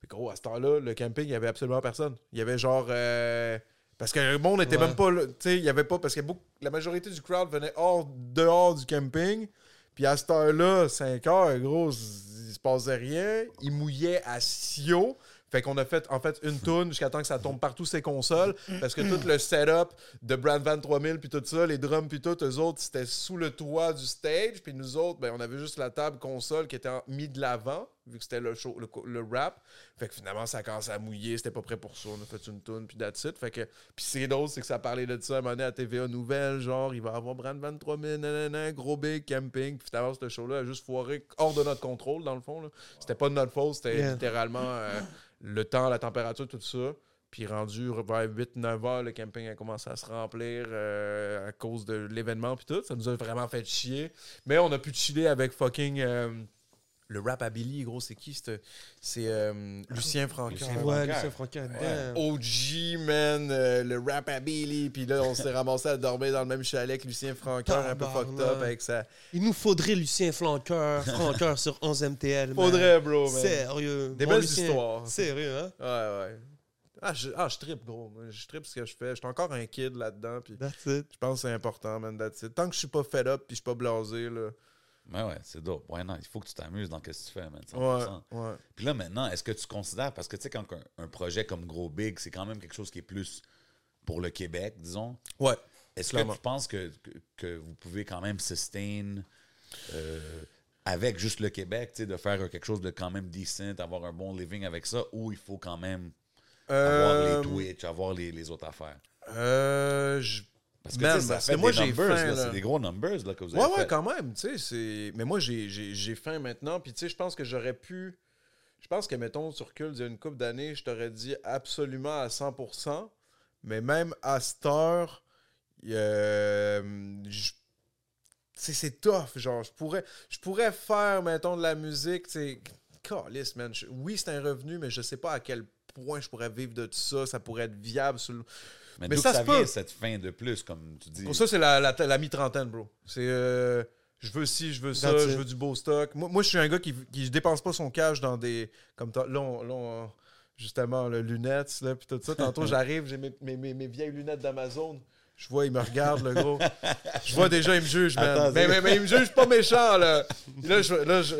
Speaker 5: Fait que, gros, à cette heure-là, le camping, il y avait absolument personne. Il y avait genre euh, Parce que le monde n'était
Speaker 1: Ouais.
Speaker 5: même pas là. Tu sais, il y avait pas. Parce que beaucoup, la majorité du crowd venait hors, dehors du camping. Puis à cette heure-là, 5 heures, gros, il se passait rien. Il mouillait à Sio. Fait qu'on a fait en fait une tourne jusqu'à temps que ça tombe partout ces consoles. Parce que tout le setup de Brand Van 3000 puis tout ça, les drums puis tout, eux autres, c'était sous le toit du stage. Puis nous autres, ben, on avait juste la table console qui était en- mis de l'avant, vu que c'était le show, le, co- le rap. Fait que finalement, ça a commencé à mouiller, c'était pas prêt pour ça. On a fait une tourne, puis that's it. Fait que, puis c'est drôle, c'est que ça parlait de ça à un moment donné à TVA Nouvelle, genre, il va y avoir Brand Van 3000, nanana, gros big camping. Puis finalement, ce show-là a juste foiré hors de notre contrôle, dans le fond. là. C'était pas de notre faute, c'était
Speaker 1: Yeah.
Speaker 5: littéralement euh, le temps, la température, tout ça. Puis rendu vers 8-9 heures, le camping a commencé à se remplir euh, à cause de l'événement puis tout. Ça nous a vraiment fait chier. Mais on a pu chiller avec fucking... euh, le rap à Billy, gros, c'est qui? C'est c'est, euh, Lucien.
Speaker 2: Lucien
Speaker 1: Ouais. Lucien Francaire.
Speaker 5: Ouais.
Speaker 1: damn.
Speaker 5: OG, man, euh, le rap à Billy. Puis là, on s'est ramassé à dormir dans le même chalet que Lucien Francaire, un peu fucked up avec ça.
Speaker 1: Il nous faudrait Lucien Flanqueur, Franqueur sur 11 MTL. man.
Speaker 5: Faudrait, bro, man.
Speaker 1: Sérieux.
Speaker 5: Des
Speaker 1: Mon
Speaker 5: belles
Speaker 1: Lucien,
Speaker 5: histoires.
Speaker 1: Sérieux, hein?
Speaker 5: Ouais, ouais. Ah, je, ah, je trippe, gros. Je trippe ce que je fais. Je suis encore un kid là-dedans. Puis
Speaker 1: That's it.
Speaker 5: je pense que c'est important, man. That's it. Tant que je suis pas fed up puis je suis pas blasé, là.
Speaker 2: Mais ouais, c'est dope. Ouais, non, il faut que tu t'amuses dans ce que tu fais, man. 100%.
Speaker 5: Ouais, ouais.
Speaker 2: Puis là, maintenant, est-ce que tu considères, parce que tu sais, quand un, un projet comme Gros Big, c'est quand même quelque chose qui est plus pour le Québec, disons.
Speaker 5: Ouais.
Speaker 2: Est-ce que tu penses que, que, que vous pouvez quand même sustain euh, avec juste le Québec, tu sais, de faire quelque chose de quand même decent, avoir un bon living avec ça, ou il faut quand même avoir
Speaker 5: Euh,
Speaker 2: les Twitch, avoir les, les autres affaires?
Speaker 5: Euh, je-
Speaker 2: Parce que,
Speaker 5: Man,
Speaker 2: tu sais, ça
Speaker 5: parce
Speaker 2: fait
Speaker 5: que moi,
Speaker 2: des
Speaker 5: j'ai
Speaker 2: numbers,
Speaker 5: faim,
Speaker 2: là,
Speaker 5: là.
Speaker 2: c'est des gros numbers là, que vous avez
Speaker 5: Ouais, ouais, quand même, tu sais, c'est... Mais moi, j'ai, faim maintenant, puis tu sais, je pense que j'aurais pu... Je pense que, mettons, sur Cult, il y a une couple d'années, je t'aurais dit absolument à 100%, mais même à cette heure, euh, c'est tough, genre, je pourrais, je pourrais faire, mettons, de la musique, tu sais, man, Je- oui, c'est un revenu, mais je sais pas à quel point je pourrais vivre de tout ça, ça pourrait être viable sur le-
Speaker 2: Mais,
Speaker 5: Mais ça
Speaker 2: ça
Speaker 5: se peut.
Speaker 2: vient, cette fin de plus, comme tu dis?
Speaker 5: Pour ça, c'est la, la, la mi-trentaine, bro. C'est. euh, je veux ci, je veux ça,
Speaker 1: That's
Speaker 5: je
Speaker 1: it.
Speaker 5: veux du beau stock. Moi, moi je suis un gars qui, qui dépense pas son cash dans des. Comme là, on- là, on- justement, le lunettes, là, puis tout ça. Tantôt, (laughs) j'arrive, j'ai mes, mes, mes- mes vieilles lunettes d'Amazon. Je vois, il me regarde, le gros. Je vois déjà, il me juge, man.
Speaker 2: Attends,
Speaker 5: mais, mais, mais il me juge pas méchant, là. Là, je, là, je.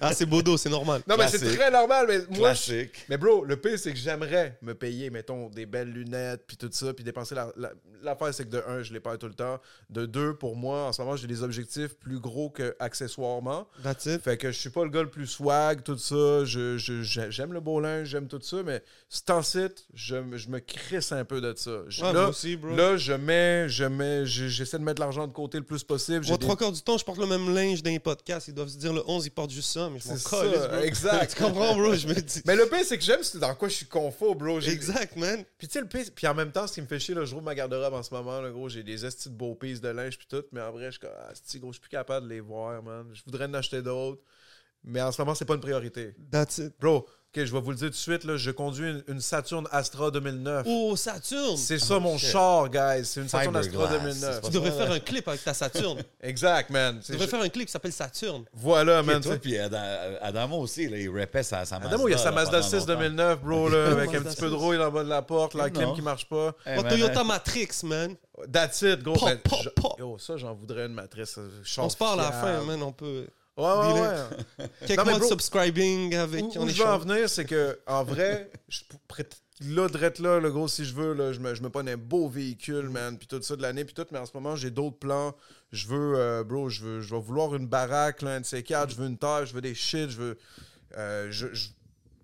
Speaker 1: Ah, c'est Bodo, c'est normal.
Speaker 5: Non, mais c'est très normal, mais moi, je,
Speaker 2: Classique.
Speaker 5: mais bro, le pire, c'est que j'aimerais me payer, mettons, des belles lunettes, puis tout ça, puis dépenser la... la- L'affaire, c'est que de un, je l'ai pas tout le temps. De deux, pour moi, en ce moment, j'ai des objectifs plus gros que accessoirement.
Speaker 1: That's it.
Speaker 5: Fait que je suis pas le gars le plus swag, tout ça. Je, je- j'ai- j'aime le beau linge, j'aime tout ça, mais c'est en site, je, me- je me crisse un peu de ça. Je-
Speaker 1: Ouais,
Speaker 5: là,
Speaker 1: aussi, bro.
Speaker 5: là, je mets, je mets, je- j'essaie de mettre l'argent de côté le plus possible.
Speaker 1: Moi, trois quarts du temps, je porte le même linge dans les podcasts. Ils doivent se dire le 11, ils portent juste ça, mais je m'en
Speaker 5: C'est
Speaker 1: calisse,
Speaker 5: ça,
Speaker 1: bro.
Speaker 5: exact. (laughs)
Speaker 1: tu comprends, bro? Je me dis.
Speaker 5: Mais le pire, c'est que j'aime ce dans quoi je suis confort, bro.
Speaker 1: Exact, man.
Speaker 5: Puis tu sais, le pire, puis en même temps, ce qui me fait chier, là, je rouvre ma garde-robe en ce moment, là, gros, j'ai des estis de beaux pièces de linge puis tout, mais en vrai, je suis ah, gros, je suis plus capable de les voir, man. Je voudrais en acheter d'autres, mais en ce moment, c'est pas une priorité.
Speaker 1: That's it.
Speaker 5: Bro, ok, je vais vous le dire tout de suite, là, je conduis une, une Saturn Astra 2009.
Speaker 1: Oh, Saturne!
Speaker 5: C'est ça mon
Speaker 2: shit.
Speaker 5: char, guys. C'est une Saturn Astra
Speaker 2: Fiberglass,
Speaker 5: 2009.
Speaker 2: c'est
Speaker 1: Tu devrais faire un clip avec ta Saturne. (laughs)
Speaker 5: Exact, man.
Speaker 1: tu devrais faire un clip qui s'appelle Saturne.
Speaker 5: Voilà, man.
Speaker 2: toi, puis Adam- Adamo aussi, là, il rappait sa, sa Mazda.
Speaker 5: Adamo, il y a sa
Speaker 2: là,
Speaker 5: Mazda
Speaker 2: pendant
Speaker 5: 6
Speaker 2: longtemps.
Speaker 5: 2009, bro, là, (laughs) avec un petit peu de
Speaker 1: 6.
Speaker 5: rouille en bas de la porte, la
Speaker 2: Eh
Speaker 5: clim qui marche pas.
Speaker 2: Hey,
Speaker 1: Mon
Speaker 2: man,
Speaker 1: Toyota Matrix, man.
Speaker 5: That's it, gros.
Speaker 1: Pop, pop,
Speaker 5: je-
Speaker 1: pop.
Speaker 5: Yo, ça, j'en voudrais une matrice. euh,
Speaker 1: On se parle à la fin, man. On peut.
Speaker 5: Ouais, ouais. (laughs)
Speaker 1: Quelques mois de subscribing avec.
Speaker 5: Où,
Speaker 1: on
Speaker 5: où je veux en venir, c'est que en vrai, je là, drette là, le gros, si je veux, là, je me, je me prends un beau véhicule, man, puis tout ça de l'année, puis tout, mais en ce moment, j'ai d'autres plans. Je veux, euh, bro, je veux, je vais vouloir une baraque, là, un de ces quatre, je veux une terre, je veux des shit, je veux. euh, je, je,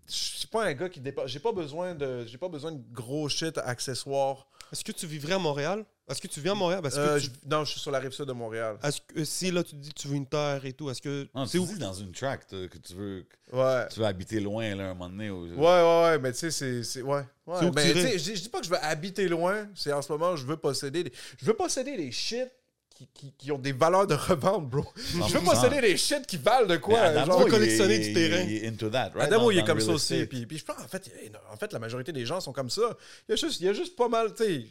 Speaker 5: je suis pas un gars qui dépasse. J'ai pas besoin de. J'ai pas besoin de gros shit accessoires.
Speaker 1: Est-ce que tu vivrais à Montréal? Est-ce que tu vis à Montréal? Parce que
Speaker 5: Euh,
Speaker 1: tu-
Speaker 5: je- non, je suis sur la rive sud de Montréal.
Speaker 1: est-ce que si là tu dis que tu veux une terre et tout, est-ce que
Speaker 2: Non,
Speaker 1: c'est
Speaker 2: tu
Speaker 1: où?
Speaker 2: dis dans une track toi, que tu veux,
Speaker 5: Ouais.
Speaker 2: tu veux habiter loin là, un moment donné. ou-
Speaker 5: Ouais, ouais, ouais, mais tu sais, c'est. c'est- Ouais. ouais. Mais je dis- je dis pas que je veux habiter loin. C'est en ce moment, je veux posséder. Des... Je veux posséder des shit qui, qui, qui ont des valeurs de revente, bro. Je veux
Speaker 2: 100%.
Speaker 5: posséder des shit qui valent de quoi.
Speaker 2: Adamo,
Speaker 5: genre,
Speaker 1: veux collectionner du terrain.
Speaker 2: Il est into that, right?
Speaker 5: Adamo,
Speaker 2: Dans-
Speaker 5: il est comme ça aussi. Puis, puis je pense, en fait, en fait, la majorité des gens sont comme ça. Il y a juste, il y a juste pas mal, tu sais.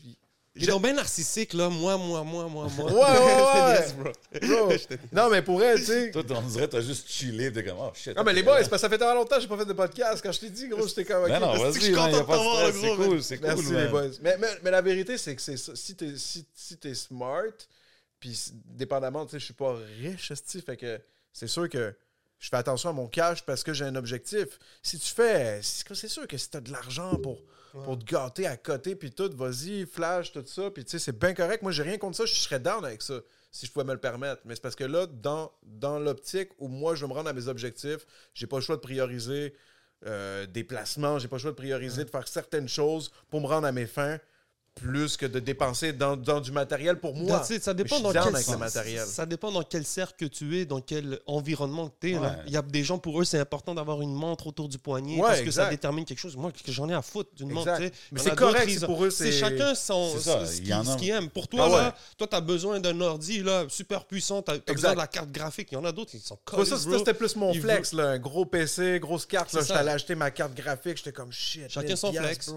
Speaker 1: Ils sont bien narcissiques là, moi, moi, moi, moi, moi.
Speaker 5: Ouais, ouais, (laughs) ouais.
Speaker 1: Yes, bro. (laughs)
Speaker 5: Non, mais pour elle, tu sais. (laughs)
Speaker 2: Toi, on dirait t'as juste chillé, t'es comme, oh shit.
Speaker 5: Non, mais les boys, parce que ça fait tellement longtemps que j'ai pas fait de podcast. Quand je t'ai dit, gros, j'étais comme.
Speaker 2: non,
Speaker 5: que
Speaker 2: vas-y,
Speaker 1: je suis content de t'avoir,
Speaker 2: stress, c'est
Speaker 1: gros,
Speaker 2: cool, c'est
Speaker 5: Merci
Speaker 2: cool,
Speaker 5: les
Speaker 2: man.
Speaker 5: boys. Mais, mais, mais la vérité, c'est que c'est ça. Si t'es si, smart, puis dépendamment, tu sais, je suis pas riche, fait que c'est sûr que je fais attention à mon cash parce que j'ai un objectif. Si tu fais, c'est c'est sûr que si t'as de l'argent pour, pour te gâter à côté, puis tout, vas-y, flash, tout ça, puis tu sais, c'est bien correct. Moi, j'ai rien contre ça, je serais down avec ça si je pouvais me le permettre. Mais c'est parce que là, dans, dans l'optique où moi, je veux me rendre à mes objectifs, j'ai pas le choix de prioriser euh, des placements, j'ai pas le choix de prioriser, de faire certaines choses pour me rendre à mes fins, plus que de dépenser dans, dans du matériel pour moi.
Speaker 1: That's it. Ça dépend dans quel
Speaker 5: avec le matériel.
Speaker 1: Ça dépend dans quel cercle que tu es, dans quel environnement que tu es.
Speaker 2: Ouais.
Speaker 1: Il y a des gens, pour eux, c'est important d'avoir une montre autour du poignet
Speaker 5: Ouais,
Speaker 1: parce que ça
Speaker 5: exact.
Speaker 1: détermine quelque chose. Moi, j'en ai à foutre d'une montre.
Speaker 5: Exact. Mais c'est correct,
Speaker 1: ils
Speaker 5: pour eux,
Speaker 1: C'est chacun son,
Speaker 2: ça,
Speaker 1: ce
Speaker 2: en
Speaker 1: ce qu'il aime. Pour toi,
Speaker 5: Ah ouais.
Speaker 1: là, toi, tu as besoin d'un ordi là, super puissant, tu as,
Speaker 5: Exact.
Speaker 1: besoin de la carte graphique. Il y en a d'autres, ils sont collés,
Speaker 5: ça, c'était plus mon flex, là, un gros PC, grosse carte. Allé acheter ma carte graphique, j'étais comme shit.
Speaker 1: Chacun
Speaker 5: 1000
Speaker 1: son flex.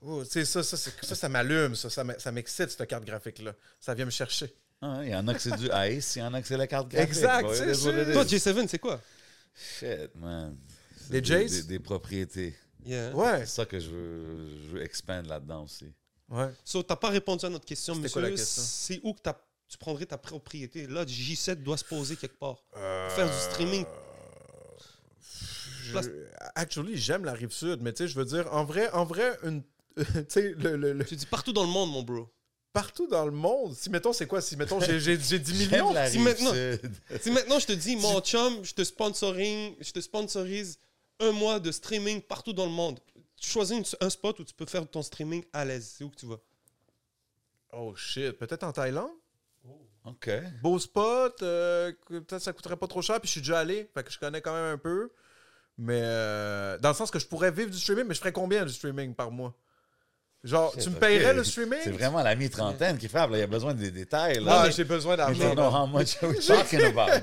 Speaker 5: Oh, ça, ça, ça, ça m'allume, ça, ça m'excite, cette carte graphique-là. Ça vient me chercher.
Speaker 2: Ah, Il y en a que c'est du Ice, il y en a que c'est la carte graphique.
Speaker 5: Exact,
Speaker 1: Toi,
Speaker 2: is.
Speaker 1: J7, c'est quoi?
Speaker 2: Shit, man. C'est
Speaker 5: Des Jays?
Speaker 2: des- des propriétés.
Speaker 1: Yeah.
Speaker 5: Ouais.
Speaker 2: C'est ça que je veux, je veux expand là-dedans aussi.
Speaker 5: Ouais.
Speaker 1: So, t'as pas répondu à notre question, monsieur. C'est où que t'as- tu prendrais ta propriété? Là, J7 doit se poser quelque part. Faire du streaming.
Speaker 5: Je- Actually, j'aime la rive sud, mais tu sais, je veux dire, en vrai, en vrai, une. (laughs) tu sais, le, le- le-
Speaker 1: Tu dis partout dans le monde, mon bro.
Speaker 5: partout dans le monde, si mettons, c'est quoi? Si mettons, j'ai j'ai- j'ai 10 (laughs) millions.
Speaker 1: Si maintenant-. Si maintenant je te dis, (laughs) mon chum, je te sponsoring, je te sponsorise un mois de streaming partout dans le monde. Tu choisis une- un spot où tu peux faire ton streaming à l'aise. C'est où que tu vas?
Speaker 5: Oh shit, peut-être en Thaïlande
Speaker 2: OK.
Speaker 5: Beau spot, euh, peut-être ça coûterait pas trop cher, puis je suis déjà allé, fait que je connais quand même un peu. Mais euh, dans le sens que je pourrais vivre du streaming, mais je ferais combien du streaming par mois? Genre, tu me
Speaker 2: Ok.
Speaker 5: payerais le streaming?
Speaker 2: C'est vraiment la mi-trentaine qui frappe. là. Il y a besoin des détails.
Speaker 5: Ah,
Speaker 2: Là.
Speaker 5: j'ai besoin d'argent. (laughs)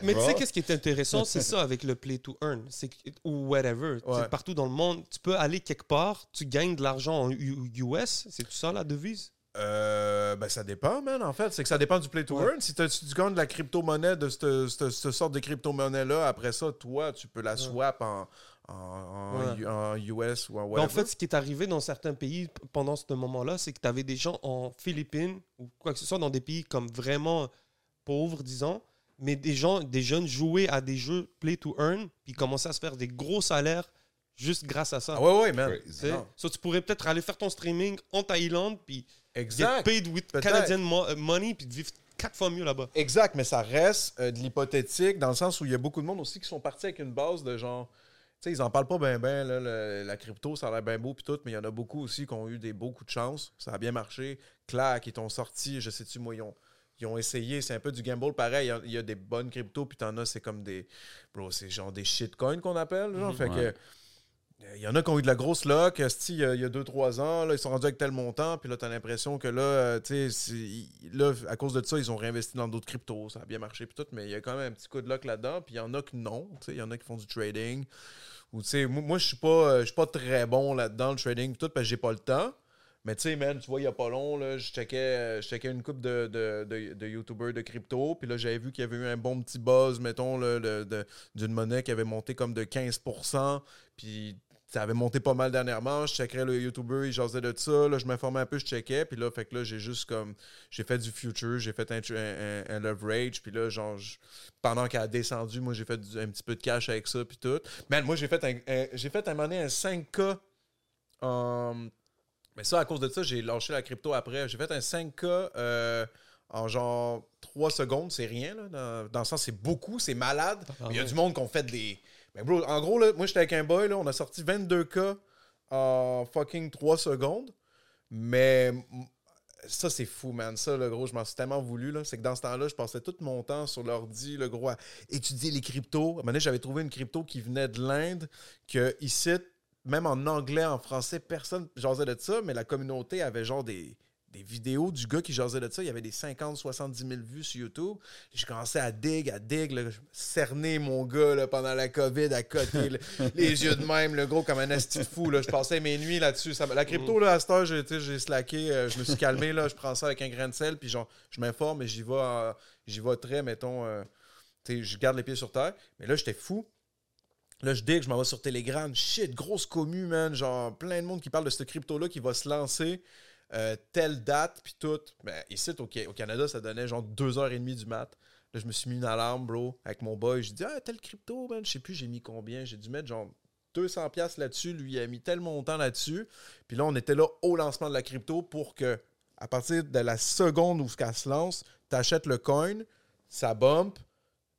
Speaker 1: Mais tu sais, qu'est-ce qui est intéressant, c'est ça avec le play to earn, c'est que- ou whatever.
Speaker 5: Ouais.
Speaker 1: Partout dans le monde, tu peux aller quelque part, tu gagnes de l'argent en U- US, c'est tout ça la devise?
Speaker 5: Euh, ben, ça dépend, man, en fait. C'est que ça dépend du play to
Speaker 1: Ouais.
Speaker 5: earn. Si si tu gagnes de la crypto-monnaie, de cette, cette- cette sorte de crypto-monnaie-là, après ça, toi, tu peux la swap en, en
Speaker 1: Ouais.
Speaker 5: U- en US ou en
Speaker 1: Mais
Speaker 5: whatever.
Speaker 1: en fait, ce qui est arrivé dans certains pays pendant ce moment-là, c'est que tu avais des gens en Philippines ou quoi que ce soit dans des pays comme vraiment pauvres, disons, mais des gens, des jeunes jouaient à des jeux play to earn, puis commençaient à se faire des gros salaires juste grâce à ça.
Speaker 5: ah ouais, ouais, man.
Speaker 1: Tu. So, tu pourrais peut-être aller faire ton streaming en Thaïlande, puis get
Speaker 5: Exact.
Speaker 1: paid with. Canadian mo- euh, money, puis vivre quatre fois mieux là-bas.
Speaker 5: Exact, mais ça reste euh, de l'hypothétique dans le sens où il y a beaucoup de monde aussi qui sont partis avec une base de genre. Sais, ils en parlent pas bien, bien. la crypto, ça a l'air bien beau, puis tout, mais il y en a beaucoup aussi qui ont eu des beaucoup de chance. Ça a bien marché. Clac, ils t'ont sorti, je sais-tu, moi, ils ont, ils ont essayé. C'est un peu du gamble pareil. Il y a- des bonnes cryptos, puis t'en as, c'est comme des. Bro, c'est genre des shitcoins qu'on appelle. Genre,
Speaker 1: Mhm.
Speaker 5: fait
Speaker 2: Ouais.
Speaker 5: que. Il y en a qui ont eu de la grosse esti, il y a- il y a 2-3 ans, là, ils sont rendus avec tel montant, puis là, t'as l'impression que là, euh, tu là, à cause de ça, ils ont réinvesti dans d'autres cryptos, ça a bien marché, puis tout, mais il y a quand même un petit coup de luck là-dedans, puis il y en a qui non, tu il y en a qui font du trading, ou tu moi, je suis pas, euh, pas très bon là-dedans, le trading, tout, parce que j'ai pas le temps, mais tu sais, man, tu vois, il y a pas long, je checkais, euh, je checkais une coupe de, de, de, YouTubers de crypto, puis là, j'avais vu qu'il y avait eu un bon petit buzz, mettons, d'une monnaie qui avait monté comme de 15%, puis ça avait monté pas mal dernièrement. Je checkerais le YouTuber, il jasait de ça. Là, je m'informais un peu, je checkais. Puis là, fait que là, j'ai juste comme. J'ai fait du future, j'ai fait un, un, leverage. Puis là, genre, pendant qu'elle a descendu, moi, j'ai fait un petit peu de cash avec ça. Puis tout. Man, moi, j'ai fait un, fait un donné un 5K. en- mais ça, à cause de ça, j'ai lâché la crypto après. J'ai fait un 5K euh, en genre 3 secondes. C'est rien, là. Dans, dans le sens, c'est beaucoup, c'est malade.
Speaker 1: Ah
Speaker 5: il y a du monde qui ont fait des. Mais bro, en gros, là, moi, j'étais avec un boy, là, on a sorti 22K en fucking 3 secondes. Mais ça, c'est fou, man. Ça, le gros, je m'en suis tellement voulu. C'est que dans ce temps-là, je passais tout mon temps sur l'ordi, le gros, à étudier les cryptos. À un moment donné, j'avais trouvé une crypto qui venait de l'Inde, que ici, même en anglais, en français, personne jasait de ça, mais la communauté avait genre des, des vidéos du gars qui jasait de ça. Il y avait des 50, 70 000 vues sur YouTube. J'ai commencé à dig, à dig, là, je cernais mon gars là, pendant la COVID à côté, là, (laughs) les yeux de même, le gros comme un esti de fou. Là. Je passais mes nuits là-dessus. Ça la crypto, là, à cette heure, j'ai, slacké, euh, je me suis calmé, là, je prends ça avec un grain de sel, puis genre, je m'informe et j'y vais, euh, j'y vais très, mettons, euh, je garde les pieds sur terre. Mais là, j'étais fou. Là, je dis que je m'en vais sur Telegram. Shit, grosse commu, man. Genre, plein de monde qui parle de ce crypto-là qui va se lancer euh, telle date, puis tout. Ben, ici, au, au Canada, ça donnait genre 2h30 du mat. Là, je me suis mis une alarme, bro, avec mon boy. Je dis, ah, tel crypto, man. Je sais plus, j'ai mis combien. J'ai dû mettre genre 200$ piastres là-dessus. Lui, il a mis tel montant là-dessus. Puis là, on était là au lancement de la crypto pour que, à partir de la seconde où elle se lance, tu achètes le coin, ça bump,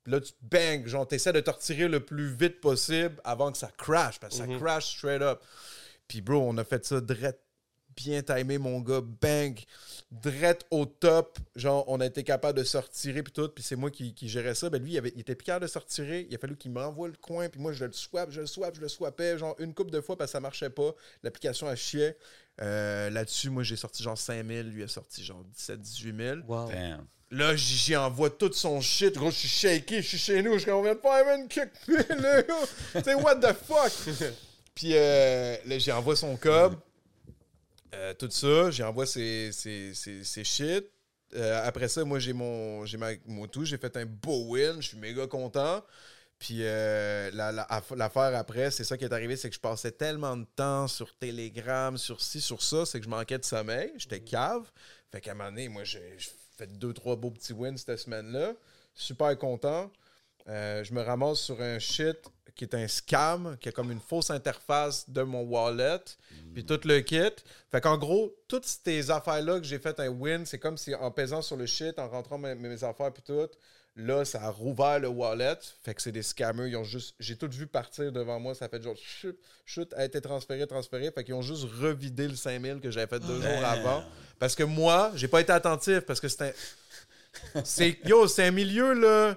Speaker 5: puis là, tu bang, genre, t'essaies de te retirer le plus vite possible avant que ça crash, parce que ça crash straight up. Puis, bro, on a fait ça direct, bien timé, mon gars, bang, direct au top. Genre, on a été capable de se retirer, puis tout, puis c'est moi qui, qui gérais ça. Ben, lui, il, avait, il était plus capable de se retirer. Il a fallu qu'il m'envoie le coin, puis moi, je le swap, je le swap, je le swappais, genre, une couple de fois, parce que ça marchait pas. L'application, elle chiait. Euh, Là-dessus, moi, j'ai sorti genre 5000, lui a sorti genre 17, 18 000.
Speaker 1: Wow.
Speaker 2: Damn.
Speaker 5: Là, j'y envoie tout son shit. Gros, je suis shaky, je suis chez nous. Je suis comme, on vient de faire une kick, (laughs) là. Tu sais, what the fuck? (laughs) Puis euh, là, j'y envoie son cob. Euh, tout ça. J'y envoie ses, ses, ses, ses shit. Euh, après ça, moi, j'ai mon, j'ai ma, mon tout. J'ai fait un beau win. Je suis méga content. Puis euh, la- la- aff- l'affaire après, c'est ça qui est arrivé, c'est que je passais tellement de temps sur Telegram, sur ci, sur ça, c'est que je manquais de sommeil. J'étais cave. Fait qu'à un moment donné, moi, j'ai j'ai fait deux, trois beaux petits wins cette semaine-là. Super content. Euh, je me ramasse sur un shit qui est un scam, qui a comme une fausse interface de mon wallet, puis tout le kit. Fait qu'en gros, toutes ces affaires-là que j'ai fait un win, c'est comme si en pesant sur le shit, en rentrant mes, mes affaires, puis tout, là, ça a rouvert le wallet. Fait que c'est des scammers. Ils ont juste. J'ai tout vu partir devant moi. Ça fait genre chut, chut, a été transféré, transféré. Fait qu'ils ont juste revidé le 5000 que j'avais fait deux jours avant. Parce que moi, j'ai pas été attentif parce que c'était. C'est, yo, c'est un milieu, là.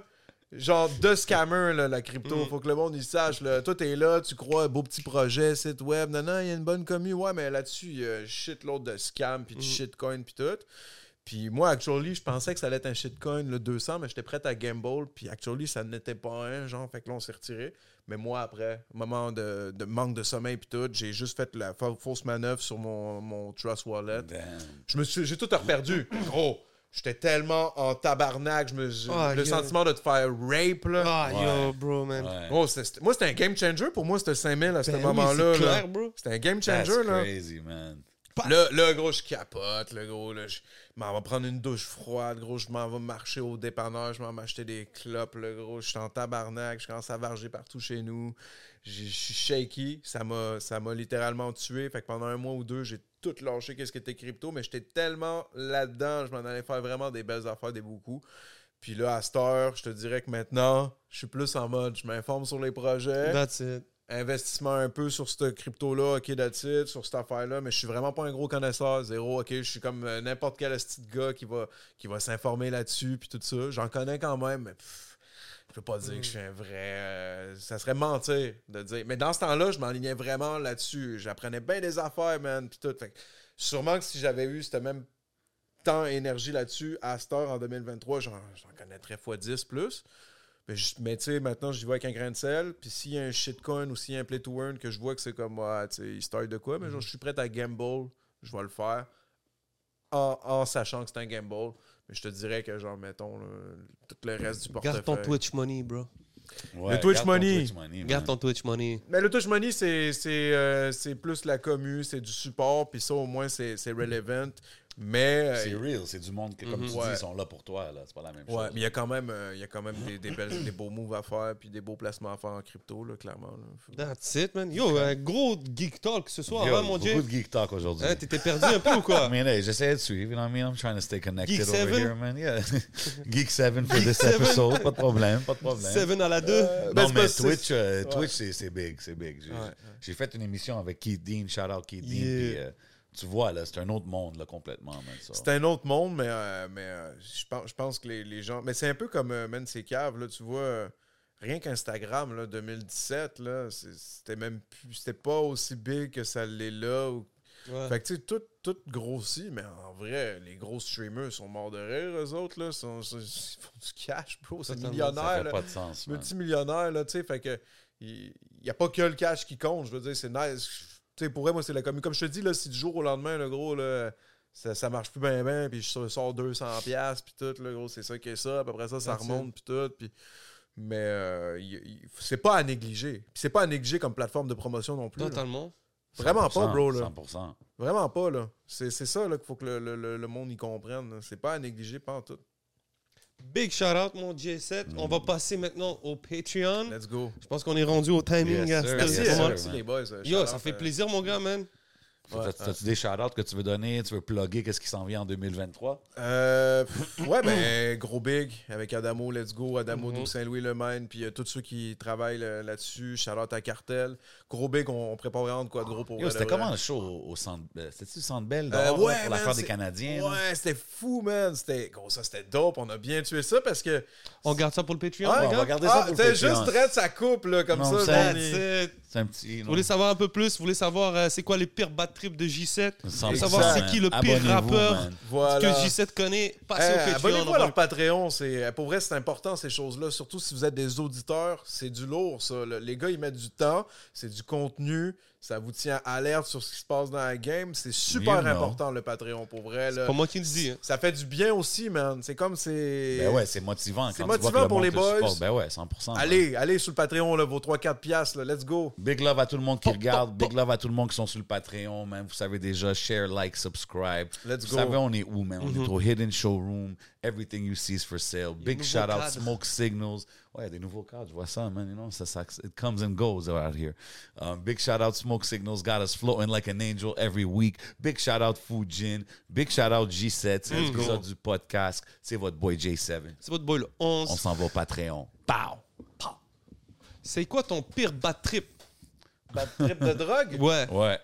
Speaker 5: Genre de scammer, là, la crypto. Faut que le monde il sache. Là. Toi, t'es là, tu crois, beau petit projet, site web. Non, non, il y a une bonne commu. Ouais, mais là-dessus, il y a shit l'autre de scam, puis de shitcoin, puis tout. Puis moi, actually, je pensais que ça allait être un shitcoin, le 200, mais j'étais prêt à gamble. Puis actually, ça n'était pas un, genre, fait que là, on s'est retiré. Mais moi, après, moment de, de manque de sommeil, puis tout, j'ai juste fait la fa- fausse manœuvre sur mon, mon Trust Wallet.
Speaker 2: Damn.
Speaker 5: Je me suis, j'ai tout reperdu. Gros, j'étais tellement en tabarnak. Je me, je-
Speaker 1: Ah,
Speaker 5: le
Speaker 1: yo.
Speaker 5: sentiment de te faire rape, là.
Speaker 1: Ah,
Speaker 2: Ouais.
Speaker 1: yo, bro, man.
Speaker 2: Ouais.
Speaker 5: Gros, c'était- c'était- moi, c'était un game changer. Pour moi, c'était 5000 à ce
Speaker 1: Ben oui,
Speaker 5: moment-là.
Speaker 1: c'est
Speaker 5: là.
Speaker 1: clair, bro.
Speaker 5: C'était un game
Speaker 2: That's
Speaker 5: changer, là.
Speaker 2: crazy, man.
Speaker 5: Là, là, gros, je capote, là, gros. Là, je m'en vais prendre une douche froide, gros. Je m'en vais marcher au dépanneur, je m'en vais acheter des clopes, là, gros. Je suis en tabarnak, je commence à varger partout chez nous. Je suis shaky. Ça m'a ça m'a littéralement tué. Fait que pendant un mois ou deux, j'ai tout lâché qu'est-ce qui était crypto, mais j'étais tellement là-dedans, je m'en allais faire vraiment des belles affaires, des beaux coups. Puis là, à cette heure, je te dirais que maintenant, je suis plus en mode, je m'informe sur les projets
Speaker 1: That's it.
Speaker 5: investissement un peu sur cette crypto-là, ok, that's it, sur cette affaire-là, mais je suis vraiment pas un gros connaisseur, zéro, ok, je suis comme euh, n'importe quel petit gars qui va, qui va s'informer là-dessus, puis tout ça. J'en connais quand même, mais pff, je peux pas dire que je suis un vrai... euh, ça serait mentir de dire. Mais dans ce temps-là, je m'enlignais vraiment là-dessus. J'apprenais bien des affaires, man, puis tout. Fait que sûrement que si j'avais eu cette même temps et énergie là-dessus, à cette heure, en 2023, j'en connaîtrais fois 10 plus. Mais, tu sais, maintenant, je vais avec un grain de sel. Puis s'il y a un shitcoin ou s'il y a un play to earn que je vois que c'est comme, ouais, tu sais, start de quoi, mais genre, je suis prêt à gamble, je vais le faire en, en sachant que c'est un gamble. Mais je te dirais que, genre, mettons, là, tout le reste du portefeuille.
Speaker 1: Garde ton Twitch money, bro.
Speaker 2: Ouais,
Speaker 5: Twitch
Speaker 2: garde ton
Speaker 5: money.
Speaker 2: Twitch money,
Speaker 1: Garde ton Twitch money.
Speaker 5: Mais le touch money, c'est c'est, euh, c'est plus la commu, c'est du support, puis ça, au moins, c'est c'est relevant. Mais. euh,
Speaker 2: C'est real, c'est du monde qui, comme tu
Speaker 5: Ouais.
Speaker 2: dis, ils sont là pour toi. là. C'est pas la même
Speaker 5: Ouais,
Speaker 2: chose.
Speaker 5: mais il y a quand même, euh, il y a quand même des, des, belles- des beaux moves à faire, puis des beaux placements à faire en crypto, là, clairement. là. Faut-
Speaker 1: That's it, man. Yo, un gros geek talk ce soir,
Speaker 2: Yo,
Speaker 1: hein, mon Dieu.
Speaker 2: beaucoup de geek talk aujourd'hui.
Speaker 1: Hein, T'étais perdu un peu ou quoi?
Speaker 2: I mean, hey, j'essaie de suivre, you know what I mean? I'm trying to stay connected
Speaker 1: Geek
Speaker 2: over
Speaker 1: seven?
Speaker 2: here, man. Yeah. (laughs) Geek 7 for
Speaker 1: Geek
Speaker 2: this
Speaker 1: seven?
Speaker 2: episode. Pas de problème, pas de problème.
Speaker 1: Seven à la 2.
Speaker 5: Euh, ben,
Speaker 2: non, mais Twitch, euh,
Speaker 5: ouais.
Speaker 2: Twitch c'est c'est big, c'est big. J'ai
Speaker 5: Ouais, ouais.
Speaker 2: j'ai fait une émission avec Keith Dean, shout out Keith Dean. Puis, euh, tu vois, là, c'est un autre monde, là, complètement, man. ça.
Speaker 5: C'est un autre monde, mais, euh, mais euh, je pense, je pense que les, les gens. Mais c'est un peu comme euh, Man, c'est cave, là, tu vois. euh, rien qu'Instagram, là, 2017, là, c'était même plus. C'était pas aussi big que ça l'est là. ou- Fait que tu sais, tout, tout grossit, mais en vrai, les gros streamers sont morts de rire, eux autres, là. Sont, sont- ils font du cash, bro. C'est millionnaire,
Speaker 2: Ça fait
Speaker 5: là.
Speaker 2: pas de sens,
Speaker 5: multimillionnaire, là, tu sais, fait que il n'y a pas que le cash qui compte, je veux dire, c'est nice. Tu sais, pour vrai, moi, c'est la commu. Comme je te dis, là, si du jour au lendemain, le gros, là, ça, ça marche plus bien, bien, puis je sors 200$, piastres, puis tout, le gros, c'est ça qui est ça, puis après ça, ça remonte, puis tout, puis Mais euh, c'est pas à négliger. Puis c'est pas à négliger comme plateforme de promotion non plus. là.
Speaker 1: Totalement.
Speaker 5: Vraiment pas,
Speaker 2: 100%,
Speaker 5: bro. Là.
Speaker 2: 100%.
Speaker 5: Vraiment pas, là. C'est c'est ça là, qu'il faut que le, le- le- le monde y comprenne. C'est pas à négliger, pas en tout.
Speaker 1: Big shout out, mon J7. On va passer maintenant au Patreon.
Speaker 5: Let's go.
Speaker 1: Je pense qu'on est rendu au timing.
Speaker 2: Yes,
Speaker 1: à
Speaker 2: sir. Yes,
Speaker 5: hein,
Speaker 2: sir,
Speaker 5: merci les boys. euh,
Speaker 1: Yo,
Speaker 5: shout
Speaker 1: ça
Speaker 5: out,
Speaker 1: fait
Speaker 5: euh,
Speaker 1: plaisir, mon gars, man.
Speaker 5: Ouais,
Speaker 2: T'as- T'as-tu des shout-outs que tu veux donner? Tu veux plugger qu'est-ce qui s'en vient en 2023?
Speaker 5: Euh, pff, (laughs) ouais, ben, gros big avec Adamo, let's go, Adamo
Speaker 1: Mhm.
Speaker 5: de Saint-Louis-le-Maine, puis euh, tous ceux qui travaillent là- là-dessus, Charlotte à Cartel. Gros big, on, on prépare vraiment de quoi de gros pour
Speaker 2: c'était comment le show au, au centre euh, C'était-tu le centre Bell
Speaker 5: Euh, ouais,
Speaker 2: pour l'affaire des Canadiens?
Speaker 5: Ouais, c'était fou, man. C'était, gros, ça, c'était dope. On a bien tué ça parce que.
Speaker 1: On garde ça pour le Patreon,
Speaker 5: Ah,
Speaker 2: on va garder ça
Speaker 5: Ah,
Speaker 2: pour le Patreon.
Speaker 5: juste traite sa coupe, là, comme
Speaker 2: Non,
Speaker 5: ça.
Speaker 2: C'est un petit.
Speaker 1: Vous voulez savoir un peu plus? Vous voulez savoir euh, c'est quoi les pires bad trips de J7? Vous voulez
Speaker 5: Exact.
Speaker 1: savoir c'est qui le pire rappeur
Speaker 2: man.
Speaker 1: que
Speaker 5: Voilà.
Speaker 1: J7 connaît? Passez
Speaker 5: Eh,
Speaker 1: au.
Speaker 5: Abonnez-vous
Speaker 1: on
Speaker 5: à leur Patreon. C'est, pour vrai, c'est important, ces choses-là. Surtout si vous êtes des auditeurs. C'est du lourd, ça. Les gars, ils mettent du temps. C'est du contenu. Ça vous tient alerte sur ce qui se passe dans la game. C'est super important, le Patreon, pour vrai. là.
Speaker 1: Pas moi qui le dis. hein.
Speaker 5: Ça fait du bien aussi, man. C'est comme c'est.
Speaker 2: Ben ouais, c'est motivant.
Speaker 5: C'est
Speaker 2: quand tu vois
Speaker 5: motivant
Speaker 2: que
Speaker 5: pour
Speaker 2: monde
Speaker 5: les boys.
Speaker 2: supporte. Ben ouais, 100%. man.
Speaker 5: Allez, allez sur le Patreon, là, vos 3-4 piastres. là. Let's go.
Speaker 2: Big love à tout le monde qui regarde. Big love à tout le monde qui sont sur le Patreon, man. Vous savez déjà, share, like, subscribe.
Speaker 5: Let's
Speaker 2: Vous
Speaker 5: go.
Speaker 2: savez, on est où, man? On est au Hidden Showroom. Everything you see is for sale. Big
Speaker 1: nouveaux
Speaker 2: shout out,
Speaker 1: cadres.
Speaker 2: Smoke Signals. Ouais, il y a des nouveaux cadres, je vois ça, man. You know, ça, ça, it comes and goes out here. Um, big shout out, Smoke Signals. Got us floating like an angel every week. Big shout out, Fujin. Big shout out, G7. C'est l'épisode du podcast. C'est votre boy J7.
Speaker 1: C'est votre boy le
Speaker 2: On
Speaker 1: 11.
Speaker 2: s'en va au Patreon. Pow!
Speaker 1: C'est quoi ton pire bad trip?
Speaker 5: Bad trip de drogue?
Speaker 1: Ouais.
Speaker 2: Ouais.